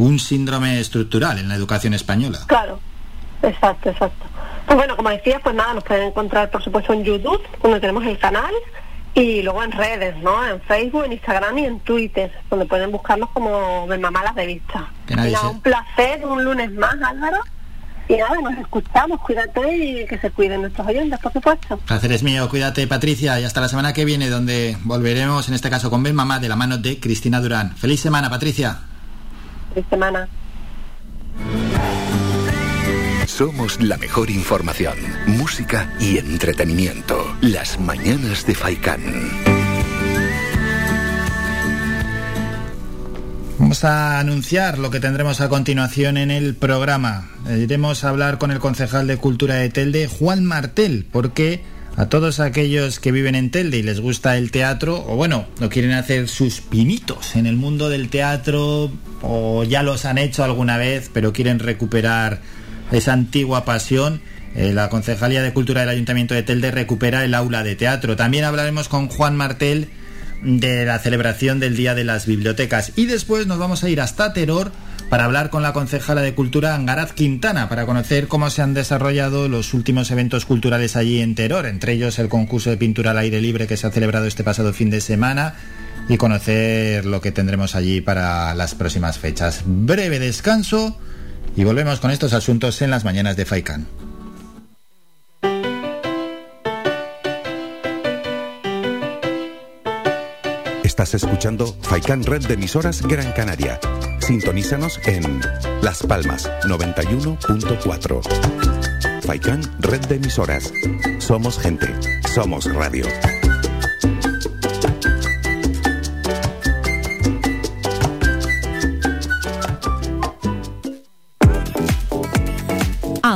un síndrome estructural en la educación española. Claro, exacto, exacto. Pues bueno, como decías, pues nada, nos pueden encontrar por supuesto en YouTube, donde tenemos el canal, y luego en redes, ¿no? En Facebook, en Instagram y en Twitter, donde pueden buscarnos como de Revista. Y nada, un placer, un lunes más, Álvaro. Y nada, nos escuchamos, cuídate y que se cuiden nuestros oyentes, por supuesto. Placer es mío, cuídate Patricia y hasta la semana que viene, donde volveremos, en este caso con Ben Mamá, de la mano de Cristina Durán. Feliz semana, Patricia. Feliz semana. Somos la mejor información, música y entretenimiento. Las mañanas de Faikán. Vamos a anunciar lo que tendremos a continuación en el programa. Iremos a hablar con el concejal de Cultura de Telde, Juan Martel, porque a todos aquellos que viven en Telde y les gusta el teatro, o bueno, no quieren hacer sus pinitos en el mundo del teatro, o ya los han hecho alguna vez, pero quieren recuperar esa antigua pasión. Eh, la Concejalía de Cultura del Ayuntamiento de Telde recupera el aula de teatro. También hablaremos con Juan Martel de la celebración del Día de las Bibliotecas. Y después nos vamos a ir hasta Teror para hablar con la concejala de Cultura Angaraz Quintana, para conocer cómo se han desarrollado los últimos eventos culturales allí en Teror, entre ellos el concurso de pintura al aire libre que se ha celebrado este pasado fin de semana y conocer lo que tendremos allí para las próximas fechas. Breve descanso y volvemos con estos asuntos en las mañanas de Faikan. Estás escuchando Faikan Red de emisoras Gran Canaria. Sintonízanos en Las Palmas 91.4. Faikan Red de emisoras. Somos gente. Somos radio.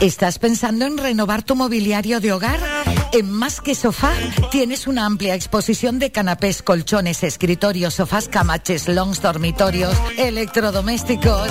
¿Estás pensando en renovar tu mobiliario de hogar? En Más que Sofá tienes una amplia exposición de canapés, colchones, escritorios, sofás, camaches, longs, dormitorios, electrodomésticos.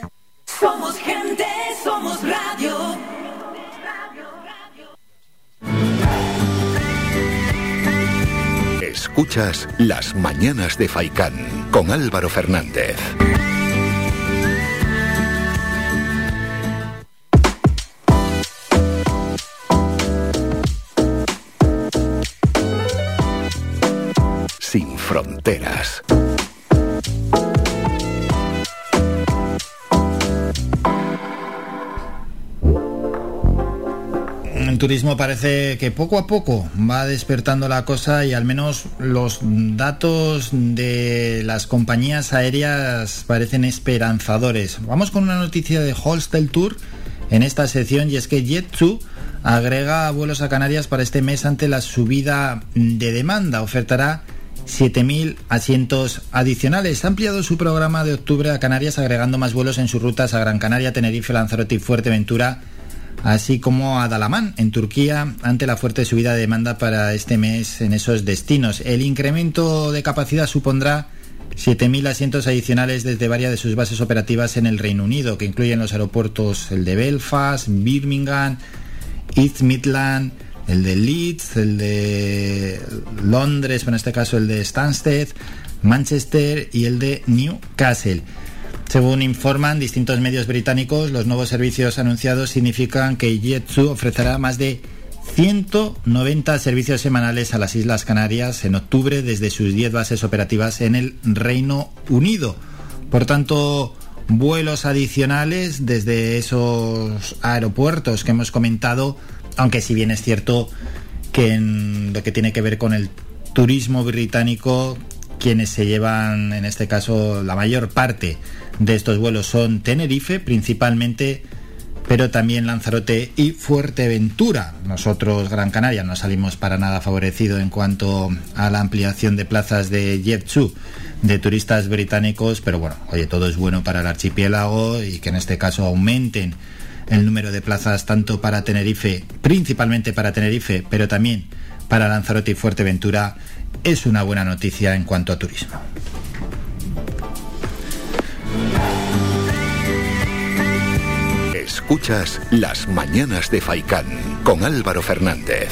Somos gente, somos radio. Escuchas Las Mañanas de Faicán con Álvaro Fernández. Sin fronteras. En turismo parece que poco a poco va despertando la cosa y al menos los datos de las compañías aéreas parecen esperanzadores. Vamos con una noticia de Holstel Tour en esta sección y es que Jet2 agrega vuelos a Canarias para este mes ante la subida de demanda. Ofertará 7.000 asientos adicionales. Ha ampliado su programa de octubre a Canarias agregando más vuelos en sus rutas a Gran Canaria, Tenerife, Lanzarote y Fuerteventura así como a Dalamán, en Turquía, ante la fuerte subida de demanda para este mes en esos destinos. El incremento de capacidad supondrá 7.000 asientos adicionales desde varias de sus bases operativas en el Reino Unido, que incluyen los aeropuertos el de Belfast, Birmingham, East Midland, el de Leeds, el de Londres, en este caso el de Stansted, Manchester y el de Newcastle. Según informan distintos medios británicos, los nuevos servicios anunciados significan que Jet2 ofrecerá más de 190 servicios semanales a las Islas Canarias en octubre desde sus 10 bases operativas en el Reino Unido. Por tanto, vuelos adicionales desde esos aeropuertos que hemos comentado, aunque si bien es cierto que en lo que tiene que ver con el turismo británico, quienes se llevan en este caso la mayor parte de estos vuelos son Tenerife, principalmente pero también Lanzarote y Fuerteventura. Nosotros, Gran Canaria, no salimos para nada favorecido en cuanto a la ampliación de plazas de Jetsu de turistas británicos, pero bueno, oye, todo es bueno para el archipiélago y que en este caso aumenten el número de plazas tanto para Tenerife, principalmente para Tenerife, pero también para Lanzarote y Fuerteventura, es una buena noticia en cuanto a turismo. Escuchas Las Mañanas de Faicán con Álvaro Fernández.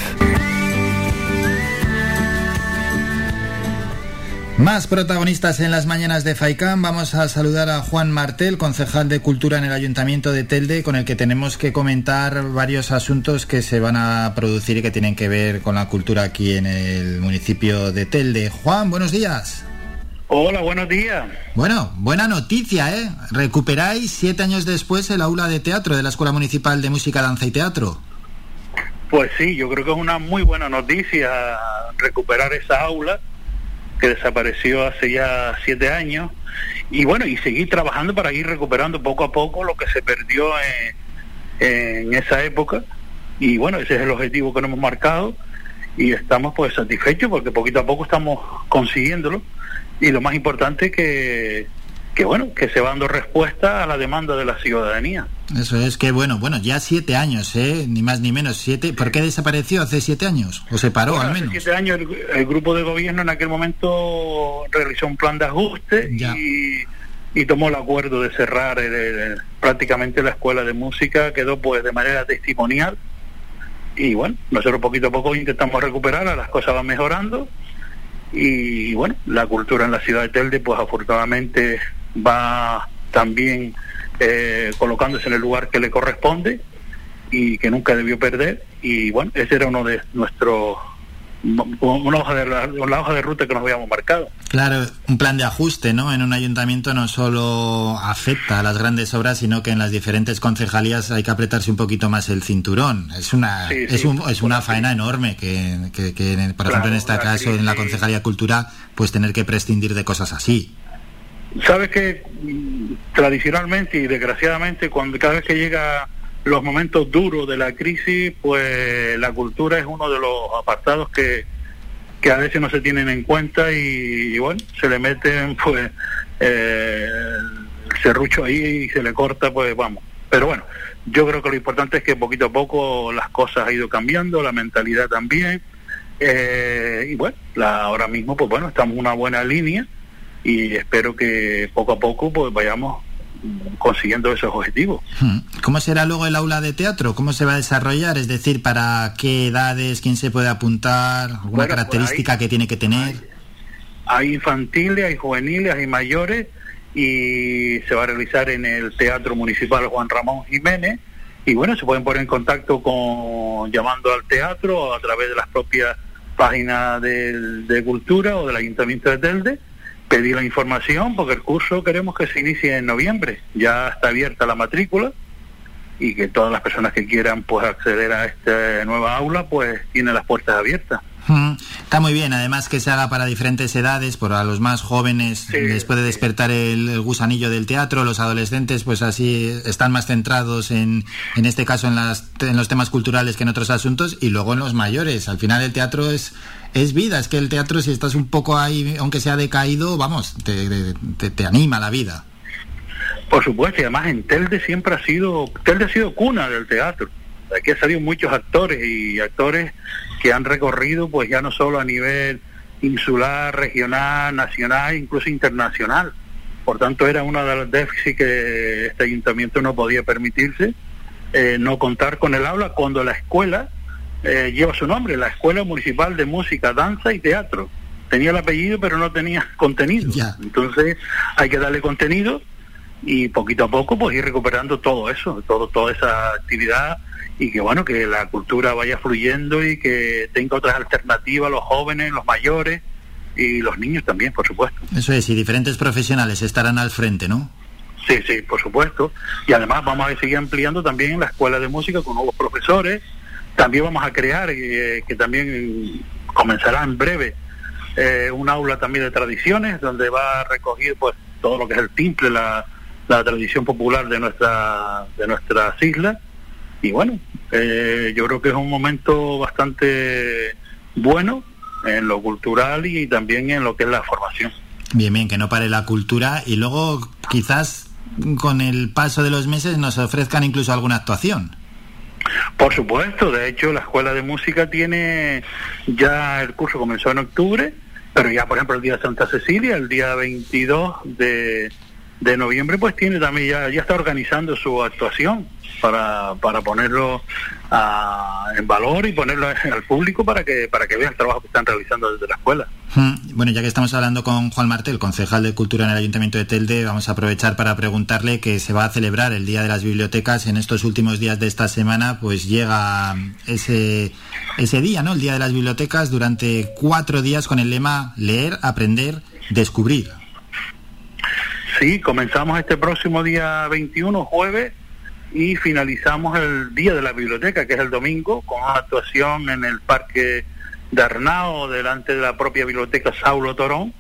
Más protagonistas en las mañanas de FAICAM. Vamos a saludar a Juan Martel, concejal de Cultura en el Ayuntamiento de Telde, con el que tenemos que comentar varios asuntos que se van a producir y que tienen que ver con la cultura aquí en el municipio de Telde. Juan, buenos días. Hola, buenos días. Bueno, buena noticia, ¿eh? Recuperáis siete años después el aula de teatro de la Escuela Municipal de Música, Danza y Teatro. Pues sí, yo creo que es una muy buena noticia recuperar esa aula que desapareció hace ya siete años, y bueno, y seguir trabajando para ir recuperando poco a poco lo que se perdió en, en esa época, y bueno, ese es el objetivo que nos hemos marcado, y estamos pues satisfechos porque poquito a poco estamos consiguiéndolo, y lo más importante que que bueno, que se va dando respuesta a la demanda de la ciudadanía. Eso es que bueno, bueno, ya siete años, ¿eh? ni más ni menos, siete. ¿Por qué desapareció hace siete años? ¿O se paró al menos? Hace siete años el, grupo de gobierno en aquel momento realizó un plan de ajuste y, tomó el acuerdo de cerrar prácticamente la escuela de música, quedó pues de manera testimonial. Y bueno, nosotros poquito a poco intentamos recuperar, las cosas van mejorando. Y bueno, la cultura en la ciudad de Telde, pues afortunadamente va también eh, colocándose en el lugar que le corresponde y que nunca debió perder. Y bueno, ese era uno de nuestros una hoja de la, hoja de ruta que nos habíamos marcado. Claro, un plan de ajuste, ¿no? En un ayuntamiento no solo afecta a las grandes obras, sino que en las diferentes concejalías hay que apretarse un poquito más el cinturón. Es una es, un, es una faena enorme que, que, por ejemplo, en este caso, en la concejalía cultura, pues tener que prescindir de cosas así. Sabes que tradicionalmente y desgraciadamente cuando cada vez que llega los momentos duros de la crisis, pues la cultura es uno de los apartados que, que a veces no se tienen en cuenta y, bueno, se le meten pues eh, el serrucho ahí y se le corta, pues vamos. Pero bueno, yo creo que lo importante es que poquito a poco las cosas han ido cambiando, la mentalidad también. Eh, y bueno, la, ahora mismo pues bueno, estamos en una buena línea y espero que poco a poco pues vayamos consiguiendo esos objetivos. Hmm. ¿Cómo será luego el aula de teatro? ¿Cómo se va a desarrollar? Es decir, ¿para qué edades? ¿Quién se puede apuntar? ¿Alguna pues característica que tiene que tener? Hay, infantiles, hay juveniles, hay mayores y se va a realizar en el Teatro Municipal Juan Ramón Jiménez y bueno, se pueden poner en contacto con llamando al teatro a través de las propias páginas de, de cultura o del Ayuntamiento de Telde pedir la información porque el curso queremos que se inicie en noviembre. Ya está abierta la matrícula y que todas las personas que quieran pues acceder a esta nueva aula pues tienen las puertas abiertas. Está muy bien, además que se haga para diferentes edades, por a los más jóvenes les puede despertar el, gusanillo del teatro, los adolescentes pues así están más centrados en, en este caso en, las, en los temas culturales que en otros asuntos y luego en los mayores. Al final el teatro es es vida, es que el teatro si estás un poco ahí, aunque sea decaído, vamos, te, te, anima la vida. Por supuesto, y además en Telde siempre ha sido, Telde ha sido cuna del teatro. Aquí han salido muchos actores y actores que han recorrido pues ya no solo a nivel insular, regional, nacional, incluso internacional. Por tanto, era uno de los déficits que este ayuntamiento no podía permitirse, eh, no contar con el aula cuando la escuela eh, lleva su nombre, la Escuela Municipal de Música, Danza y Teatro. Tenía el apellido, pero no tenía contenido. Entonces hay que darle contenido y poquito a poco pues ir recuperando todo eso, todo, toda esa actividad y que bueno, que la cultura vaya fluyendo y que tenga otras alternativas los jóvenes, los mayores y los niños también, por supuesto. Eso es, y diferentes profesionales estarán al frente, ¿no? Sí, sí, por supuesto. Y además vamos a seguir ampliando también la escuela de música con nuevos profesores, también vamos a crear, eh, que también comenzará en breve, eh, un aula también de tradiciones, donde va a recoger pues todo lo que es el timple, la, la tradición popular de nuestra de nuestras islas. Y bueno eh, yo creo que es un momento bastante bueno en lo cultural y también en lo que es la formación. Bien bien que no pare la cultura y luego quizás con el paso de los meses nos ofrezcan incluso alguna actuación por supuesto, de hecho la escuela de música tiene ya el curso comenzó en octubre, pero ya por ejemplo el día de Santa Cecilia, el día 22 de, de noviembre, pues tiene también ya, ya está organizando su actuación para, para ponerlo en valor y ponerlo al público para que para que vean el trabajo que están realizando desde la escuela. Hmm. Bueno, ya que estamos hablando con Juan Martel, concejal de Cultura en el Ayuntamiento de Telde, vamos a aprovechar para preguntarle que se va a celebrar el Día de las Bibliotecas en estos últimos días de esta semana, pues llega ese, ese día, ¿no? El Día de las Bibliotecas durante cuatro días con el lema Leer, Aprender, Descubrir. Sí, comenzamos este próximo día 21, jueves, y finalizamos el día de la biblioteca, que es el domingo, con una actuación en el Parque de Arnao, delante de la propia biblioteca Saulo Torón,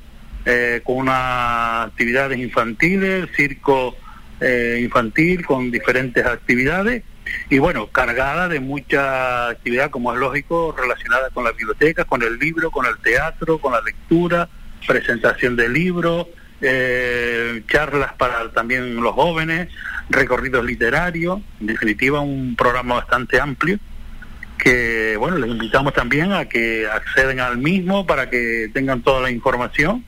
eh, con unas actividades infantiles, circo eh, infantil con diferentes actividades y bueno, cargada de mucha actividad, como es lógico, relacionada con la biblioteca, con el libro, con el teatro, con la lectura, presentación de libros, eh, charlas para también los jóvenes, recorridos literarios, en definitiva un programa bastante amplio que bueno, les invitamos también a que acceden al mismo para que tengan toda la información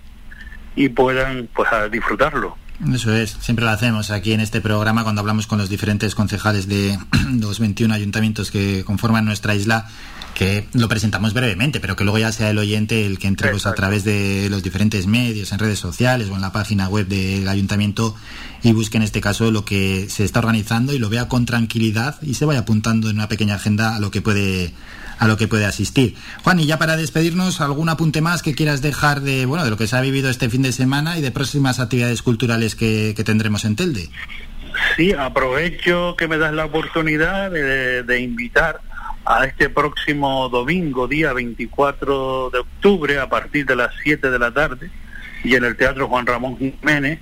y puedan pues disfrutarlo. Eso es, siempre lo hacemos aquí en este programa cuando hablamos con los diferentes concejales de los 21 ayuntamientos que conforman nuestra isla que lo presentamos brevemente, pero que luego ya sea el oyente el que entre pues, a través de los diferentes medios, en redes sociales o en la página web del ayuntamiento y busque en este caso lo que se está organizando y lo vea con tranquilidad y se vaya apuntando en una pequeña agenda a lo que puede a lo que puede asistir. Juan, y ya para despedirnos, algún apunte más que quieras dejar de bueno de lo que se ha vivido este fin de semana y de próximas actividades culturales que, tendremos en Telde. Sí, aprovecho que me das la oportunidad de invitar a este próximo domingo, día 24 de octubre, a partir de las 7 de la tarde, y en el Teatro Juan Ramón Jiménez,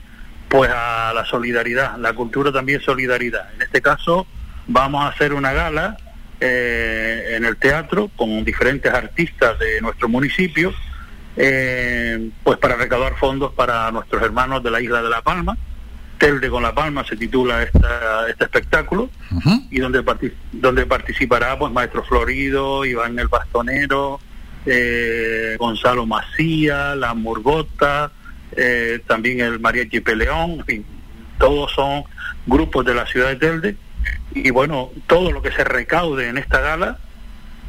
pues a la solidaridad. La cultura también solidaridad. En este caso vamos a hacer una gala eh, en el teatro con diferentes artistas de nuestro municipio, eh, pues para recaudar fondos para nuestros hermanos de la isla de La Palma Telde con La Palma se titula este espectáculo y donde, donde participará pues Maestro Florido, Iván el Bastonero, eh, Gonzalo Macía, La Murgota, eh, también el Mariachi Peleón, en fin, todos son grupos de la ciudad de Telde. Y bueno, todo lo que se recaude en esta gala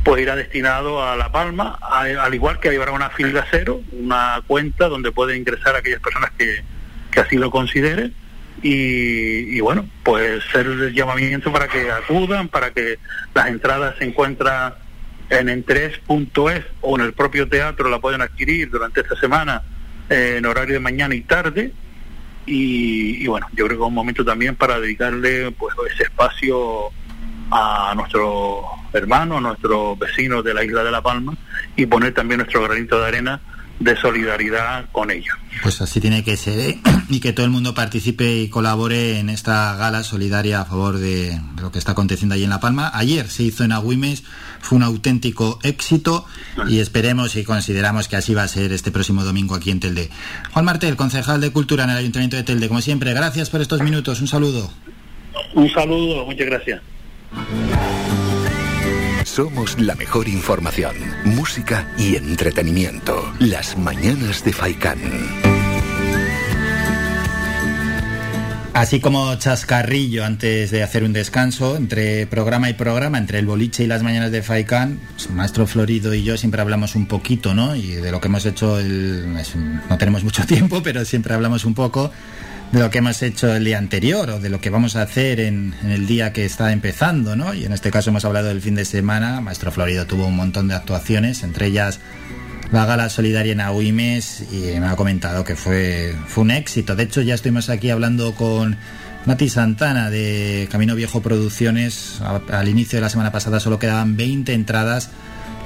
pues irá destinado a La Palma, al igual que habrá una fila cero, una cuenta donde pueden ingresar aquellas personas que, que así lo consideren y, bueno, pues ser el llamamiento para que acudan, para que las entradas se encuentran en entres.es o en el propio teatro la pueden adquirir durante esta semana eh, en horario de mañana y tarde. Y, bueno, yo creo que es un momento también para dedicarle pues ese espacio a nuestros hermanos, a nuestros vecinos de la isla de La Palma y poner también nuestro granito de arena de solidaridad con ellos. Pues así tiene que ser ¿eh? y que todo el mundo participe y colabore en esta gala solidaria a favor de lo que está aconteciendo allí en La Palma. Ayer se hizo en Agüimes, fue un auténtico éxito y esperemos y consideramos que así va a ser este próximo domingo aquí en Telde. Juan Martel, concejal de Cultura en el Ayuntamiento de Telde, como siempre, gracias por estos minutos. Un saludo. Un saludo, muchas gracias. Somos la mejor información, música y entretenimiento. Las mañanas de Faikán. Así como chascarrillo antes de hacer un descanso entre programa y programa, entre el boliche y las mañanas de Faikán, pues, Maestro Florido y yo siempre hablamos un poquito, ¿no? Y de lo que hemos hecho, no tenemos mucho tiempo, pero siempre hablamos un poco de lo que hemos hecho el día anterior o de lo que vamos a hacer en, el día que está empezando, ¿no? Y en este caso hemos hablado del fin de semana. Maestro Florido tuvo un montón de actuaciones, entre ellas la gala solidaria en Agüimes y me ha comentado que fue, fue un éxito. De hecho, ya estuvimos aquí hablando con Nati Santana de Camino Viejo Producciones. al inicio de la semana pasada solo quedaban 20 entradas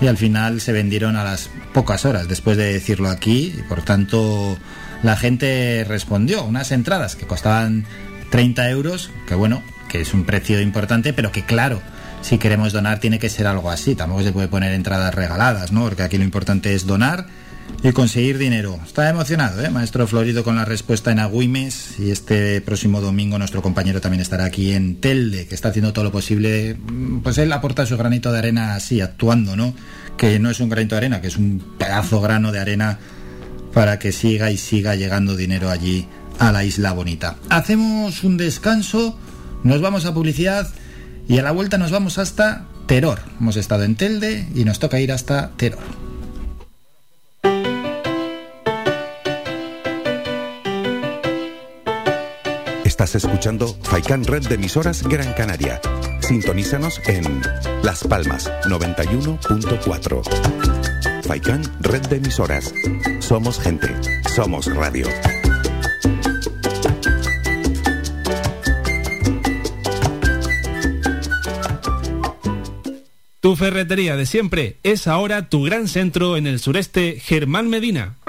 y al final se vendieron a las pocas horas después de decirlo aquí y por tanto la gente respondió. Unas entradas que costaban 30 euros, que bueno, que es un precio importante, pero que claro, si queremos donar tiene que ser algo así, tampoco se puede poner entradas regaladas, ¿no? Porque aquí lo importante es donar y conseguir dinero. Está emocionado, ¿eh? Maestro Florido con la respuesta en Agüimes y este próximo domingo nuestro compañero también estará aquí en Telde, que está haciendo todo lo posible. Pues él aporta su granito de arena así, actuando, ¿no? Que no es un granito de arena, que es un pedazo grano de arena para que siga y siga llegando dinero allí a la isla bonita. Hacemos un descanso, nos vamos a publicidad y a la vuelta nos vamos hasta Teror. Hemos estado en Telde y nos toca ir hasta Teror. Estás escuchando Faikan Red de emisoras Gran Canaria. Sintonízanos en Las Palmas 91.4. Faikan Red de emisoras. Somos gente. Somos radio. Tu ferretería de siempre es ahora tu gran centro en el sureste Germán Medina.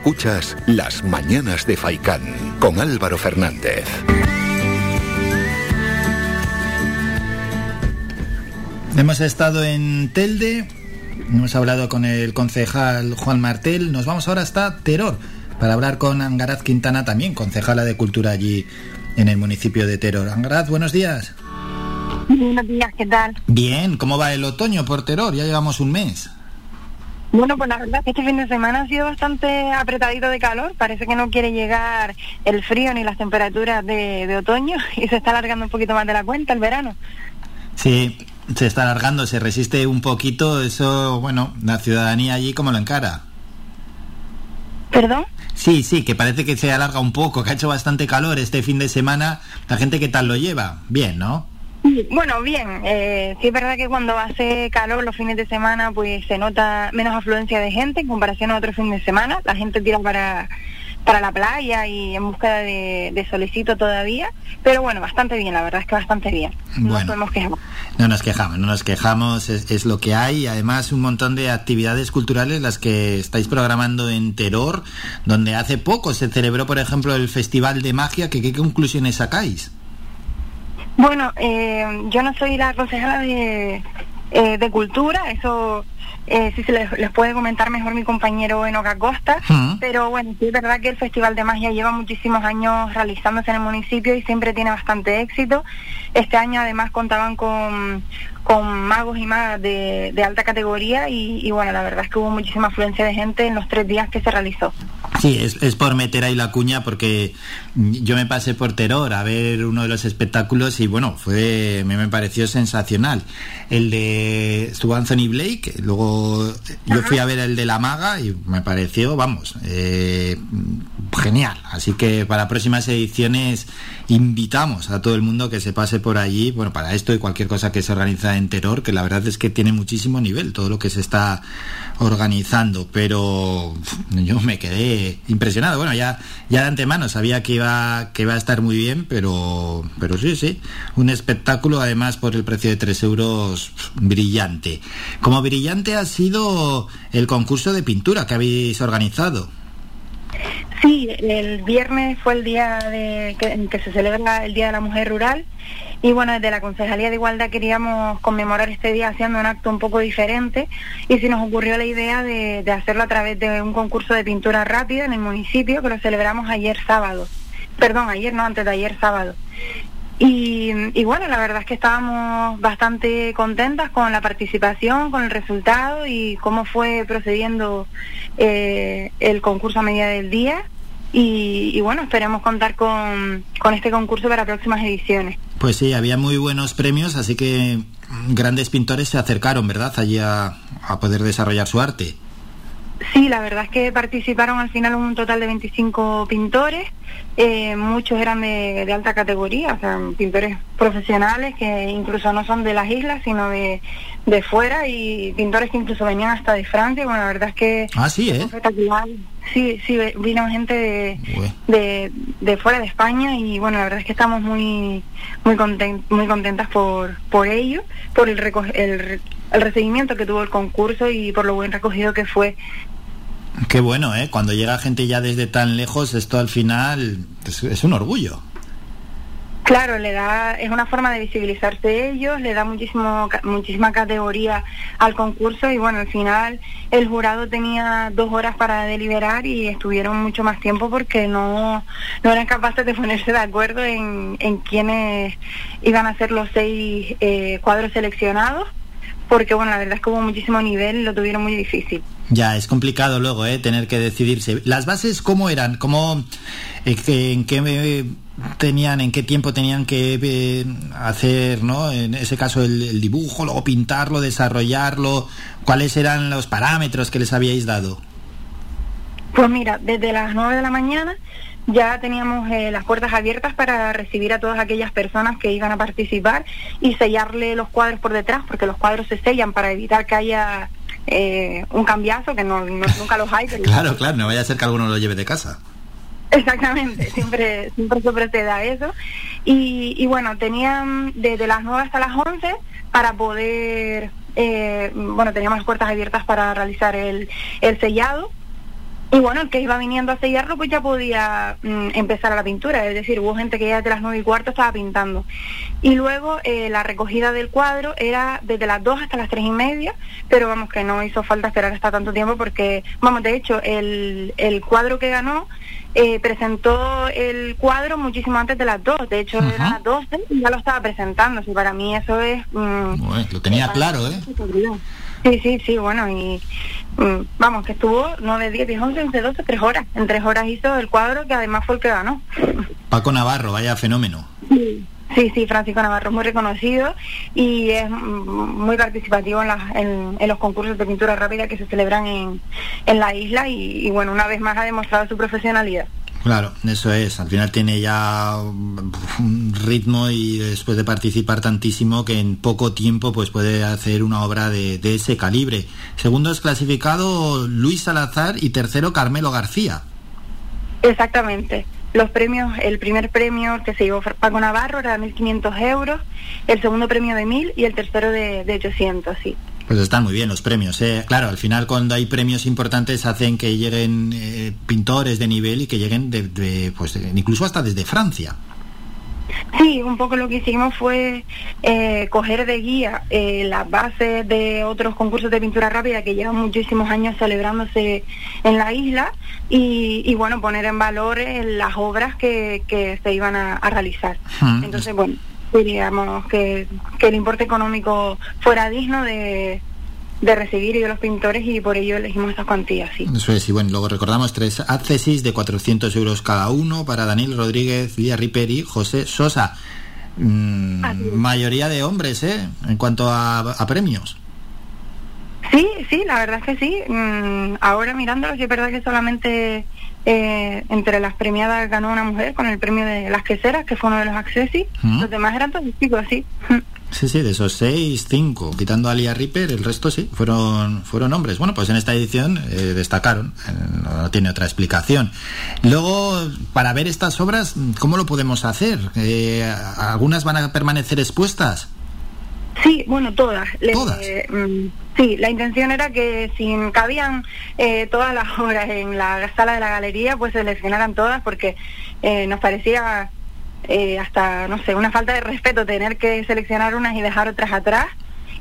Escuchas Las Mañanas de Faicán con Álvaro Fernández. Hemos estado en Telde, hemos hablado con el concejal Juan Martel, nos vamos ahora hasta Teror para hablar con Angaraz Quintana también, concejala de Cultura allí en el municipio de Teror. Angaraz, buenos días. Buenos días, ¿qué tal? Bien, ¿cómo va el otoño por Teror? Ya llevamos un mes. Bueno, pues la verdad es que este fin de semana ha sido bastante apretadito de calor. Parece que no quiere llegar el frío ni las temperaturas de, de otoño y se está alargando un poquito más de la cuenta el verano. Sí, se está alargando, se resiste un poquito, eso, bueno, la ciudadanía allí, ¿cómo lo encara? ¿Perdón? Sí, sí, que parece que se alarga un poco, que ha hecho bastante calor este fin de semana. ¿La gente qué tal lo lleva? Bien, ¿no? Bueno, bien. Eh, sí es verdad que cuando hace calor los fines de semana, pues se nota menos afluencia de gente en comparación a otros fines de semana. La gente tira para para la playa y en búsqueda de, solicito todavía. Pero bueno, bastante bien, la verdad es que bastante bien. No nos podemos. No nos quejamos, no nos quejamos, es, lo que hay. Además, un montón de actividades culturales las que estáis programando en Teror, donde hace poco se celebró, por ejemplo, el Festival de Magia. ¿Qué, qué conclusiones sacáis? Bueno, eh, yo no soy la concejala de, eh, de cultura, eso eh, sí se les, puede comentar mejor mi compañero Enoca Costa, pero bueno, sí es verdad que el Festival de Magia lleva muchísimos años realizándose en el municipio y siempre tiene bastante éxito. Este año además contaban con, con magos y magas de, alta categoría y, bueno, la verdad es que hubo muchísima afluencia de gente en los tres días que se realizó. Sí, es, es por meter ahí la cuña porque yo me pasé por Terror a ver uno de los espectáculos y bueno, fue me, me pareció sensacional. El de estuvo Anthony Blake, luego yo fui a ver el de la maga y me pareció, vamos, eh, genial. Así que para próximas ediciones invitamos a todo el mundo que se pase por allí, bueno, para esto y cualquier cosa que se organiza en Terror, que la verdad es que tiene muchísimo nivel todo lo que se está organizando, pero yo me quedé impresionado. Bueno, ya, ya de antemano sabía que iba, que iba a estar muy bien, pero, pero sí, sí, un espectáculo además por el precio de 3 euros brillante. Como brillante ha sido el concurso de pintura que habéis organizado. Sí, el viernes fue el día de, que se celebra el Día de la Mujer Rural y bueno, desde la Concejalía de Igualdad queríamos conmemorar este día haciendo un acto un poco diferente y se nos ocurrió la idea de, hacerlo a través de un concurso de pintura rápida en el municipio que lo celebramos ayer sábado. Perdón, ayer no, antes de ayer sábado. Y, y, bueno, la verdad es que estábamos bastante contentas con la participación, con el resultado y cómo fue procediendo eh, el concurso a medida del día. Y, bueno, esperemos contar con, con este concurso para próximas ediciones. Pues sí, había muy buenos premios, así que grandes pintores se acercaron, ¿verdad?, allí a, a poder desarrollar su arte. Sí, la verdad es que participaron al final un total de 25 pintores, eh, muchos eran de, de, alta categoría, o sea, pintores profesionales que incluso no son de las islas, sino de, de fuera y pintores que incluso venían hasta de Francia. Bueno, la verdad es que ah, sí, ¿eh? Sí, sí, vino gente de, de, de, fuera de España y bueno, la verdad es que estamos muy muy content, muy contentas por por ello, por el, el el recibimiento que tuvo el concurso y por lo buen recogido que fue. Qué bueno, ¿eh? Cuando llega gente ya desde tan lejos, esto al final es, un orgullo. Claro, le da, es una forma de visibilizarse ellos, le da muchísimo, muchísima categoría al concurso y bueno, al final el jurado tenía dos horas para deliberar y estuvieron mucho más tiempo porque no, no eran capaces de ponerse de acuerdo en, en quiénes iban a ser los seis eh, cuadros seleccionados porque bueno, la verdad es que hubo muchísimo nivel, lo tuvieron muy difícil. Ya, es complicado luego, ¿eh? Tener que decidirse. ¿Las bases cómo eran? ¿Cómo, eh, en qué tenían, en qué tiempo tenían que eh, hacer, ¿no? En ese caso el, dibujo, luego pintarlo, desarrollarlo. ¿Cuáles eran los parámetros que les habíais dado? Pues mira, desde las 9 de la mañana ya teníamos eh, las puertas abiertas para recibir a todas aquellas personas que iban a participar y sellarle los cuadros por detrás, porque los cuadros se sellan para evitar que haya eh, un cambiazo, que no, nunca los hay. claro, claro, no vaya a ser que alguno lo lleve de casa. Exactamente, siempre, siempre se procede eso. Y, y bueno, tenían desde las 9 hasta las 11 para poder, eh, bueno, teníamos las puertas abiertas para realizar el, el sellado y bueno, el que iba viniendo a sellarlo pues ya podía mm, empezar a la pintura, es decir, hubo gente que ya desde las nueve y cuarto estaba pintando. Y luego eh, la recogida del cuadro era desde las dos hasta las tres y media, pero vamos que no hizo falta esperar hasta tanto tiempo porque, vamos, de hecho, el, el cuadro que ganó eh, presentó el cuadro muchísimo antes de las dos, de hecho era las dos y ya lo estaba presentando, así para mí eso es... Mm, lo tenía claro, ¿eh? Sí, sí, sí, bueno, y mm, vamos, que estuvo 9, 10, 10, 11, 11, 12, 3 horas. En 3 horas hizo el cuadro que además fue el que ganó. Paco Navarro, vaya fenómeno. Sí, Sí, sí, Francisco Navarro es muy reconocido y es muy participativo en, las, en, los concursos de pintura rápida que se celebran en, en la isla y, y, bueno, una vez más ha demostrado su profesionalidad. Claro, eso es. Al final tiene ya un ritmo y después de participar tantísimo que en poco tiempo pues puede hacer una obra de, de ese calibre. Segundo es clasificado Luis Salazar y tercero Carmelo García. Exactamente los premios, el primer premio que se llevó Paco Navarro era de 1.500 euros, el segundo premio de 1.000 y el tercero de, de 800, sí. Pues están muy bien los premios. ¿eh? Claro, al final cuando hay premios importantes hacen que lleguen eh, pintores de nivel y que lleguen de, pues incluso hasta desde Francia. Sí, un poco lo que hicimos fue eh, coger de guía eh, las bases de otros concursos de pintura rápida que llevan muchísimos años celebrándose en la isla y, bueno, poner en valor las obras que, que se iban a, realizar. Entonces, bueno, diríamos que, que el importe económico fuera digno de, de recibir y de los pintores y por ello elegimos estas cuantías, sí. Eso es, y bueno, luego recordamos tres accesis de 400 euros cada uno para Daniel Rodríguez, Lía Ripper y José Sosa. Mm, mayoría de hombres, ¿eh? En cuanto a, premios. Sí, sí, la verdad es que sí. Mm, ahora mirándolo, sí es verdad que solamente eh, entre las premiadas ganó una mujer con el premio de las queseras, que fue uno de los accesis. Los demás eran todos chicos, sí. Sí, sí, de esos seis, cinco, quitando a Lia Ripper, el resto sí, fueron, fueron hombres. Bueno, pues en esta edición eh, destacaron, eh, no, tiene otra explicación. Luego, para ver estas obras, ¿cómo lo podemos hacer? Eh, ¿Algunas van a permanecer expuestas? Sí, bueno, todas. ¿Todas? Mm, sí, la intención era que si cabían todas las obras en la sala de la galería, pues seleccionaran todas porque nos parecía eh, hasta, no sé, una falta de respeto tener que seleccionar unas y dejar otras atrás.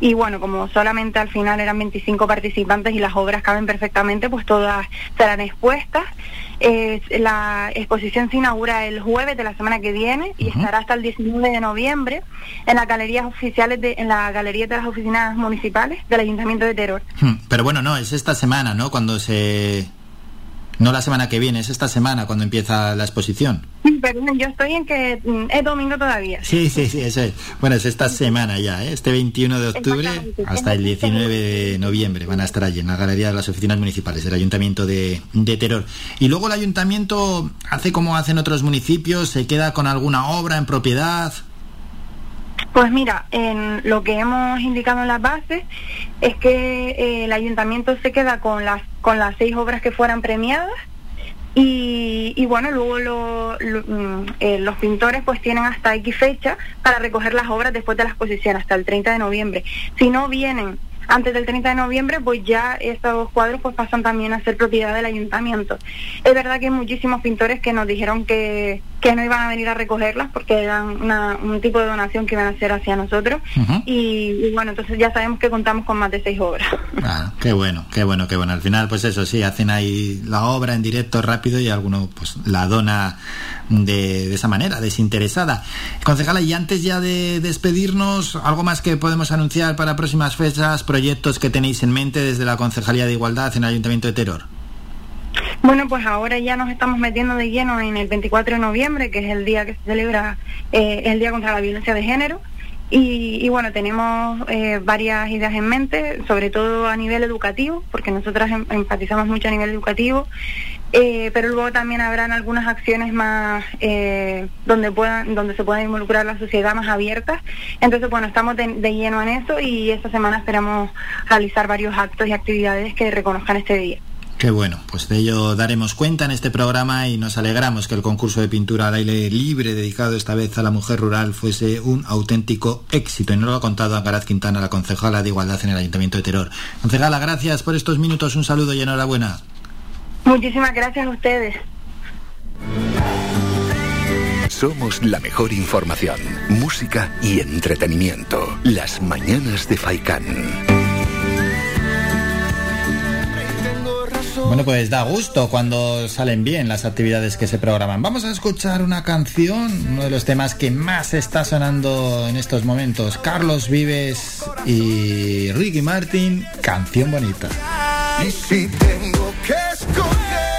Y bueno, como solamente al final eran 25 participantes y las obras caben perfectamente, pues todas serán expuestas. Eh, la exposición se inaugura el jueves de la semana que viene y estará hasta el 19 de noviembre en las galerías oficiales de, en la galería de las oficinas municipales del Ayuntamiento de Teror. Hmm, pero bueno, no, es esta semana, ¿no? Cuando se no la semana que viene, es esta semana cuando empieza la exposición. Sí, yo estoy en que mm, es domingo todavía. Sí, sí, sí, eso es. Bueno, es esta semana ya, ¿eh? este 21 de octubre hasta el 19 de noviembre van a estar allí en la Galería de las Oficinas Municipales del Ayuntamiento de, de Teror. Y luego el Ayuntamiento hace como hacen otros municipios, se queda con alguna obra en propiedad. Pues mira, en lo que hemos indicado en las bases es que eh, el ayuntamiento se queda con las con las seis obras que fueran premiadas y, bueno, luego mm, eh, los pintores pues tienen hasta X fecha para recoger las obras después de la exposición, hasta el 30 de noviembre. Si no vienen antes del 30 de noviembre, pues ya estos cuadros pues pasan también a ser propiedad del ayuntamiento. Es verdad que hay muchísimos pintores que nos dijeron que, que no iban a venir a recogerlas porque eran un tipo de donación que iban a hacer hacia nosotros y, bueno, entonces ya sabemos que contamos con más de seis obras. Ah, qué bueno, qué bueno, qué bueno. Al final, pues eso, sí, hacen ahí la obra en directo rápido y alguno pues la dona de, de esa manera, desinteresada. Concejala, y antes ya de despedirnos, ¿algo más que podemos anunciar para próximas fechas, proyectos que tenéis en mente desde la Concejalía de Igualdad en el Ayuntamiento de Teror? Bueno, pues ahora ya nos estamos metiendo de lleno en el 24 de noviembre, que es el día que se celebra eh, el Día contra la Violencia de Género. Y, bueno, tenemos eh, varias ideas en mente, sobre todo a nivel educativo, porque nosotras enfatizamos mucho a nivel educativo, eh, pero luego también habrán algunas acciones más donde puedan, donde se pueda involucrar la sociedad más abiertas. Entonces, bueno, estamos de, de, lleno en eso y esta semana esperamos realizar varios actos y actividades que reconozcan este día. Qué bueno, pues de ello daremos cuenta en este programa y nos alegramos que el concurso de pintura al aire libre dedicado esta vez a la mujer rural fuese un auténtico éxito. Y nos lo ha contado Angaraz Quintana, la concejala de Igualdad en el Ayuntamiento de Teror. Concejala, gracias por estos minutos, un saludo y enhorabuena. Muchísimas gracias a ustedes. Somos la mejor información, música y entretenimiento. Las mañanas de Faikán. Bueno, pues da gusto cuando salen bien las actividades que se programan. Vamos a escuchar una canción, uno de los temas que más está sonando en estos momentos. Carlos Vives y Ricky Martin, canción bonita. Y si tengo que me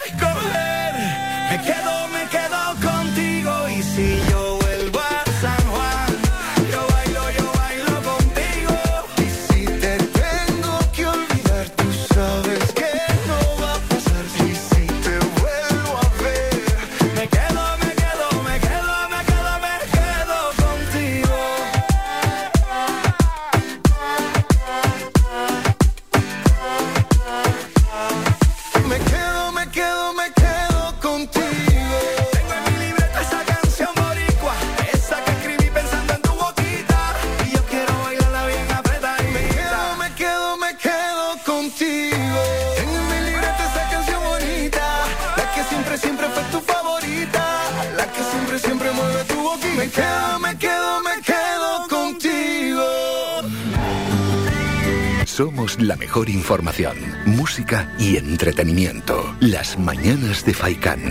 Somos la mejor información, música y entretenimiento. Las mañanas de Faikán.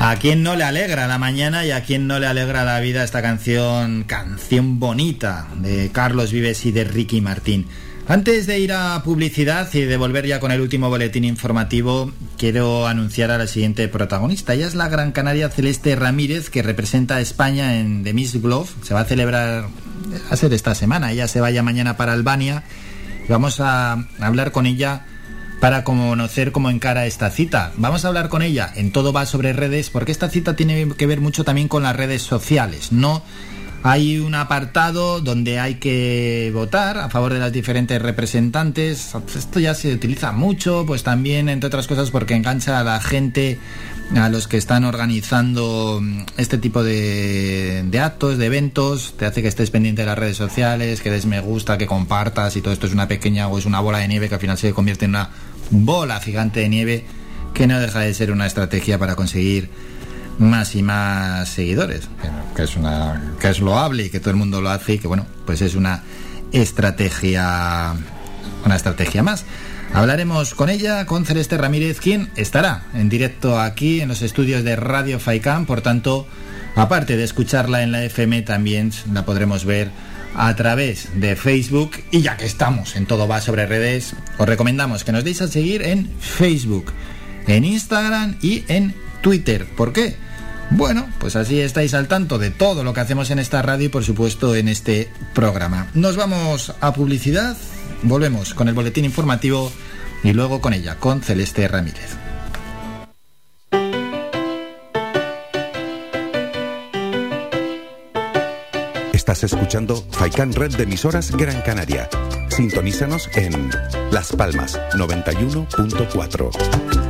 ¿A quién no le alegra la mañana y a quién no le alegra la vida esta canción, canción bonita de Carlos Vives y de Ricky Martín? Antes de ir a publicidad y de volver ya con el último boletín informativo, quiero anunciar a la siguiente protagonista. Ella es la gran canaria Celeste Ramírez, que representa a España en The Miss Glove. Se va a celebrar, va a ser esta semana. Ella se vaya mañana para Albania. Vamos a hablar con ella para conocer cómo encara esta cita. Vamos a hablar con ella en Todo va sobre redes, porque esta cita tiene que ver mucho también con las redes sociales, ¿no? Hay un apartado donde hay que votar a favor de las diferentes representantes. Esto ya se utiliza mucho, pues también, entre otras cosas, porque engancha a la gente, a los que están organizando mm, este tipo de, de actos, de eventos. Te hace que estés pendiente de las redes sociales, que des me gusta, que compartas y todo esto es una pequeña o es una bola de nieve que al final se convierte en una bola gigante de nieve que no deja de ser una estrategia para conseguir más y más seguidores, que- es una que es loable y que todo el mundo lo hace y que bueno, pues es una estrategia una estrategia más. Hablaremos con ella, con Celeste Ramírez, quien estará en directo aquí en los estudios de Radio Faicán, por tanto, aparte de escucharla en la FM, también la podremos ver a través de Facebook. Y ya que estamos en todo va sobre redes, os recomendamos que nos deis a seguir en Facebook, en Instagram y en Twitter. ¿Por qué? Bueno, pues así estáis al tanto de todo lo que hacemos en esta radio y por supuesto en este programa. Nos vamos a publicidad, volvemos con el boletín informativo y luego con ella, con Celeste Ramírez. Estás escuchando Faikan Red de emisoras Gran Canaria. Sintonízanos en Las Palmas 91.4.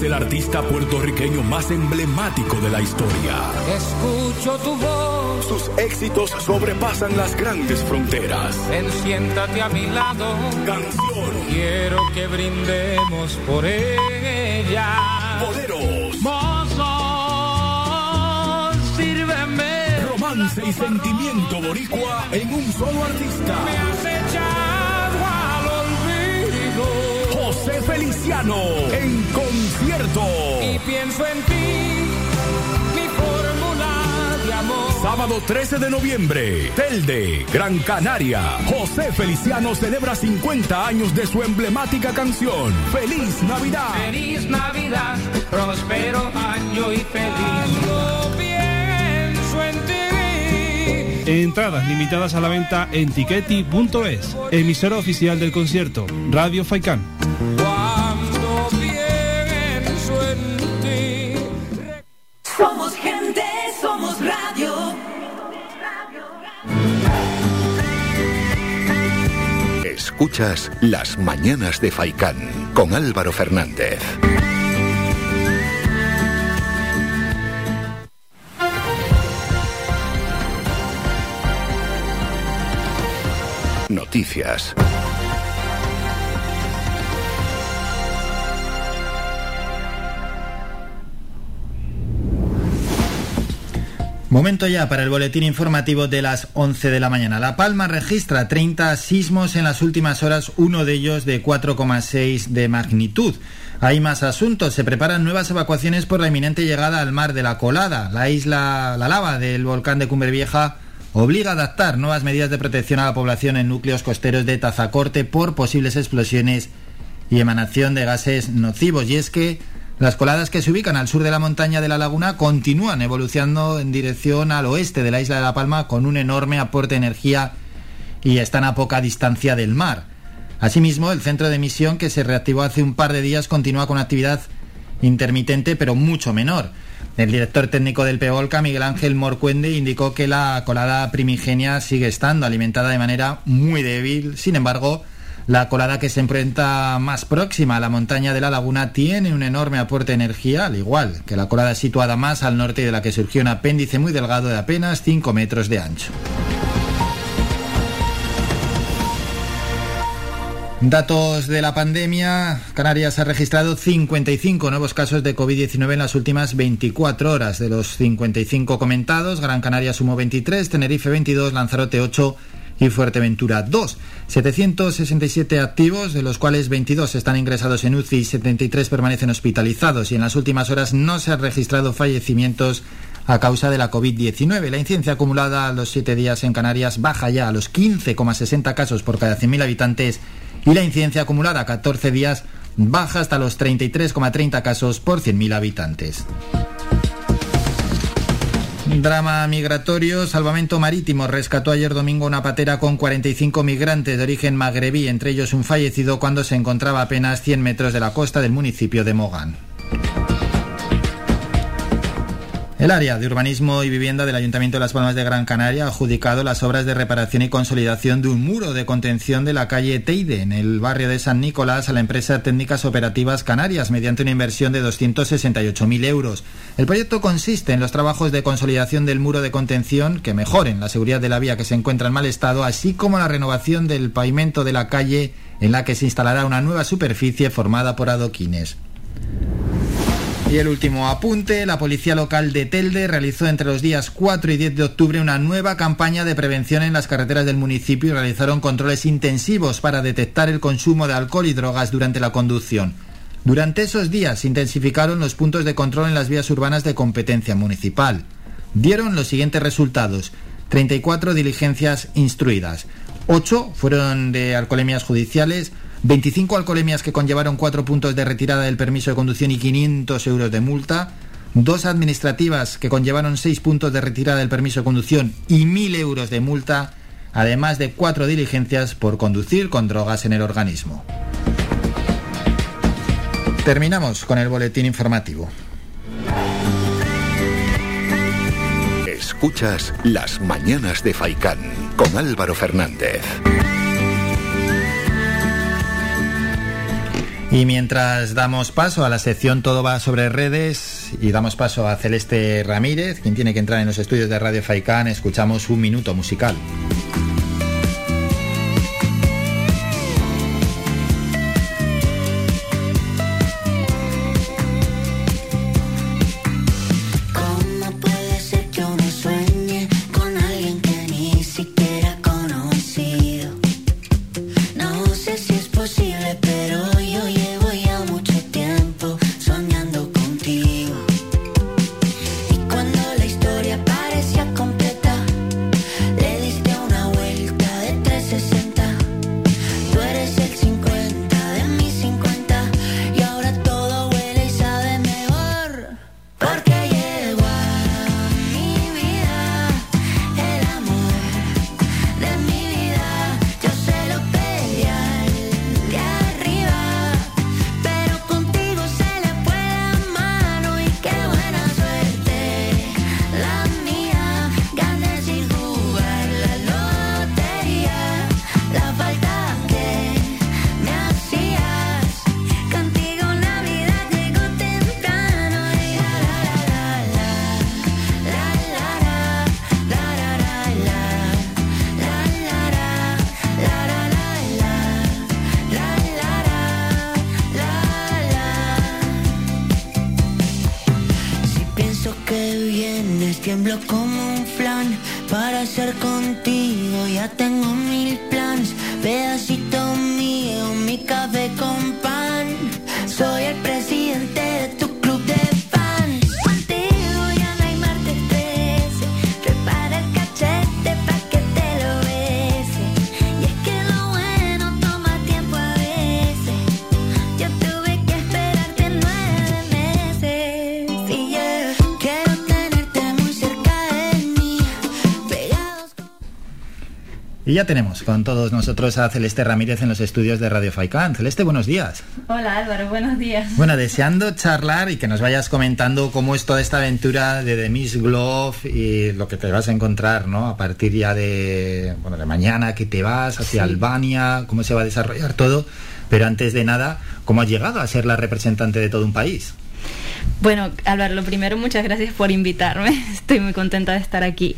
Es el artista puertorriqueño más emblemático de la historia. Escucho tu voz. Sus éxitos sobrepasan las grandes fronteras. Ven, siéntate a mi lado. Canción. Quiero que brindemos por ella. Poderos. Mozo, sírveme. Romance y sentimiento boricua en un solo artista. Me has Feliciano en concierto. Y pienso en ti, mi fórmula de amor. Sábado 13 de noviembre, Telde, Gran Canaria. José Feliciano celebra 50 años de su emblemática canción. ¡Feliz Navidad! Feliz Navidad, próspero año y feliz. Yo pienso en ti. Entradas limitadas a la venta en tiqueti.es. Emisora oficial del concierto, Radio Faikán. Somos gente, somos radio. Escuchas Las Mañanas de Faicán con Álvaro Fernández. Noticias. Momento ya para el boletín informativo de las 11 de la mañana. La Palma registra 30 sismos en las últimas horas, uno de ellos de 4,6 de magnitud. Hay más asuntos. Se preparan nuevas evacuaciones por la inminente llegada al mar de la Colada. La isla, la lava del volcán de Cumbre Vieja obliga a adaptar nuevas medidas de protección a la población en núcleos costeros de Tazacorte por posibles explosiones y emanación de gases nocivos. Y es que las coladas que se ubican al sur de la montaña de la laguna continúan evolucionando en dirección al oeste de la isla de La Palma con un enorme aporte de energía y están a poca distancia del mar. Asimismo, el centro de emisión que se reactivó hace un par de días continúa con actividad intermitente pero mucho menor. El director técnico del Peolca, Miguel Ángel Morcuende, indicó que la colada primigenia sigue estando alimentada de manera muy débil. Sin embargo, la colada que se enfrenta más próxima a la montaña de la laguna tiene un enorme aporte de energía, al igual que la colada situada más al norte de la que surgió un apéndice muy delgado de apenas 5 metros de ancho. Datos de la pandemia. Canarias ha registrado 55 nuevos casos de COVID-19 en las últimas 24 horas. De los 55 comentados, Gran Canaria sumó 23, Tenerife 22, Lanzarote 8 y Fuerteventura 2. 767 activos, de los cuales 22 están ingresados en UCI y 73 permanecen hospitalizados. Y en las últimas horas no se han registrado fallecimientos a causa de la COVID-19. La incidencia acumulada a los 7 días en Canarias baja ya a los 15,60 casos por cada 100.000 habitantes y la incidencia acumulada a 14 días baja hasta los 33,30 casos por 100.000 habitantes. Drama migratorio. Salvamento Marítimo rescató ayer domingo una patera con 45 migrantes de origen magrebí, entre ellos un fallecido cuando se encontraba apenas 100 metros de la costa del municipio de Mogán. El área de urbanismo y vivienda del Ayuntamiento de Las Palmas de Gran Canaria ha adjudicado las obras de reparación y consolidación de un muro de contención de la calle Teide en el barrio de San Nicolás a la empresa Técnicas Operativas Canarias mediante una inversión de 268.000 euros. El proyecto consiste en los trabajos de consolidación del muro de contención que mejoren la seguridad de la vía que se encuentra en mal estado, así como la renovación del pavimento de la calle en la que se instalará una nueva superficie formada por adoquines. Y el último apunte, la policía local de Telde realizó entre los días 4 y 10 de octubre una nueva campaña de prevención en las carreteras del municipio y realizaron controles intensivos para detectar el consumo de alcohol y drogas durante la conducción. Durante esos días intensificaron los puntos de control en las vías urbanas de competencia municipal. Dieron los siguientes resultados. 34 diligencias instruidas. 8 fueron de alcoholemias judiciales, 25 alcoholemias que conllevaron 4 puntos de retirada del permiso de conducción y 500 euros de multa, dos administrativas que conllevaron seis puntos de retirada del permiso de conducción y mil euros de multa, además de cuatro diligencias por conducir con drogas en el organismo. Terminamos con el boletín informativo. Escuchas Las Mañanas de Faicán con Álvaro Fernández. Y mientras damos paso a la sección Todo va sobre redes y damos paso a Celeste Ramírez, quien tiene que entrar en los estudios de Radio Faicán, escuchamos un minuto musical. Ya tenemos con todos nosotros a Celeste Ramírez en los estudios de Radio Faicán. Celeste, buenos días. Hola Álvaro, buenos días. Bueno, deseando charlar y que nos vayas comentando cómo es toda esta aventura de The Miss Glove y lo que te vas a encontrar, ¿no? A partir ya de, bueno, de mañana que te vas hacia Sí. Albania, cómo se va a desarrollar todo. Pero antes de nada, ¿cómo has llegado a ser la representante de todo un país? Bueno, Álvaro, lo primero, muchas gracias por invitarme. Estoy muy contenta de estar aquí.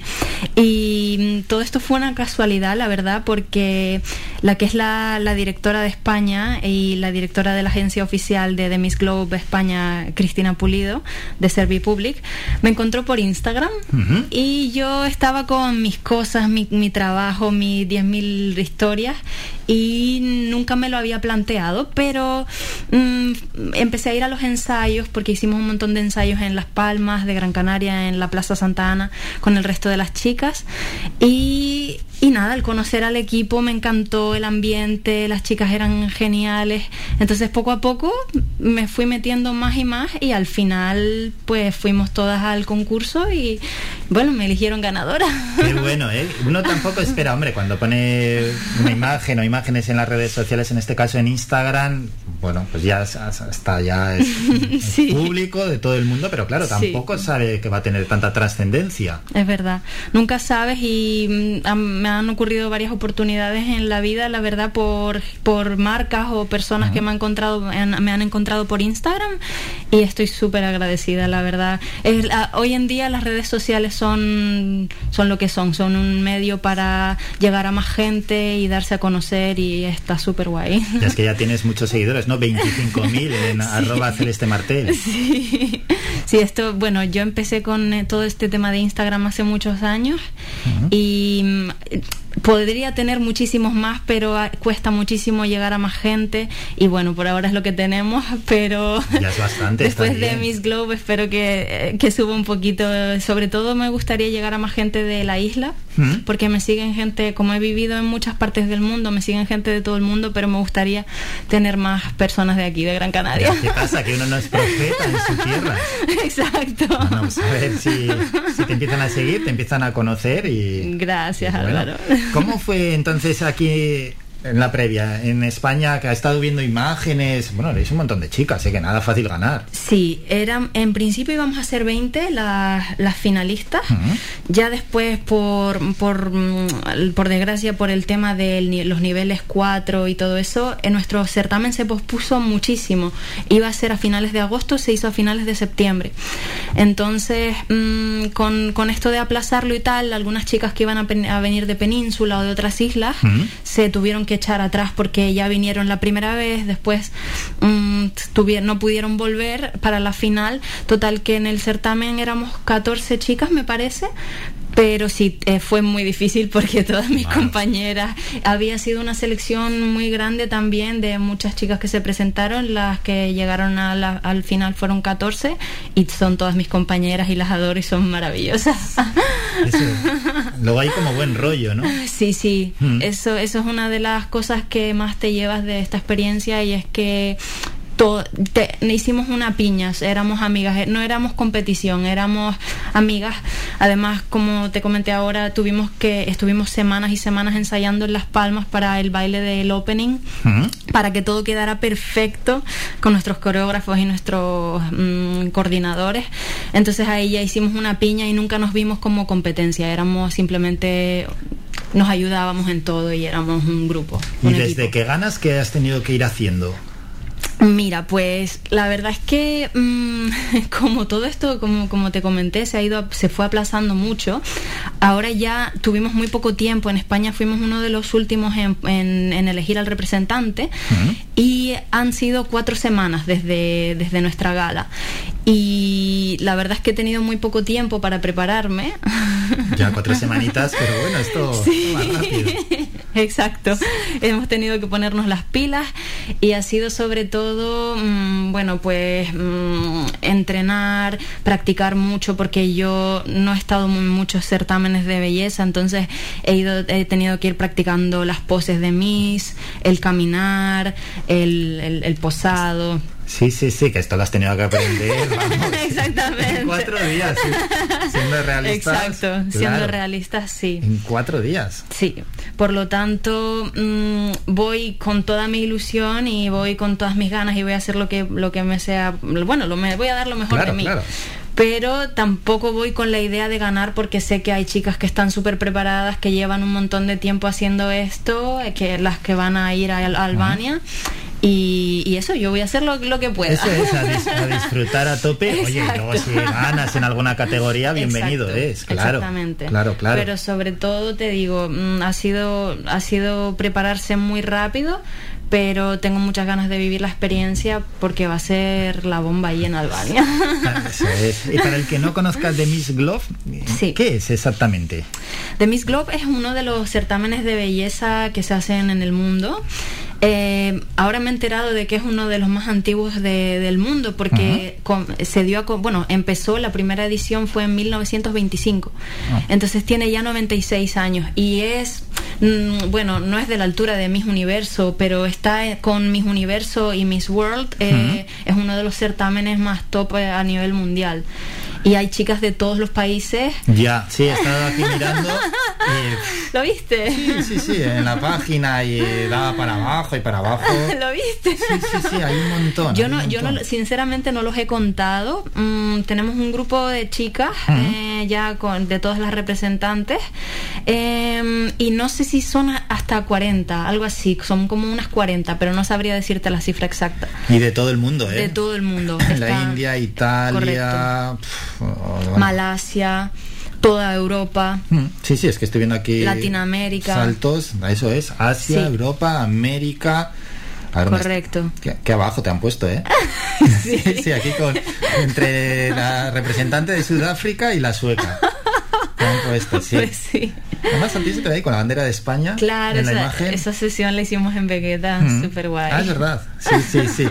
Y mm, todo esto fue una casualidad, la verdad, porque la que es la, la directora de España y la directora de la agencia oficial de The Miss Globe España, Cristina Pulido, de Servipublic, me encontró por Instagram y yo estaba con mis cosas, mi, mi trabajo, mis 10.000 historias y nunca me lo había planteado, pero mm, empecé a ir a los ensayos porque hicimos un montón de ensayos en Las Palmas de Gran Canaria, en la Plaza Santa Ana, con el resto de las chicas y, y nada, al conocer al equipo me encantó el ambiente, las chicas eran geniales, entonces poco a poco me fui metiendo más y más y al final pues fuimos todas al concurso y bueno, me eligieron ganadora. Qué bueno, ¿eh? Uno tampoco espera, hombre, cuando pone una imagen o imágenes en las redes sociales, en este caso en Instagram, bueno, pues ya está ya es, es Sí. público de todo el mundo, pero claro, Sí. tampoco sabe que va a tener tanta trascendencia. Es verdad, nunca sabes y mm, han- me han ocurrido varias oportunidades en la vida, la verdad, por, por marcas o personas que me han encontrado, me han, encontrado por Instagram y estoy súper agradecida, la verdad. Es la- hoy en día las redes sociales son, son lo que son, son un medio para llegar a más gente y darse a conocer y está súper guay. Es que ya tienes muchos seguidores, ¿no? 25.000 en arroba celeste martel. Sí, sí, esto, bueno, yo empecé con eh, todo este tema de Instagram hace muchos años y mm, podría tener muchísimos más, pero ah, cuesta muchísimo llegar a más gente y bueno, por ahora es lo que tenemos, pero Ya es bastante. después de. Miss Globe espero que, eh, que suba un poquito. Sobre todo me gustaría llegar a más gente de la isla, ¿Mm? porque me siguen gente, como he vivido en muchas partes del mundo, me siguen gente de todo el mundo, pero me gustaría tener más personas de aquí, de Gran Canaria. ¿Qué pasa? Que uno no es profeta en su tierra. Exacto. Vamos a ver si, si te empiezan a seguir, te empiezan a conocer y... Gracias, Bueno, Álvaro. ¿Cómo fue entonces aquí en la previa, en España, que ha estado viendo imágenes? Bueno, eres un montón de chicas, ¿eh? que nada fácil ganar. Sí, eran, en principio íbamos a ser 20 las, las finalistas. Ya después, por, por, mm, por desgracia, por el tema de los niveles 4 y todo eso, en nuestro certamen se pospuso muchísimo. Iba a ser a finales de agosto, se hizo a finales de septiembre. Entonces, mm, con, con esto de aplazarlo y tal, algunas chicas que iban a, a venir de península o de otras islas se tuvieron que echar atrás porque ya vinieron la primera vez, después mm, tuvi- no pudieron volver para la final. Total que en el certamen éramos 14 chicas, me parece. Pero sí, eh, fue muy difícil porque todas mis compañeras, había sido una selección muy grande también de muchas chicas que se presentaron, las que llegaron a la- al final fueron 14 y son todas mis compañeras y las adoro y son maravillosas. Luego hay como buen rollo, ¿no? Sí, sí, Mm. eso, eso es una de las cosas que más te llevas de esta experiencia y es que to- te- hicimos una piña, éramos amigas, eh, no éramos competición, éramos amigas. Además, como te comenté ahora, tuvimos que estuvimos semanas y semanas ensayando en Las Palmas para el baile del opening para que todo quedara perfecto con nuestros coreógrafos y nuestros mm, coordinadores. Entonces ahí ya hicimos una piña y nunca nos vimos como competencia, éramos simplemente nos ayudábamos en todo y éramos un grupo. Y un desde equipo. que ganas, ¿qué has tenido que ir haciendo? Mira, pues la verdad es que mm, como todo esto, como, como te comenté, se ha ido, se fue aplazando mucho. Ahora ya tuvimos muy poco tiempo. En España fuimos uno de los últimos en, en- en elegir al representante y han sido cuatro semanas desde, desde nuestra gala. Y la verdad es que he tenido muy poco tiempo para prepararme. Ya cuatro semanitas, pero bueno, esto Sí. va rápido. Exacto. Hemos tenido que ponernos las pilas y ha sido sobre todo, mm, bueno, pues mm, entrenar, practicar mucho porque yo no he estado en muchos certámenes de belleza, entonces he ido, he tenido que ir practicando las poses de Miss, el caminar, el, el- el posado. Sí, sí, sí, que esto lo has tenido que aprender. vamos. Exactamente. En cuatro días, sí. siendo realistas. Exacto, siendo realistas, sí. En cuatro días. Sí, por lo tanto mm, voy con toda mi ilusión y voy con todas mis ganas y voy a hacer lo que lo que me sea, bueno, lo me voy a dar lo mejor Claro, de mí. claro. Pero tampoco voy con la idea de ganar porque sé que hay chicas que están súper preparadas, que llevan un montón de tiempo haciendo esto, eh, que las que van a ir a Albania. Y, y eso, yo voy a hacer lo, lo que pueda. Eso es, a, dis- a disfrutar a tope. Oye, luego si ganas en alguna categoría, bienvenido Exacto, es, claro. Exactamente. Claro, claro. Pero sobre todo te digo, mm, ha sido ha sido prepararse muy rápido, pero tengo muchas ganas de vivir la experiencia porque va a ser la bomba ahí en Albania. Eso es. Y para el que no conozca de Miss Glove, ¿qué es exactamente? The Miss Globe es uno de los certámenes de belleza que se hacen en el mundo. Eh, ahora me he enterado de que es uno de los más antiguos de- del mundo porque con- se dio a, bueno, empezó la primera edición fue en 1925. Entonces tiene ya 96 años y es mm, bueno, no es de la altura de Miss Universo, pero está eh, con Miss Universo y Miss World eh, es uno de los certámenes más top eh, a nivel mundial. Y hay chicas de todos los países. Ya, sí, he estado aquí mirando. ¿Lo viste? sí, sí, sí, en la página y daba para abajo y para abajo. ¿Lo viste? Sí, sí, sí, hay un montón. Yo no, yo no, sinceramente no los he contado. Mm, tenemos un grupo de chicas eh, ya con, de todas las representantes eh, y no sé si son hasta 40, algo así. Son como unas 40, pero no sabría decirte la cifra exacta. Y de todo el mundo, ¿eh? De todo el mundo. la India, Italia. Malasia, toda Europa. Mm, Sí, sí, es que estoy viendo aquí. Latinoamérica. Saltos, eso es. Asia, Sí. Europa, América. Correcto. Qué, qué abajo te han puesto, ¿eh? sí. sí, aquí con entre la representante de Sudáfrica y la sueca. Te han puesto, sí. Pues sí. Además, a ti se te ve ahí con la bandera de España Claro, en la esa, imagen. esa sesión la hicimos en Vegeta, Mm. súper guay. Ah, es verdad. Sí, sí, sí.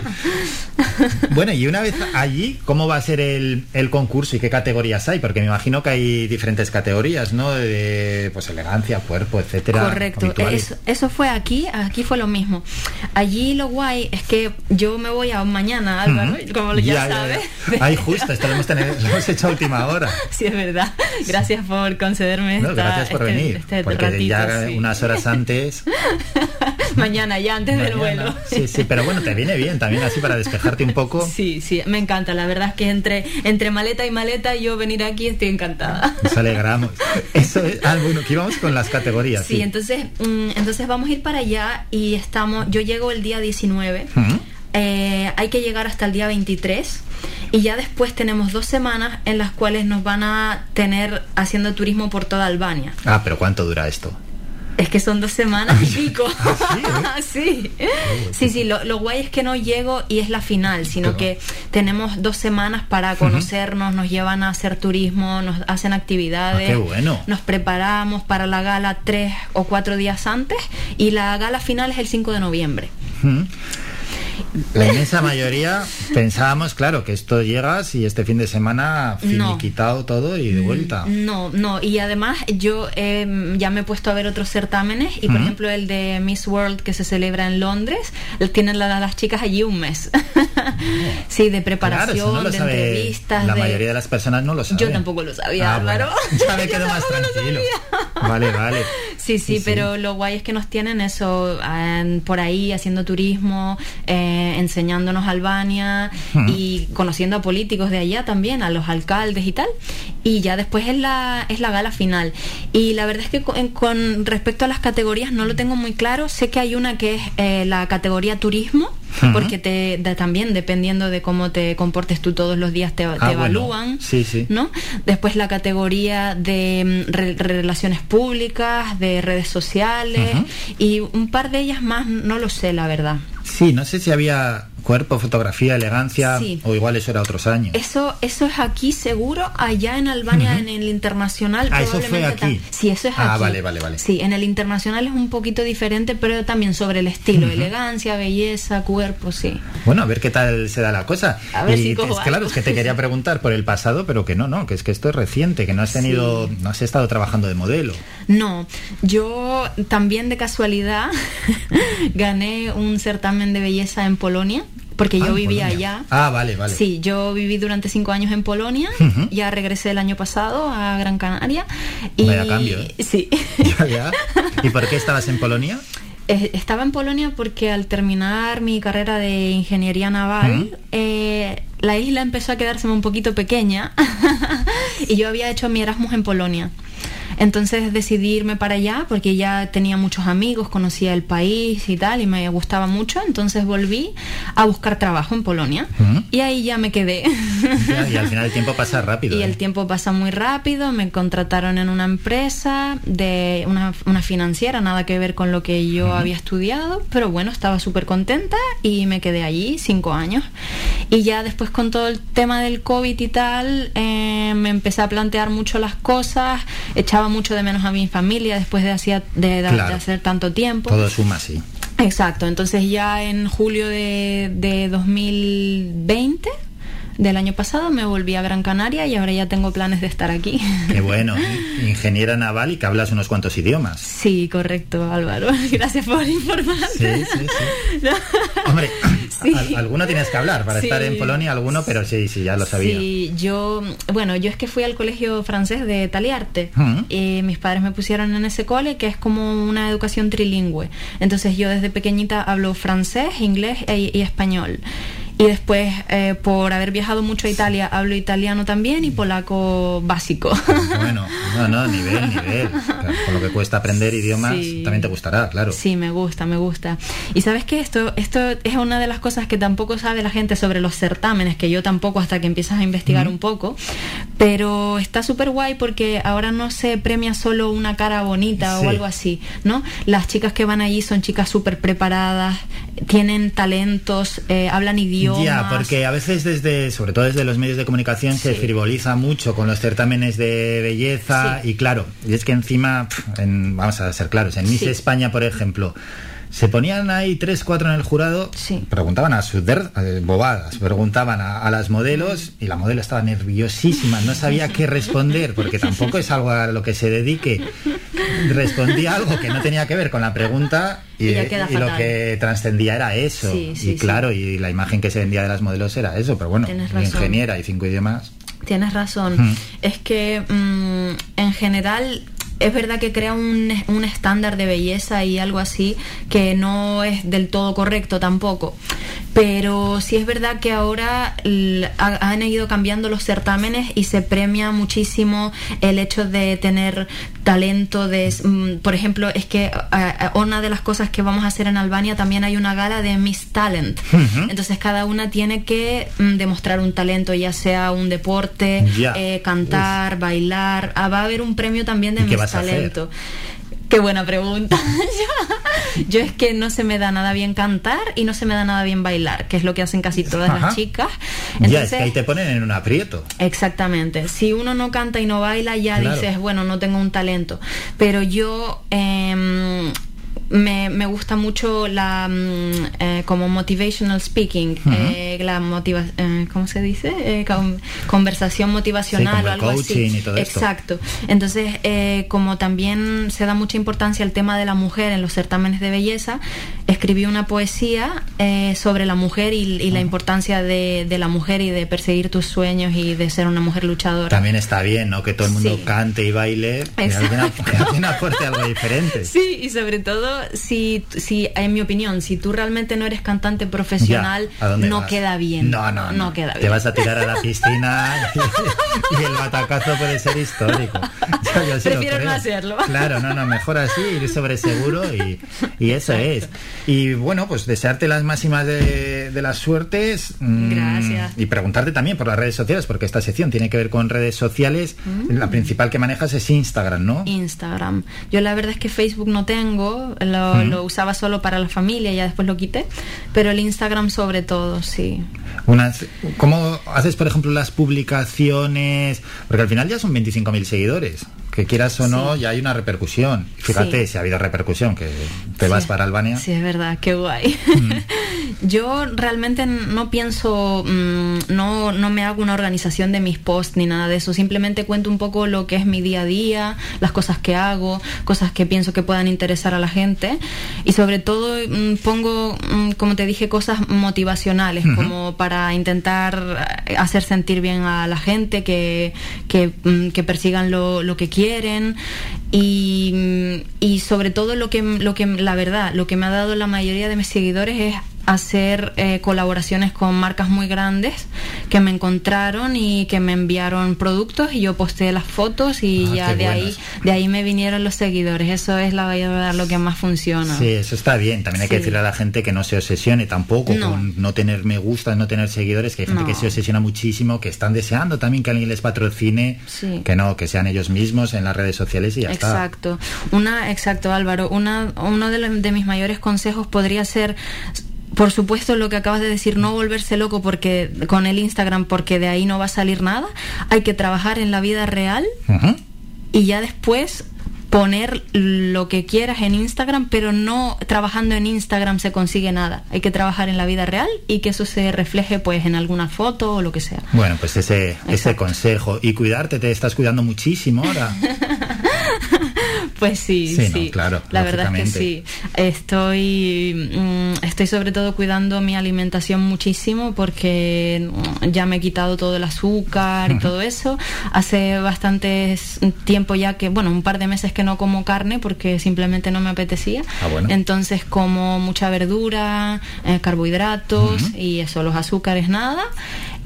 bueno, y una vez allí, ¿cómo va a ser el, el concurso y qué categorías hay? Porque me imagino que hay diferentes categorías, ¿no? De pues elegancia, cuerpo, etcétera. Correcto, eso, eso fue aquí, aquí fue lo mismo. Allí lo guay es que yo me voy a mañana, Álvaro, Ujú. como ya, sabes. Ay, justo, esto lo hemos, tenido- lo hemos hecho a última hora. Sí, es verdad. Gracias por concederme No, esta, gracias por este- venir. este porque ratito, ya sí. unas horas antes. Mañana, ya antes del vuelo. Sí, sí, pero bueno, te viene bien también así para despejarte un poco. Sí, sí, me encanta. La verdad es que entre, entre maleta y maleta, yo venir aquí estoy encantada. Nos alegramos. Eso es. Ah, bueno, que íbamos con las categorías. Sí, entonces, mm, entonces vamos a ir para allá y estamos. Yo llego el día 19. Ujú. Eh, hay que llegar hasta el día 23 y ya después tenemos dos semanas en las cuales nos van a tener haciendo turismo por toda Albania. Ah, pero ¿cuánto dura esto? Es que son dos semanas y pico. Ah, sí, sí, sí, lo, lo guay es que no llego y es la final, sino que tenemos dos semanas para conocernos, nos llevan a hacer turismo, nos hacen actividades. Ah, qué bueno. Nos preparamos para la gala tres o cuatro días antes y la gala final es el 5 de noviembre. Ujú. La inmensa mayoría pensábamos, claro, que esto llegas y este fin de semana No. finiquitado todo y de vuelta. No, no, y además yo eh, ya me he puesto a ver otros certámenes y por ejemplo el de Miss World que se celebra en Londres, tienen la- las chicas allí un mes. sí, de Claro, preparación, eso no de sabe- entrevistas. La de- mayoría de las personas no lo saben. Yo tampoco lo sabía, Ah, Álvaro. bueno. Ya me quedo más tranquilo. Vale, vale. Sí, sí, pero lo guay es que nos tienen eso por ahí haciendo turismo, eh, enseñándonos Albania y conociendo a políticos de allá también, a los alcaldes y tal. Y ya después es la, es la gala final. Y la verdad es que con, con respecto a las categorías no lo tengo muy claro. Sé que hay una que es eh, la categoría turismo. Porque te da también, dependiendo de cómo te comportes tú todos los días, te, te Ah, bueno. evalúan. Sí, sí. ¿no? Después la categoría de mm, re- relaciones públicas, de redes sociales y un par de ellas más, no lo sé, la verdad. Sí, no sé si había cuerpo, fotografía, elegancia, Sí. o igual eso era otros años. Eso, eso es aquí seguro, allá en Albania, Ujú. en el internacional. Ah, eso fue aquí. Sí, eso es Ah, aquí. vale, vale, vale. Sí, en el internacional es un poquito diferente, pero también sobre el estilo, Ujú. elegancia, belleza, cuerpo, sí. Bueno, a ver qué tal se da la cosa. A ver y si es cojo claro, algo. es que te quería preguntar por el pasado, pero que no, no, que es que esto es reciente, que no has tenido, no has estado trabajando de modelo. No, yo también de casualidad gané un certamen de belleza en Polonia, porque Ah, yo en vivía Polonia. allá. Ah, vale, vale. Sí, yo viví durante cinco años en Polonia, ya regresé el año pasado a Gran Canaria. Y Vaya cambio, ¿eh? Sí. Ya, ya. ¿Y por qué estabas en Polonia? Eh, Estaba en Polonia porque al terminar mi carrera de ingeniería naval, eh, la isla empezó a quedárseme un poquito pequeña y yo había hecho mi Erasmus en Polonia. Entonces decidí irme para allá porque ya tenía muchos amigos, conocía el país y tal, y me gustaba mucho. Entonces volví a buscar trabajo en Polonia y ahí ya me quedé. Ya, y al final el tiempo pasa rápido. Y ¿eh? el tiempo pasa muy rápido, me contrataron en una empresa de una, una financiera, nada que ver con lo que yo había estudiado, pero bueno, estaba súper contenta y me quedé allí cinco años. Y ya después con todo el tema del COVID y tal, eh, me empecé a plantear mucho las cosas, echaba mucho de menos a mi familia después de, hacía, de, de- Claro. de hacer tanto tiempo. Todo suma, sí. Exacto, entonces ya en julio de, de 2020 del año pasado me volví a Gran Canaria y ahora ya tengo planes de estar aquí. Qué bueno. Ingeniera naval y que hablas unos cuantos idiomas. Sí, correcto, Álvaro. Gracias por informarme. Sí, sí, sí. Hombre, al- alguno tienes que hablar para Sí. estar en Polonia, alguno, pero sí, sí, ya lo sabía. Sí, yo, bueno, yo es que fui al colegio francés de Taliarte Ujú. y mis padres me pusieron en ese cole que es como una educación trilingüe. Entonces yo desde pequeñita hablo francés, inglés e- y español. Y después, eh, por haber viajado mucho a Italia, hablo italiano también y polaco básico. Bueno, no, no, nivel, nivel. Con lo que cuesta aprender idiomas, Sí. también te gustará, claro. Sí, me gusta, me gusta. Y sabes que esto, esto es una de las cosas que tampoco sabe la gente sobre los certámenes, que yo tampoco hasta que empiezas a investigar un poco. Pero está súper guay porque ahora no se premia solo una cara bonita Sí. o algo así, ¿no? Las chicas que van allí son chicas súper preparadas, tienen talentos, eh, hablan idiomas idiomas. Ya, porque a veces desde, sobre todo desde los medios de comunicación, se frivoliza mucho con los certámenes de belleza y claro, y es que encima, en- vamos a ser claros, en Miss. España, por ejemplo, se ponían ahí tres, cuatro en el jurado, preguntaban a sus der- eh, bobadas, preguntaban a, a las modelos y la modelo estaba nerviosísima, no sabía qué responder, porque tampoco es algo a lo que se dedique. Respondía algo que no tenía que ver con la pregunta y, lo que trascendía era eso. Sí, sí, y claro, y la imagen que se vendía de las modelos era eso, pero bueno, ingeniera y cinco idiomas. Tienes razón. Mm. Es que mm, en general es verdad que crea un, un estándar de belleza y algo así que no es del todo correcto tampoco. Pero sí es verdad que ahora han ido cambiando los certámenes y se premia muchísimo el hecho de tener talento de mm, por ejemplo es que una de las cosas que vamos a hacer en Albania también hay una gala de Miss Talent entonces cada una tiene que mm, demostrar un talento, ya sea un deporte, eh, cantar, bailar. Ah, va a haber un premio también de ¿Y qué Miss a hacer? Qué buena pregunta. yo, es que no se me da nada bien cantar y no se me da nada bien bailar, que es lo que hacen casi todas Ajá. las chicas. ya, es Entonces, que ahí te ponen en un aprieto. Exactamente. Si uno no canta y no baila, ya Claro. dices, bueno, no tengo un talento. Pero yo em, me, me gusta mucho la mm, eh, como motivational speaking, eh, la motiva eh, ¿cómo se dice? Eh, con- conversación motivacional Sí, como o algo así. coaching y todo esto. Exacto. Entonces, eh, como también se da mucha importancia al tema de la mujer en los certámenes de belleza, escribí una poesía eh, sobre la mujer y, y la importancia de, de la mujer y de perseguir tus sueños y de ser una mujer luchadora. También está bien, ¿no? Que todo el mundo Sí. cante y baile, Exacto. que alguien aporte algo diferente. Sí, y sobre todo, si, si, en mi opinión, si tú realmente no eres cantante profesional, Ya, ¿a dónde no vas? queda bien. No, no, no. queda Te bien. vas a tirar a la piscina y, el batacazo puede ser histórico. Yo- yo sí lo Prefiero no creo. hacerlo. Claro, no, no, mejor así, ir sobre seguro y, y eso es. Y bueno, pues desearte las máximas de, de las suertes. mm, Gracias. Y preguntarte también por las redes sociales, porque esta sección tiene que ver con redes sociales. Mm. La principal que manejas es Instagram, ¿no? Instagram. Yo la verdad es que Facebook no tengo, lo, Mm. lo usaba solo para la familia, ya después lo quité, pero el Instagram sobre todo, sí. Unas, ¿Cómo haces, por ejemplo, las publicaciones? Porque al final ya son 25.000 seguidores. Que quieras o no, ya hay una repercusión. Fíjate, Sí. si ha habido repercusión, que te vas para Albania. Sí, es verdad, qué guay. Yo realmente no pienso, mm, no, no me hago una organización de mis posts ni nada de eso, simplemente cuento un poco lo que es mi día a día, las cosas que hago, cosas que pienso que puedan interesar a la gente y sobre todo mm, pongo, mm, como te dije, cosas motivacionales, Ujú. como para intentar eh, hacer sentir bien a la gente, que, que, mm, que persigan lo, lo que quieren quieren y, y sobre todo lo que, lo que la verdad, lo que me ha dado la mayoría de mis seguidores es hacer eh, colaboraciones con marcas muy grandes que me encontraron y que me enviaron productos y yo posté las fotos y Ah, ya de ahí de ahí me vinieron los seguidores eso es la verdad lo que más funciona Sí, eso está bien. También hay que decirle a la gente que no se obsesione tampoco No. con no tener me gusta, no tener seguidores, que hay gente No. que se obsesiona muchísimo, que están deseando también que alguien les patrocine, Sí. que no, que sean ellos mismos en las redes sociales y ya está. Exacto. Una, exacto, Álvaro. Una, uno de, los- de mis mayores consejos podría ser, por supuesto, lo que acabas de decir, no volverse loco porque con el Instagram, porque de ahí no va a salir nada. Hay que trabajar en la vida real y ya después poner lo que quieras en Instagram, pero no trabajando en Instagram se consigue nada. Hay que trabajar en la vida real y que eso se refleje pues en alguna foto o lo que sea. Bueno, pues ese, ese consejo. Y cuidarte, te estás cuidando muchísimo ahora. Pues sí, Sí, sí. no, claro, La verdad es que sí. Estoy, mm, estoy sobre todo cuidando mi alimentación muchísimo porque mm, ya me he quitado todo el azúcar y todo eso. Hace bastante tiempo ya que, bueno, un par de meses que no como carne porque simplemente no me apetecía. Ah, bueno. Entonces como mucha verdura, eh, carbohidratos y eso, los azúcares nada.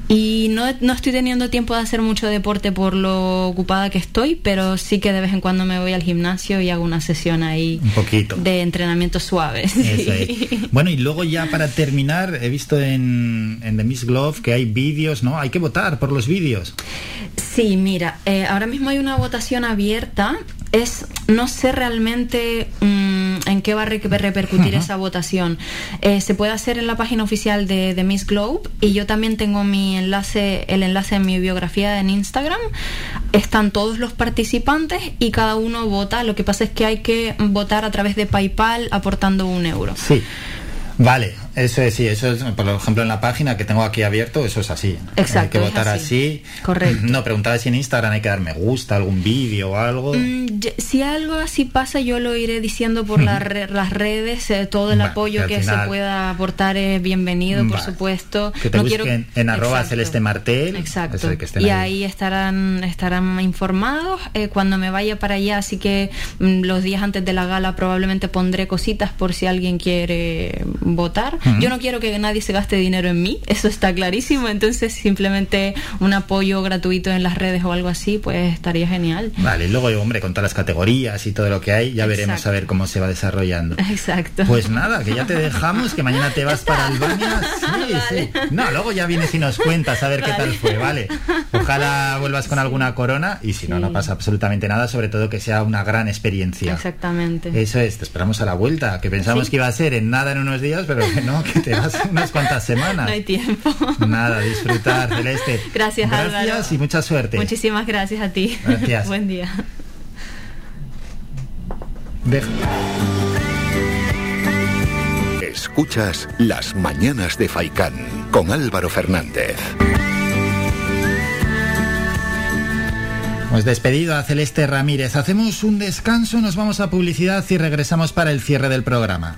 Y no, no estoy teniendo tiempo de hacer mucho deporte por lo ocupada que estoy, pero sí que de vez en cuando me voy al gimnasio y hago una sesión ahí Un poquito. de entrenamiento suave. Eso sí. es. Bueno, y luego ya para terminar, he visto en, en The Miss Glove que hay vídeos, ¿no? Hay que votar por los vídeos. Sí, mira, eh, ahora mismo hay una votación abierta. Es, no sé realmente mm, en qué va a repercutir esa votación. Eh, se puede hacer en la página oficial de, de, Miss Globe y yo también tengo mi enlace, el enlace en mi biografía en Instagram. Están todos los participantes y cada uno vota. Lo que pasa es que hay que votar a través de PayPal aportando un euro. Sí. Vale, eso es, sí, eso es, por ejemplo, en la página que tengo aquí abierto, eso es así. Exacto. Hay que votar así. Correcto. No, preguntaba si en Instagram hay que dar me gusta, algún vídeo o algo. Mm, si algo así pasa, yo lo iré diciendo por las redes. Eh, todo el apoyo que, se pueda aportar es bienvenido, por supuesto. Que te busquen en arroba celeste martel. Exacto. y ahí. estarán, estarán informados eh, cuando me vaya para allá. Así que mm, los días antes de la gala probablemente pondré cositas por si alguien quiere votar. Yo no quiero que nadie se gaste dinero en mí, eso está clarísimo. Entonces, simplemente un apoyo gratuito en las redes o algo así, pues estaría genial. Vale, luego, hombre, con todas las categorías y todo lo que hay, ya veremos a ver cómo se va desarrollando. Exacto. Pues nada, que ya te dejamos, que mañana te vas para Albania. Sí, sí. No, luego ya vienes y nos cuentas a ver qué tal fue, ¿vale? Ojalá vuelvas con alguna corona y si no, no pasa absolutamente nada, sobre todo que sea una gran experiencia. Exactamente. Eso es, te esperamos a la vuelta, que pensamos que iba a ser en nada en unos días, pero no, que te vas unas cuantas semanas. No hay tiempo. Nada, disfrutar, Celeste. Gracias, Gracias y mucha suerte. Muchísimas gracias a ti. Gracias. Buen día. Escuchas Las Mañanas de Faicán con Álvaro Fernández. Hemos despedido a Celeste Ramírez. Hacemos un descanso, nos vamos a publicidad y regresamos para el cierre del programa.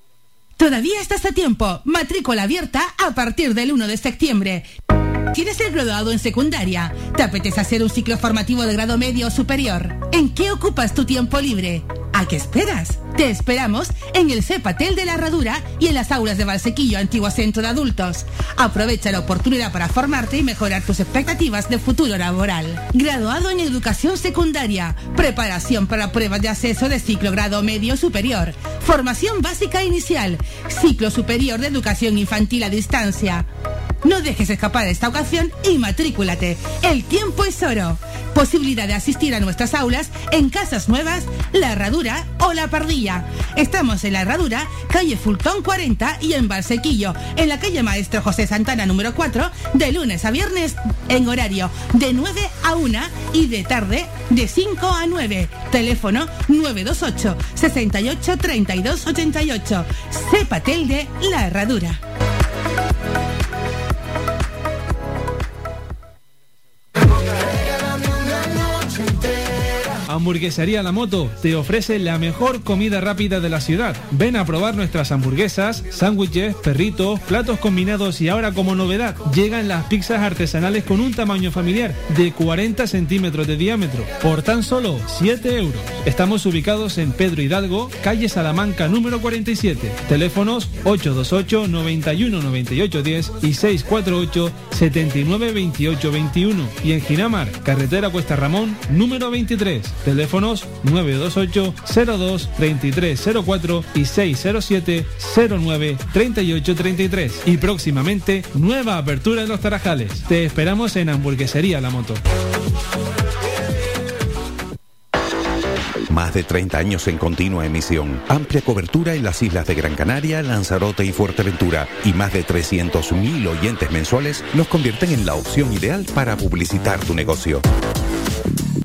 Todavía estás a tiempo. Matrícula abierta a partir del 1 de septiembre. ¿Tienes el graduado en secundaria? ¿Te apetece hacer un ciclo formativo de grado medio o superior? ¿En qué ocupas tu tiempo libre? ¿A qué esperas? Te esperamos en el CEPATEL de la Herradura y en las aulas de Valsequillo, antiguo centro de adultos. Aprovecha la oportunidad para formarte y mejorar tus expectativas de futuro laboral. Graduado en educación secundaria, preparación para pruebas de acceso de ciclo grado medio superior, formación básica inicial, ciclo superior de educación infantil a distancia. No dejes escapar esta ocasión y matrículate. El tiempo es oro. Posibilidad de asistir a nuestras aulas en Casas Nuevas, La Herradura o La Pardilla. Estamos en La Herradura, calle Fultón 40 y en Valsequillo, en la calle Maestro José Santana número 4, de lunes a viernes en horario de 9 a 1 y de tarde de 5 a 9. Teléfono 928 68 32 88. Cepatel de La Herradura. Hamburguesería La Moto te ofrece la mejor comida rápida de la ciudad. Ven a probar nuestras hamburguesas, sándwiches, perritos, platos combinados y ahora como novedad llegan las pizzas artesanales con un tamaño familiar de 40 centímetros de diámetro por tan solo 7 euros. Estamos ubicados en Pedro Hidalgo, calle Salamanca número 47. Teléfonos 828 91 98 10 y 648 79 28 21 y en Ginamar, carretera Cuesta Ramón número 23 teléfonos 928 02 2304 y 607 09 3833 y próximamente nueva apertura en los Tarajales. Te esperamos en Hamburguesería La Moto. Más de 30 años en continua emisión, amplia cobertura en las islas de Gran Canaria, Lanzarote y Fuerteventura y más de 300.000 oyentes mensuales nos convierten en la opción ideal para publicitar tu negocio.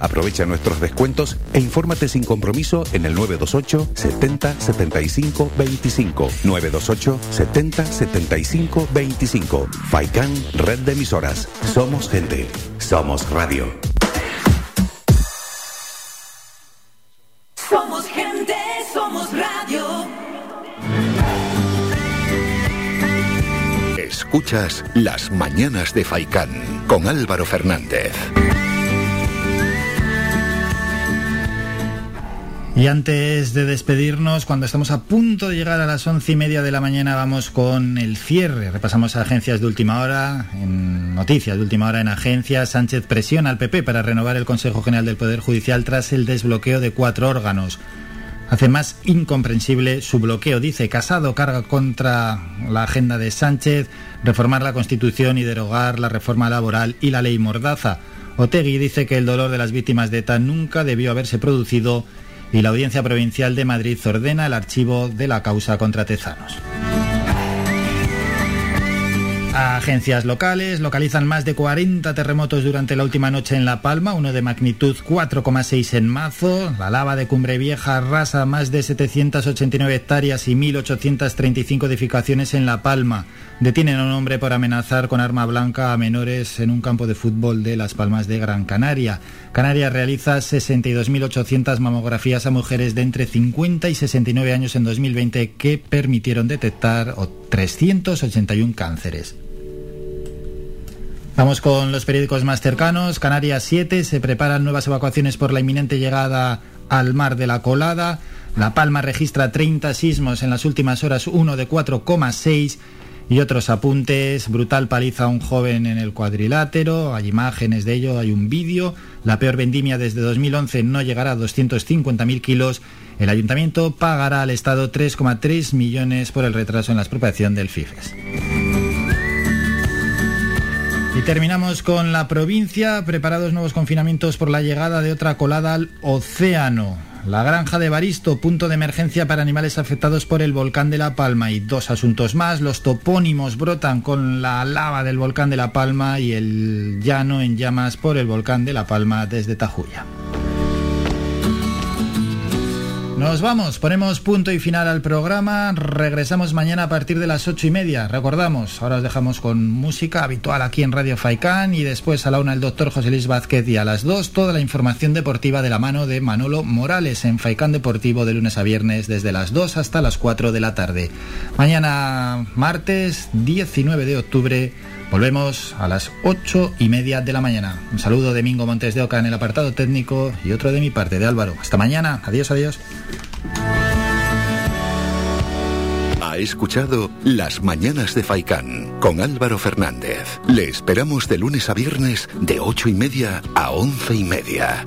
Aprovecha nuestros descuentos e infórmate sin compromiso en el 928 70 75 25. 928 70 75 25. Faikan, red de emisoras. Somos gente. Somos radio. Somos gente, somos radio. Escuchas Las Mañanas de Faicán con Álvaro Fernández. Y antes de despedirnos, cuando estamos a punto de llegar a las once y media de la mañana, vamos con el cierre. Repasamos agencias de última hora, en noticias de última hora en agencias. Sánchez presiona al PP para renovar el Consejo General del Poder Judicial tras el desbloqueo de cuatro órganos. Hace más incomprensible su bloqueo, dice. Casado carga contra la agenda de Sánchez, reformar la Constitución y derogar la reforma laboral y la ley Mordaza. Otegui dice que el dolor de las víctimas de ETA nunca debió haberse producido y la Audiencia Provincial de Madrid ordena el archivo de la causa contra Tezanos. Agencias locales localizan más de 40 terremotos durante la última noche en La Palma, uno de magnitud 4,6 en Mazo. La lava de Cumbre Vieja arrasa más de 789 hectáreas y 1.835 edificaciones en La Palma. Detienen a un hombre por amenazar con arma blanca a menores en un campo de fútbol de Las Palmas de Gran Canaria. Canarias realiza 62.800 mamografías a mujeres de entre 50 y 69 años en 2020 que permitieron detectar 381 cánceres. Vamos con los periódicos más cercanos. Canarias 7, se preparan nuevas evacuaciones por la inminente llegada al mar de la colada. La Palma registra 30 sismos en las últimas horas, uno de 4,6. Y otros apuntes, brutal paliza a un joven en el cuadrilátero, hay imágenes de ello, hay un vídeo, la peor vendimia desde 2011 no llegará a 250.000 kilos, el ayuntamiento pagará al Estado 3,3 millones por el retraso en la expropiación del FIFES. Y terminamos con la provincia, preparados nuevos confinamientos por la llegada de otra colada al océano. La granja de Baristo, punto de emergencia para animales afectados por el volcán de La Palma. Y dos asuntos más, los topónimos brotan con la lava del volcán de La Palma y el llano en llamas por el volcán de La Palma desde Tajuya. Nos vamos, ponemos punto y final al programa. Regresamos mañana a partir de las ocho y media. Recordamos, ahora os dejamos con música habitual aquí en Radio Faicán y después a la una el doctor José Luis Vázquez y a las dos toda la información deportiva de la mano de Manolo Morales en Faicán Deportivo de lunes a viernes desde las 2 hasta las 4 de la tarde. Mañana martes 19 de octubre. Volvemos a las ocho y media de la mañana. Un saludo de Mingo Montes de Oca en el apartado técnico y otro de mi parte, de Álvaro. Hasta mañana. Adiós, adiós. Ha escuchado Las Mañanas de Faicán con Álvaro Fernández. Le esperamos de lunes a viernes de ocho y media a once y media.